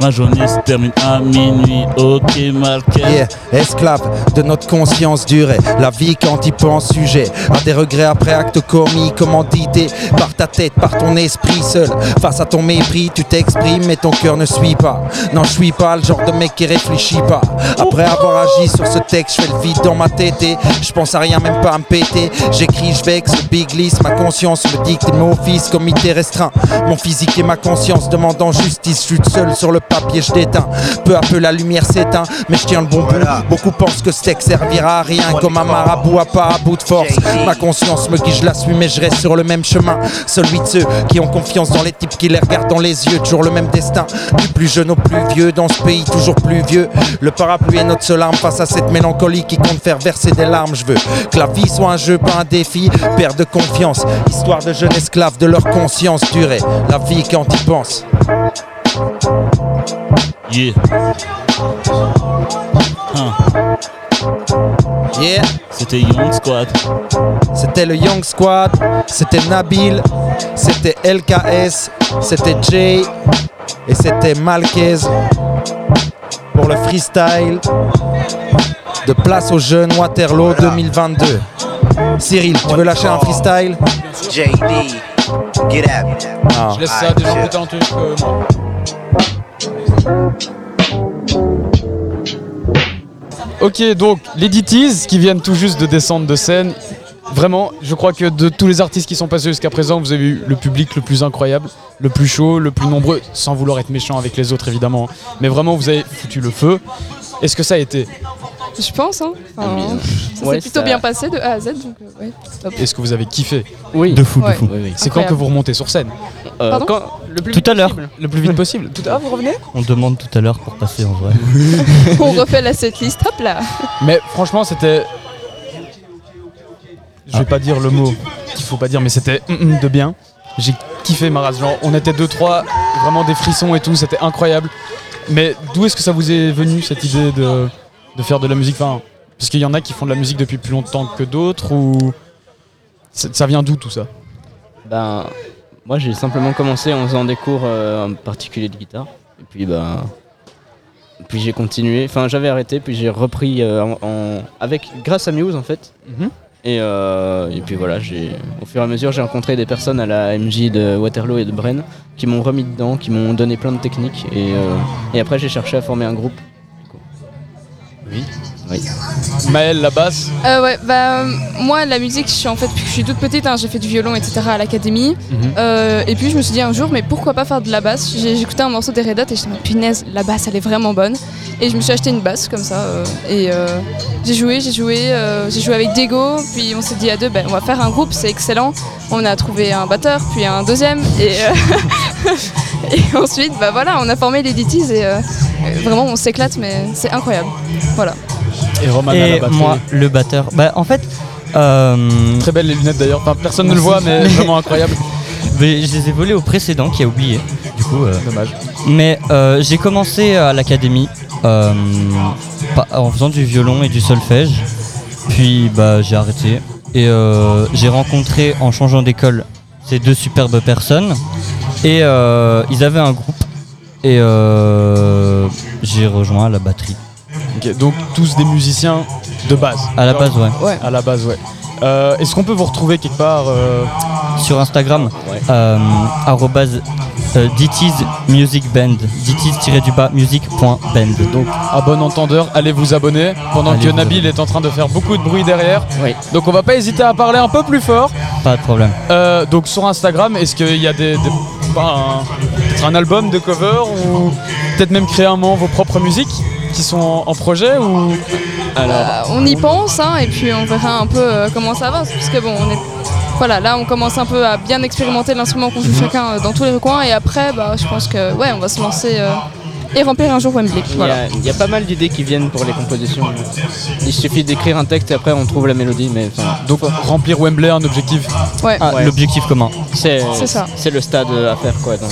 Ma journée se termine à minuit, ok Malkel. Yeah, esclave de notre conscience durée. La vie quand y pense sujet à des regrets après acte commis, commandité par ta tête, par ton esprit seul. Face à ton mépris, tu t'exprimes mais ton cœur ne suit pas. Non, je suis pas le genre de mec qui réfléchit pas. Après avoir agi sur ce texte, je fais le vide dans ma tête et je pense à rien, même pas à me péter. J'écris, je vexe, le big list, ma conscience me dicte mon fils comité restreint. Mon physique et ma conscience demandant justice, je suis seul sur le papier, je déteins. Peu à peu la lumière s'éteint, mais je tiens le bon bout. Beaucoup pensent que ce texte servira à rien, comme un marabout à pas à bout de force. Ma conscience me guide, je la suis, mais je reste sur le même chemin. Celui de ceux qui ont confiance dans les types qui les regardent dans les yeux, toujours le même destin. Du plus jeune au plus vieux, dans ce pays toujours plus vieux. Le parapluie est notre seule arme face à cette mélancolie qui compte faire verser des larmes. Je veux que la vie soit un jeu, pas un défi. Père de confiance, histoire de jeunes esclaves de leur conscience durée. La vie quand ils pensent. Yeah. Hein. Yeah. C'était Young Squad. C'était le Young Squad, c'était Nabil, c'était LKS, c'était Jay et c'était Malquez pour le freestyle de Place aux Jeunes Waterloo 2022. Cyril, tu veux lâcher un freestyle? JD, get at me. Je laisse ça à des gens plus talentueux que moi. Ok, donc les DTs qui viennent tout juste de descendre de scène. Vraiment, je crois que de tous les artistes qui sont passés jusqu'à présent, vous avez eu le public le plus incroyable, le plus chaud, le plus nombreux, sans vouloir être méchant avec les autres évidemment. Mais vraiment, vous avez foutu le feu. Est-ce que ça a été Je pense, hein. Enfin, ça ouais, s'est plutôt ça- bien passé de A à Z, donc euh, ouais, top. Est-ce que vous avez kiffé Oui. De fou, de fou. Oui, oui. C'est quand que vous remontez sur scène Euh, Pardon quand- le plus Tout à l'heure. possible. Le plus vite possible. Tout à l'heure, vous revenez On demande tout à l'heure pour passer en vrai. On refait la setlist, hop là. Mais franchement, c'était. Je vais pas dire le mot qu'il faut pas dire, mais c'était hum, hum de bien. J'ai kiffé ma race. Genre, on était deux, trois, vraiment des frissons et tout, c'était incroyable. Mais d'où est-ce que ça vous est venu cette idée de, de faire de la musique enfin, Parce qu'il y en a qui font de la musique depuis plus longtemps que d'autres, ou. Ça vient d'où tout ça? Ben, moi j'ai simplement commencé en faisant des cours euh, en particulier de guitare. Et puis ben, puis j'ai continué. Enfin j'avais arrêté, puis j'ai repris euh, en, en- avec grâce à Muse en fait. Mhm. Et, euh, et puis voilà, j'ai au fur et à mesure j'ai rencontré des personnes à la MJ de Waterloo et de Bren qui m'ont remis dedans, qui m'ont donné plein de techniques. Et, euh, et après j'ai cherché à former un groupe. Oui. Oui. Maëlle, la basse Euh, ouais, bah, euh, moi, la musique, je suis en fait, depuis que je suis toute petite, hein, j'ai fait du violon, etc. à l'académie. Mhm. Euh, et puis, je me suis dit un jour, mais pourquoi pas faire de la basse? Écouté un morceau des Red Hot et je me dit, punaise, la basse, elle est vraiment bonne. Et je me suis acheté une basse comme ça. euh, et j'ai joué, j'ai joué, j'ai joué avec Diego. Puis on s'est dit à deux, ben, on va faire un groupe, c'est excellent. On a trouvé un batteur, puis un deuxième. Et, et ensuite, bah voilà, on a formé les DTs et vraiment, on s'éclate, mais c'est incroyable. Voilà. Et Roman à la batterie. moi, le batteur. Bah, en fait. euh, Très belles les lunettes d'ailleurs. Enfin, personne ne le voit, mais vraiment incroyable. Mais je les ai volés au précédent qui a oublié. Du coup. euh, Dommage. Mais euh, j'ai commencé à l'académie euh, en faisant du violon et du solfège. Puis bah, j'ai arrêté. Et euh, j'ai rencontré en changeant d'école ces deux superbes personnes. Et euh, ils avaient un groupe. Et euh, j'ai rejoint la batterie. Donc tous des musiciens de base. À la base, ouais. À la base, ouais. Euh, Est-ce qu'on peut vous retrouver quelque part euh, Sur Instagram, euh, arrobase, euh, DT's Music Band. DT's-du-bas music.band. Donc, à bon entendeur, allez vous abonner pendant Allez que Nabil est en train de faire beaucoup de bruit derrière. Donc, on va pas hésiter à parler un peu plus fort. Pas de problème. Euh, donc, sur Instagram, est-ce qu'il y a des, des- un, un album de cover ou peut-être même créer un moment vos propres musiques? Qui sont en, en projet ou? Euh, on y pense hein, et puis on verra un peu euh, comment ça avance parce que bon on est voilà là on commence un peu à bien expérimenter l'instrument qu'on joue Mhm. chacun euh, dans tous les recoins et après bah, je pense que ouais on va se lancer euh, et remplir un jour Wembley Il y, voilà. y a pas mal d'idées qui viennent pour les compositions. Il suffit d'écrire un texte et après on trouve la mélodie. Mais donc remplir Wembley un objectif. Ouais. Ah, L'objectif commun. C'est ça. C'est le stade à faire quoi. donc.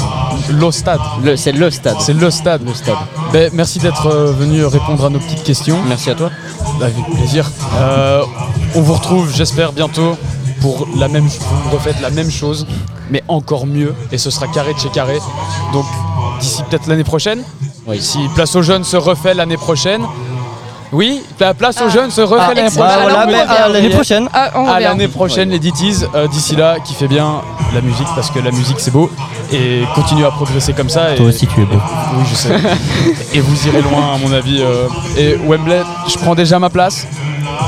Le stade. Le- C'est le stade. C'est le stade. Le stade. Ben, merci d'être euh, venu répondre à nos petites questions. Merci à toi. Avec plaisir. Euh, on vous retrouve, j'espère, bientôt pour la même, vous refaites la même chose. mais encore mieux. Et ce sera carré de chez carré. Donc d'ici peut-être l'année prochaine. Si Place aux Jeunes se refait l'année prochaine. Oui, la place aux jeunes se refait Ah, l'année excellent. prochaine. Voilà, Alors, mais on à revient. l'année prochaine. Ah, on À l'année prochaine, les Ditties. Euh, D'ici là, kiffez bien la musique parce que la musique c'est beau et continue à progresser comme ça. Et... Toi aussi, tu es beau. Oui, je sais. et vous irez loin, à mon avis. euh. Et Wembley, je prends déjà ma place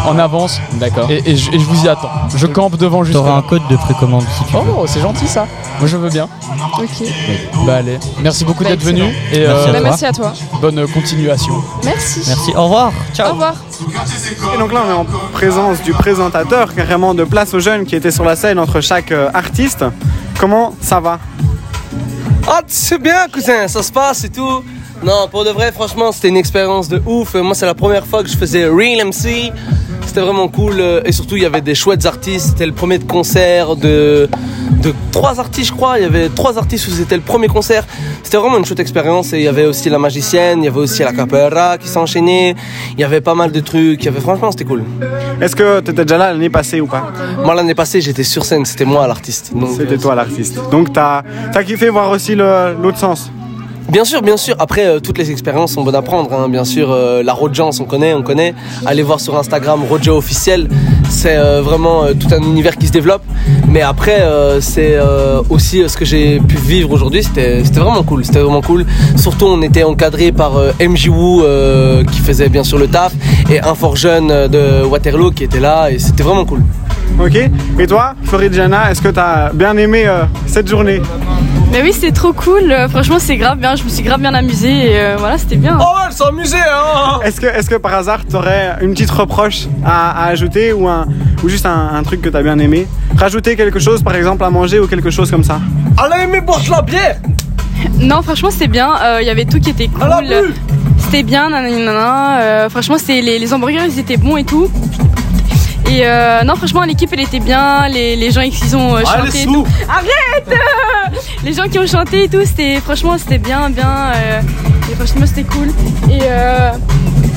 en avance. D'accord. Et, et je, et je vous y attends. Je campe devant juste. T'auras un code de précommande si tu veux. Oh, c'est gentil ça. Moi, je veux bien. Ok. Bah allez, merci beaucoup Bah, d'être venu et Merci à Bah, toi. merci à toi. bonne continuation. Merci. Merci, au revoir. Ciao. Au revoir. Et donc là, on est en présence du présentateur carrément de Place aux Jeunes qui était sur la scène entre chaque euh, artiste. Comment ça va? Ah, c'est bien, cousin, ça se passe et tout. Non, pour de vrai, franchement, c'était une expérience de ouf. Moi, c'est la première fois que je faisais Real MC. C'était vraiment cool. Et surtout, il y avait des chouettes artistes. C'était le premier concert de, de trois artistes, je crois. Il y avait trois artistes où c'était le premier concert. C'était vraiment une chouette expérience. Et il y avait aussi la magicienne, il y avait aussi la capoeira qui s'enchaînait. Il y avait pas mal de trucs. Il y avait, franchement, c'était cool. Est-ce que tu étais déjà là l'année passée ou pas? Moi, l'année passée, j'étais sur scène. C'était moi l'artiste. C'était euh, toi l'artiste. Donc t'as as kiffé voir aussi l'autre sens? Bien sûr, bien sûr. Après, euh, toutes les expériences sont bonnes à prendre. hein. Bien sûr, euh, la Rojance, on connaît, on connaît. Allez voir sur Instagram Roja officiel. C'est euh, vraiment tout un univers qui se développe. Mais après, c'est aussi ce que j'ai pu vivre aujourd'hui. C'était vraiment cool. C'était vraiment cool. Surtout, on était encadré par MJ Wu qui faisait bien sûr le taf et un fort jeune de Waterloo qui était là et c'était vraiment cool. Ok. Et toi, Floridiana, est-ce que t'as bien aimé cette journée? Mais oui, c'était trop cool. Euh, Franchement, c'est grave bien. Je me suis grave bien amusée. Et euh, voilà, c'était bien. Oh, elle s'est amusée, hein Est-ce que, est que par hasard t'aurais une petite reproche à, à ajouter ou, un, ou juste un, un truc que t'as bien aimé? Rajouter quelque chose par exemple à manger ou quelque chose comme ça? Elle a aimé boire de la bière Non, franchement, c'était bien. Euh, Il y avait tout qui était cool. C'était bien, nanana, nanana. Euh, franchement, les, les hamburgers, ils étaient bons et tout. Et euh, non, franchement, l'équipe, elle était bien. Les, les gens qui ont euh, Ah, chanté. et tout. Arrête euh, Les gens qui ont chanté et tout, c'était franchement, c'était bien, bien. euh, et franchement, c'était cool. Et, euh,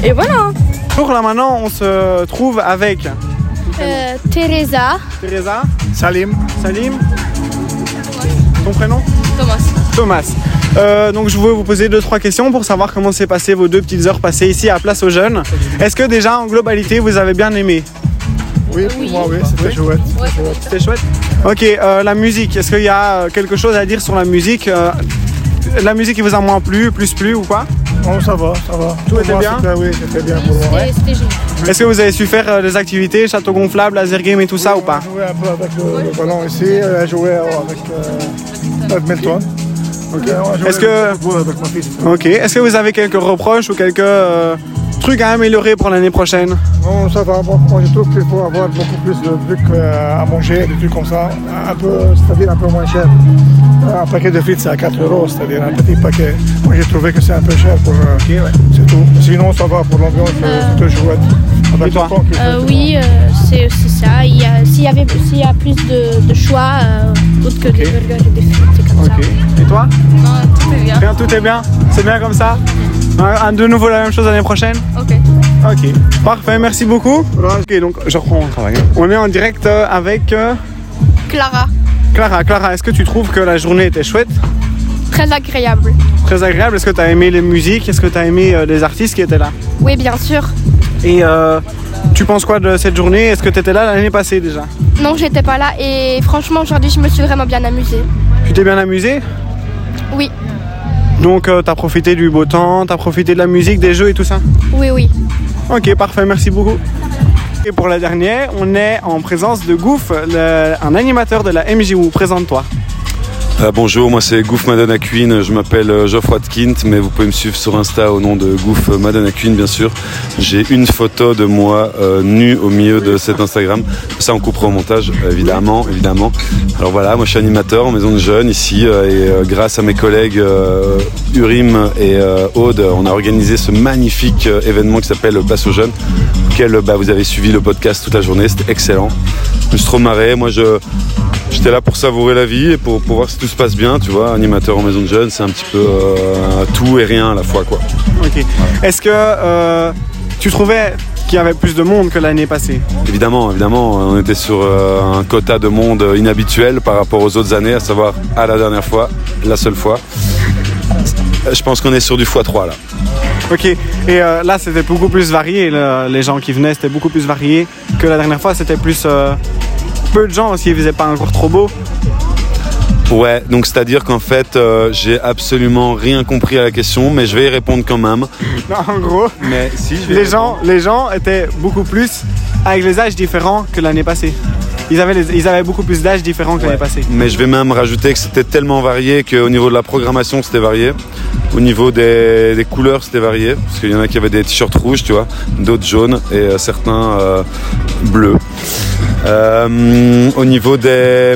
et voilà. Pour là maintenant, on se trouve avec Euh, Teresa. Teresa, Salim, Salim. Ton prénom? Thomas. Thomas. Euh, donc je veux vous poser deux trois questions pour savoir comment s'est passé vos deux petites heures passées ici à Place aux Jeunes. Est-ce que déjà en globalité vous avez bien aimé? Oui, pour moi, oui, c'était chouette. C'était chouette. Ok, euh, la musique. Est-ce qu'il y a euh, quelque chose à dire sur la musique euh, La musique qui vous a moins plu, plus plu ou quoi Non, ça va, ça va. Tout Pour était moi, bien? c'était- Oui, c'était bien pour moi. C'était génial. Est-ce que vous avez su faire euh, des activités, château gonflable, laser game et tout ça ou pas? On jouait un peu avec le, le ballon ici, euh, jouer avec, euh, avec Milton. Ok. Est-ce que- Avec ma fille. Ok. Est-ce que vous avez quelques reproches ou quelques euh, trucs à améliorer pour l'année prochaine Non, ça va. Bon, moi, je trouve qu'il faut avoir beaucoup plus de trucs euh, à manger, des trucs comme ça. Un peu, c'est-à-dire un peu moins cher. Un paquet de frites, c'est à 4 euros, c'est-à-dire un petit paquet. Moi, j'ai trouvé que c'est un peu cher pour. euh, C'est tout. Sinon, ça va pour l'ambiance, euh, c'est tout chouette. Avec le temps qui Euh, fait- oui, euh, c'est ça. Il y a- S'il y, avait- s'il y a plus de, de choix, euh, autre que des burgers et des frites, c'est comme ça. Et toi Non, tout est bien. Bien, tout est bien C'est bien comme ça Un- De nouveau la même chose l'année prochaine Ok. Ok. Parfait, merci beaucoup. Ok, donc je reprends mon travail. On est en direct euh, avec euh, Clara, Clara. Clara, est-ce que tu trouves que la journée était chouette? Très agréable. Très agréable Est-ce que tu as aimé les musiques? Est-ce que tu as aimé euh, les artistes qui étaient là? Oui, bien sûr. Et euh, tu penses quoi de cette journée? Est-ce que tu étais là l'année passée déjà? Non, j'étais pas là et franchement, aujourd'hui, je me suis vraiment bien amusée. Tu t'es bien amusé Oui, Donc tu as profité du beau temps, tu as profité de la musique, des jeux et tout ça oui, oui. Ok, parfait, merci beaucoup. Et pour la dernière, on est en présence de Goof, le- un animateur de la MJU. Présente-toi. Euh, bonjour, moi c'est Goof Madonna Queen, je m'appelle euh, Geoffroy Tkint, mais vous pouvez me suivre sur Insta au nom de Goof Madonna Queen bien sûr. J'ai une photo de moi euh, nu au milieu de cet Instagram, ça on coupera au montage évidemment, évidemment. Alors voilà, moi je suis animateur en maison de jeunes ici euh, et grâce à mes collègues Urim et Aude, on a organisé ce magnifique événement qui s'appelle Place aux jeunes, auquel bah, vous avez suivi le podcast toute la journée, c'était excellent. Je me suis trop marré, moi je... J'étais là pour savourer la vie et pour, pour voir si tout se passe bien, tu vois. Animateur en maison de jeunes, c'est un petit peu euh, tout et rien à la fois, quoi. Ok. Est-ce que euh, tu trouvais qu'il y avait plus de monde que l'année passée? Évidemment, évidemment, on était sur euh, un quota de monde inhabituel par rapport aux autres années, à savoir à la dernière fois, la seule fois. Je pense qu'on est sur du x3 là. Ok, et euh, là c'était beaucoup plus varié, le- les gens qui venaient c'était beaucoup plus varié que la dernière fois, c'était plus euh, peu de gens parce qu'il faisait pas encore trop beau. Ouais, donc c'est-à-dire qu'en fait, euh, j'ai absolument rien compris à la question, mais je vais y répondre quand même. Non, en gros, Mais si, je vais les gens, les gens étaient beaucoup plus avec les âges différents que l'année passée. Ils avaient, les- ils avaient beaucoup plus d'âges différents que l'année passée. Mais je vais même rajouter que c'était tellement varié qu'au niveau de la programmation, c'était varié. Au niveau des, des couleurs, c'était varié. Parce qu'il y en a qui avaient des t-shirts rouges, tu vois, d'autres jaunes et euh, certains euh, bleus. Euh, au niveau des,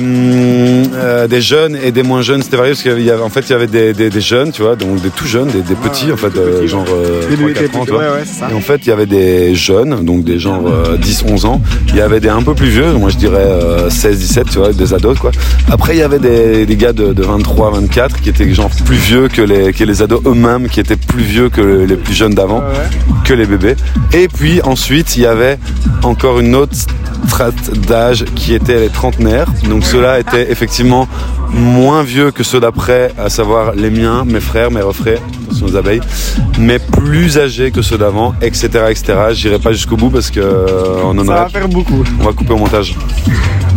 des jeunes et des moins jeunes, c'était varié parce qu'il y avait, en fait, il y avait des, des- des jeunes, tu vois, donc des tout jeunes, des, des petits, en fait, euh, genre euh, Des- 3, des 4 ans, petits, tu vois. ouais, ouais, ça. Et en fait, il y avait des jeunes, donc des genre euh, 10, 11 ans. Il y avait des un peu plus vieux, moi je dirais euh, 16, 17, tu vois, des ados, quoi. Après, il y avait des, des gars de, de 23, 24 qui étaient genre plus vieux que les, que les ados eux-mêmes, qui étaient plus vieux que le- les plus jeunes d'avant, que les bébés. Et puis ensuite, il y avait encore une autre strate d'âge qui était les trentenaires. Donc ceux-là étaient effectivement moins vieux que ceux d'après, à savoir les miens, mes frères, mes refrains, attention aux abeilles, mais plus âgés que ceux d'avant, etc. etc. J'irai pas jusqu'au bout parce que euh, on en Ça aura- va faire beaucoup. On va couper au montage.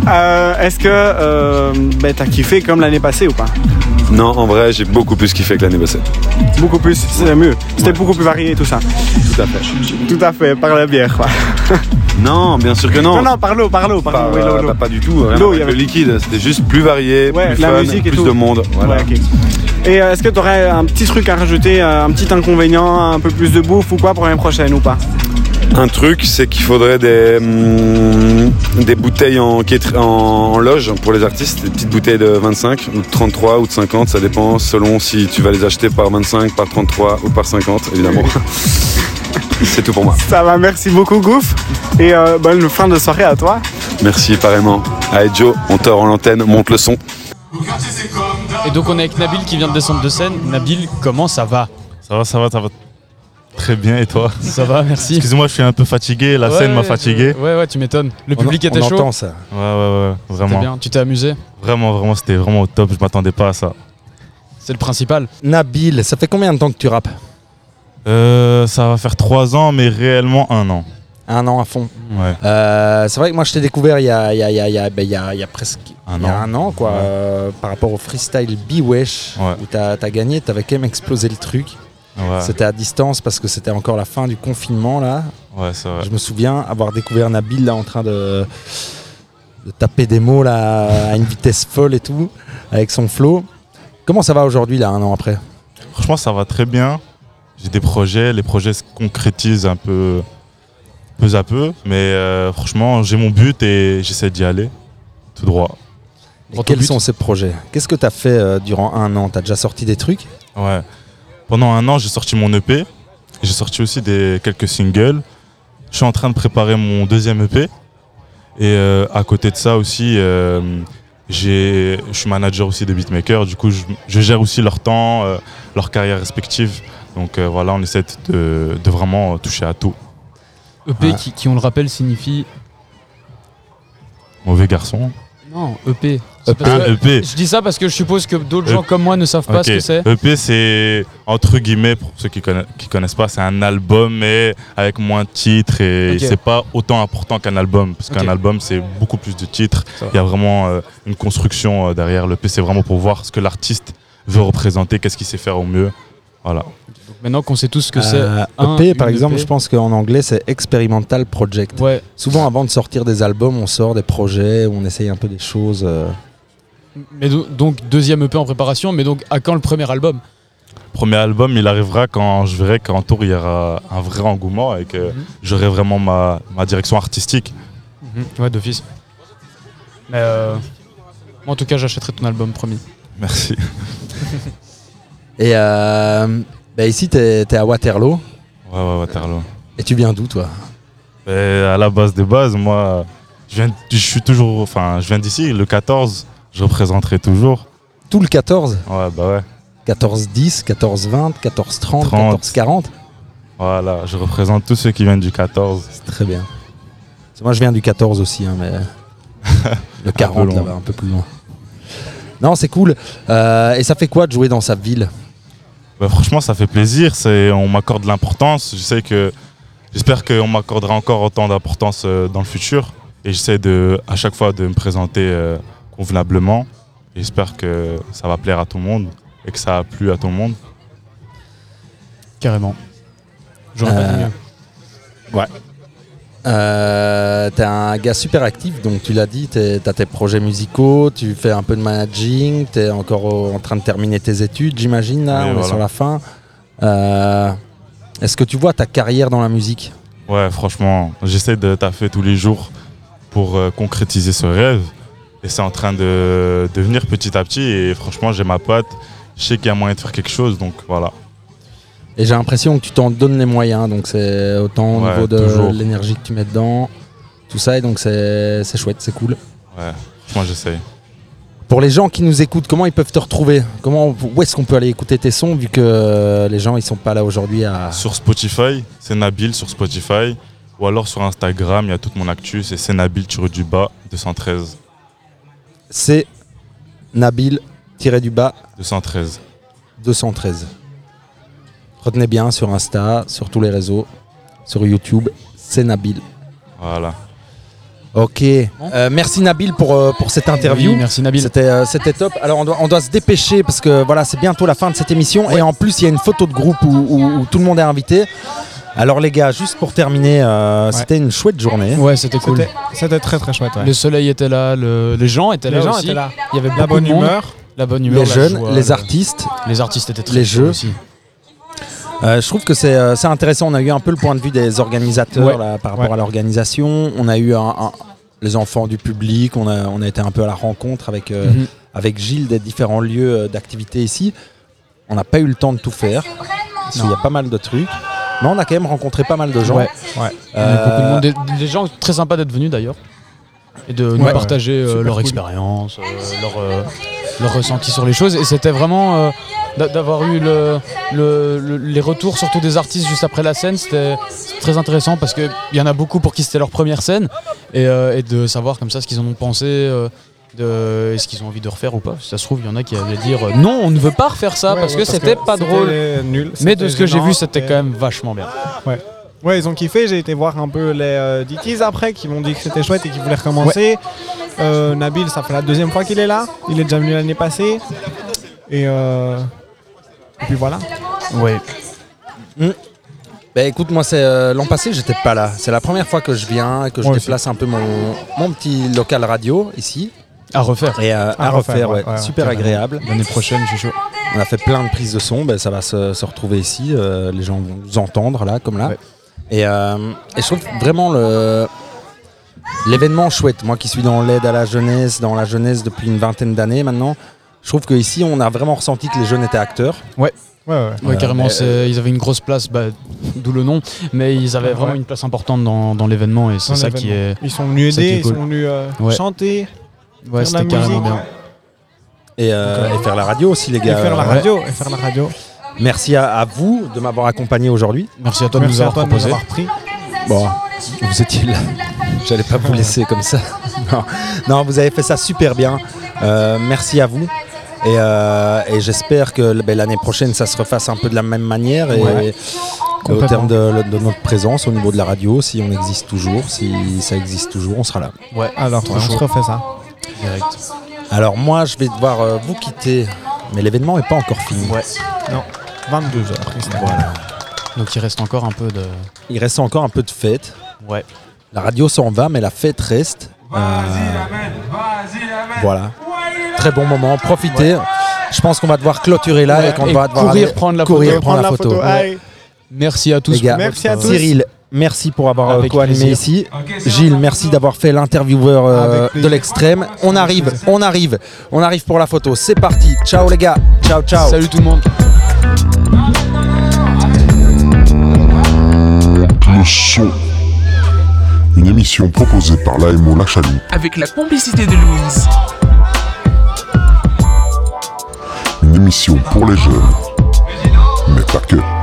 Euh, Est-ce que euh, ben, t'as kiffé comme l'année passée ou pas? Non, en vrai, j'ai beaucoup plus kiffé que l'année passée. Beaucoup plus, c'est mieux. C'était beaucoup plus varié et tout ça. Tout à fait. Tout à fait, par la bière quoi. Non, bien sûr que non. Non, non, par l'eau, par l'eau, par Pas, l'eau, oui, l'eau, pas- du tout. L'eau, il y avait- le liquide. C'était juste plus varié, Ouais, plus la fun, musique et plus tout. de monde. Voilà. Et euh, est-ce que tu aurais un petit truc à rajouter, euh, un petit inconvénient, un peu plus de bouffe ou quoi pour l'année prochaine ou pas? Un truc, c'est qu'il faudrait des, hum, des bouteilles en, quétri- en, en loge pour les artistes, des petites bouteilles de 25 ou de 33 ou de 50, ça dépend selon si tu vas les acheter par 25, par 33 ou par 50, évidemment. c'est tout pour moi. Ça va, merci beaucoup Gouf. Et euh, bonne fin de soirée à toi. Merci pareillement. Allez Joe, on tord en l'antenne, monte le son. Et donc on est avec Nabil qui vient de descendre de scène. Nabil, comment ça va? Ça va, ça va, ça va. Très bien, et toi Ça va, merci. Excuse-moi, je suis un peu fatigué, la Ouais, scène m'a ouais, fatigué. Ouais, ouais, tu m'étonnes. Le public on était chaud. entend ça. Ouais, ouais, ouais, vraiment. Bien. Tu t'es amusé Vraiment, vraiment, c'était vraiment au top, je m'attendais pas à ça. C'est le principal. Nabil, ça fait combien de temps que tu rappes Euh, ça va faire trois ans, mais réellement un an. Un an à fond. Ouais. Euh, c'est vrai que moi je t'ai découvert il y a, il y a- il y a- il y a- ben, il y a- il y a presque Un il y a an. un an quoi, Ouais. euh, par rapport au freestyle B-Wesh où t'as as gagné, t'avais quand même explosé le truc. Ouais. C'était à distance parce que c'était encore la fin du confinement là. Ouais, c'est vrai. Je me souviens avoir découvert Nabil là en train de, de taper des mots là à une vitesse folle et tout avec son flow. Comment ça va aujourd'hui là un an après? Franchement, ça va très bien. J'ai des projets, les projets se concrétisent un peu peu à peu, mais euh, franchement, j'ai mon but et j'essaie d'y aller tout droit. Et Quels sont ces projets? Qu'est-ce que tu as fait euh, durant un an? Tu as déjà sorti des trucs? Ouais. Pendant un an, j'ai sorti mon EP. J'ai sorti aussi des, quelques singles. Je suis en train de préparer mon deuxième EP. Et euh, à côté de ça aussi, euh, je suis manager aussi des beatmakers. Du coup, je, je gère aussi leur temps, euh, leur carrière respective. Donc voilà, on essaie de, de vraiment toucher à tout. EP Ouais. qui, qui, on le rappelle, signifie. Mauvais garçon. Non, EP. Que- EP. Je dis ça parce que je suppose que d'autres gens E- comme moi ne savent pas ce que c'est. EP, c'est entre guillemets, pour ceux qui connaissent, qui connaissent pas, c'est un album, mais avec moins de titres et c'est pas autant important qu'un album. Parce qu'un album, c'est beaucoup plus de titres. Il y a vraiment euh, une construction euh, derrière. L'EP, c'est vraiment pour voir ce que l'artiste veut représenter, qu'est-ce qu'il sait faire au mieux. Voilà. Maintenant qu'on sait tous ce que Euh, c'est. un- EP, par une exemple, EP. je pense qu'en anglais, c'est Experimental Project. Ouais. Souvent, avant de sortir des albums, on sort des projets, on essaye un peu des choses. euh. Mais do- donc deuxième EP en préparation, mais donc à quand le premier album? Premier album, il arrivera quand je verrai qu'en tour, il y aura un vrai engouement et que Mhm. j'aurai vraiment ma, ma direction artistique. Mhm. Ouais, d'office. Mais euh, moi, en tout cas, j'achèterai ton album, promis. Merci. Et euh, bah, ici, tu es, à Waterloo. Ouais, ouais, Waterloo. Et tu viens d'où, toi? Et à la base des bases, moi, je, viens, je suis toujours, enfin, je viens d'ici, le 14, je représenterai toujours. Tout le 14 Ouais, bah ouais. 14-10, 14-20, 14-30, 30. 14-40 Voilà, je représente tous ceux qui viennent du 14. Très bien. Moi, je viens du 14 aussi, hein, mais le 40 loin. là-bas, un peu plus loin. Non, c'est cool. Euh, et ça fait quoi de jouer dans sa ville? Bah, franchement, ça fait plaisir. C'est, on m'accorde de l'importance. Je sais que, j'espère qu'on m'accordera encore autant d'importance euh, dans le futur. Et j'essaie de, à chaque fois de me présenter euh, convenablement. J'espère que ça va plaire à tout le monde et que ça a plu à tout le monde. Carrément. J'aurais pas dit Euh, mieux. Ouais. Euh, t'es un gars super actif, donc tu l'as dit, t'as tes projets musicaux, tu fais un peu de managing, t'es encore au- en train de terminer tes études, j'imagine, là, Oui, on est sur la fin. Euh, Est-ce que tu vois ta carrière dans la musique? Ouais, franchement, j'essaie de taffer tous les jours pour euh, concrétiser ce rêve. Et c'est en train de, de venir petit à petit. Et franchement, j'ai ma pote. Je sais qu'il y a moyen de faire quelque chose. Donc voilà. Et j'ai l'impression que tu t'en donnes les moyens, donc c'est autant au Ouais, niveau de l'énergie que tu mets dedans, tout ça, et donc c'est chouette, c'est cool. Ouais, franchement, j'essaie. Pour les gens qui nous écoutent, comment ils peuvent te retrouver? Comment, Où est-ce qu'on peut aller écouter tes sons, vu que les gens ils sont pas là aujourd'hui à... Sur Spotify, c'est Nabil sur Spotify. Ou alors sur Instagram, il y a toute mon actu. C'est c'est Nabil du bas 213. C'est Nabil tiré du bas 213. 213. Retenez bien sur Insta, sur tous les réseaux, sur YouTube, c'est Nabil. Voilà. Ok. Euh, merci Nabil pour, euh, pour cette interview. Oui, merci Nabil. C'était euh, c'était top. Alors on doit, on doit se dépêcher parce que voilà, c'est bientôt la fin de cette émission. Et en plus, il y a une photo de groupe où, où- où tout le monde est invité. Alors les gars, juste pour terminer, euh, c'était une chouette journée. Ouais, c'était cool. C'était- très très chouette. ouais. Le soleil était là, le- les gens étaient Les là gens aussi. étaient là. Il y avait La beaucoup bonne de monde. humeur. La bonne humeur. Les jeunes, joie, les le- artistes, Les artistes étaient très les jeux. aussi. Euh, je trouve que c'est euh, c'est intéressant. On a eu un peu le point de vue des organisateurs Ouais. là, par rapport Ouais. à l'organisation. On a eu un- un- les enfants du public. On a, on a été un peu à la rencontre avec, euh, Mhm. avec Gilles des différents lieux euh, d'activité ici. On n'a pas eu le temps de tout faire. qu'il y a pas mal de trucs. Mais on a quand même rencontré pas mal de gens. Ouais. Euh, Il y a eu beaucoup de monde. Des, des gens très sympas d'être venus d'ailleurs. Et de nous Ouais. partager euh, leur cool. expérience, euh, leur, euh, leur ressenti sur les choses. Et c'était vraiment euh, d'avoir eu le, le- le- les retours, surtout des artistes juste après la scène. C'était très intéressant parce qu'il y en a beaucoup pour qui c'était leur première scène. Et, euh, et de savoir comme ça ce qu'ils en ont pensé. euh, de, est-ce qu'ils ont envie de refaire ou pas Si ça se trouve, il y en a qui allaient dire euh, non, on ne veut pas refaire ça Ouais, parce ouais, que c'était pas drôle. nul, Mais de ce que j'ai vu, c'était quand même vachement bien. Ouais. Ouais, ils ont kiffé. J'ai été voir un peu les euh, Dickies après, qui m'ont dit que c'était chouette et qu'ils voulaient recommencer. Euh, Nabil, ça fait la deuxième fois qu'il est là. Il est déjà venu l'année passée. Et, euh, et puis voilà. Ouais. Bah écoute, moi c'est euh, l'an passé, j'étais pas là. C'est la première fois que je viens et que je Moi aussi. déplace un peu mon, mon petit local radio ici. À refaire. Et euh, à, À refaire, refaire, ouais. ouais, ouais, super agréable. L'année prochaine, je suis chaud. On a fait plein de prises de son, ben, ça va se, se retrouver ici. euh, les gens vont nous entendre là, comme là. Ouais. Et, euh, et je trouve vraiment le l'événement chouette. Moi qui suis dans l'aide à la jeunesse, dans la jeunesse depuis une vingtaine d'années maintenant, je trouve qu'ici on a vraiment ressenti que les jeunes étaient acteurs. Ouais. Ouais, ouais. Ouais, Euh, carrément, mais, c'est- ils avaient une grosse place, bah, d'où le nom, mais ils avaient vraiment Ouais. une place importante dans, dans l'événement et c'est ça qui est. Ils sont venus aider, ils cool. sont venus euh, Ouais. chanter. Ouais, faire de la c'était carrément bien. Et, euh, et faire la radio aussi les Et gars. faire la Ouais. radio. Et faire la radio. Merci à, à vous de m'avoir accompagné aujourd'hui. Merci à toi de Merci nous avoir toi de nous proposé. avoir pris. Bon, vous étiez là. J'allais pas vous laisser comme ça. Non, non vous avez fait ça super bien. Euh, merci à vous. Et, euh, et j'espère que ben, l'année prochaine, ça se refasse un peu de la même manière. Et, Ouais. et au terme de, de notre présence au niveau de la radio, si on existe toujours, si ça existe toujours, on sera là. Ouais, Alors, on se refait ça. direct. Alors moi, je vais devoir euh, vous quitter. Mais l'événement n'est pas encore fini. Ouais. Non, 22 heures. Voilà. Donc il reste encore un peu de. Il reste encore un peu de fête. Ouais. La radio s'en va, mais la fête reste. Euh, voilà. Très bon moment. Profitez. Je pense qu'on va devoir clôturer là Ouais, et qu'on va devoir courir aller- prendre la courir photo. prendre la photo. Allez. Merci à tous. Les gars, Merci à tous. Cyril, merci pour avoir euh, co-animé ici. Gilles, merci d'avoir fait l'intervieweur euh, de l'extrême. On arrive, on arrive, on arrive pour la photo. C'est parti. Ciao les gars. Ciao, ciao. Salut tout le monde. Le son. Une émission proposée par l'AMO La Chaloupe avec la complicité de Louise. Une émission pour les jeunes, mais pas que.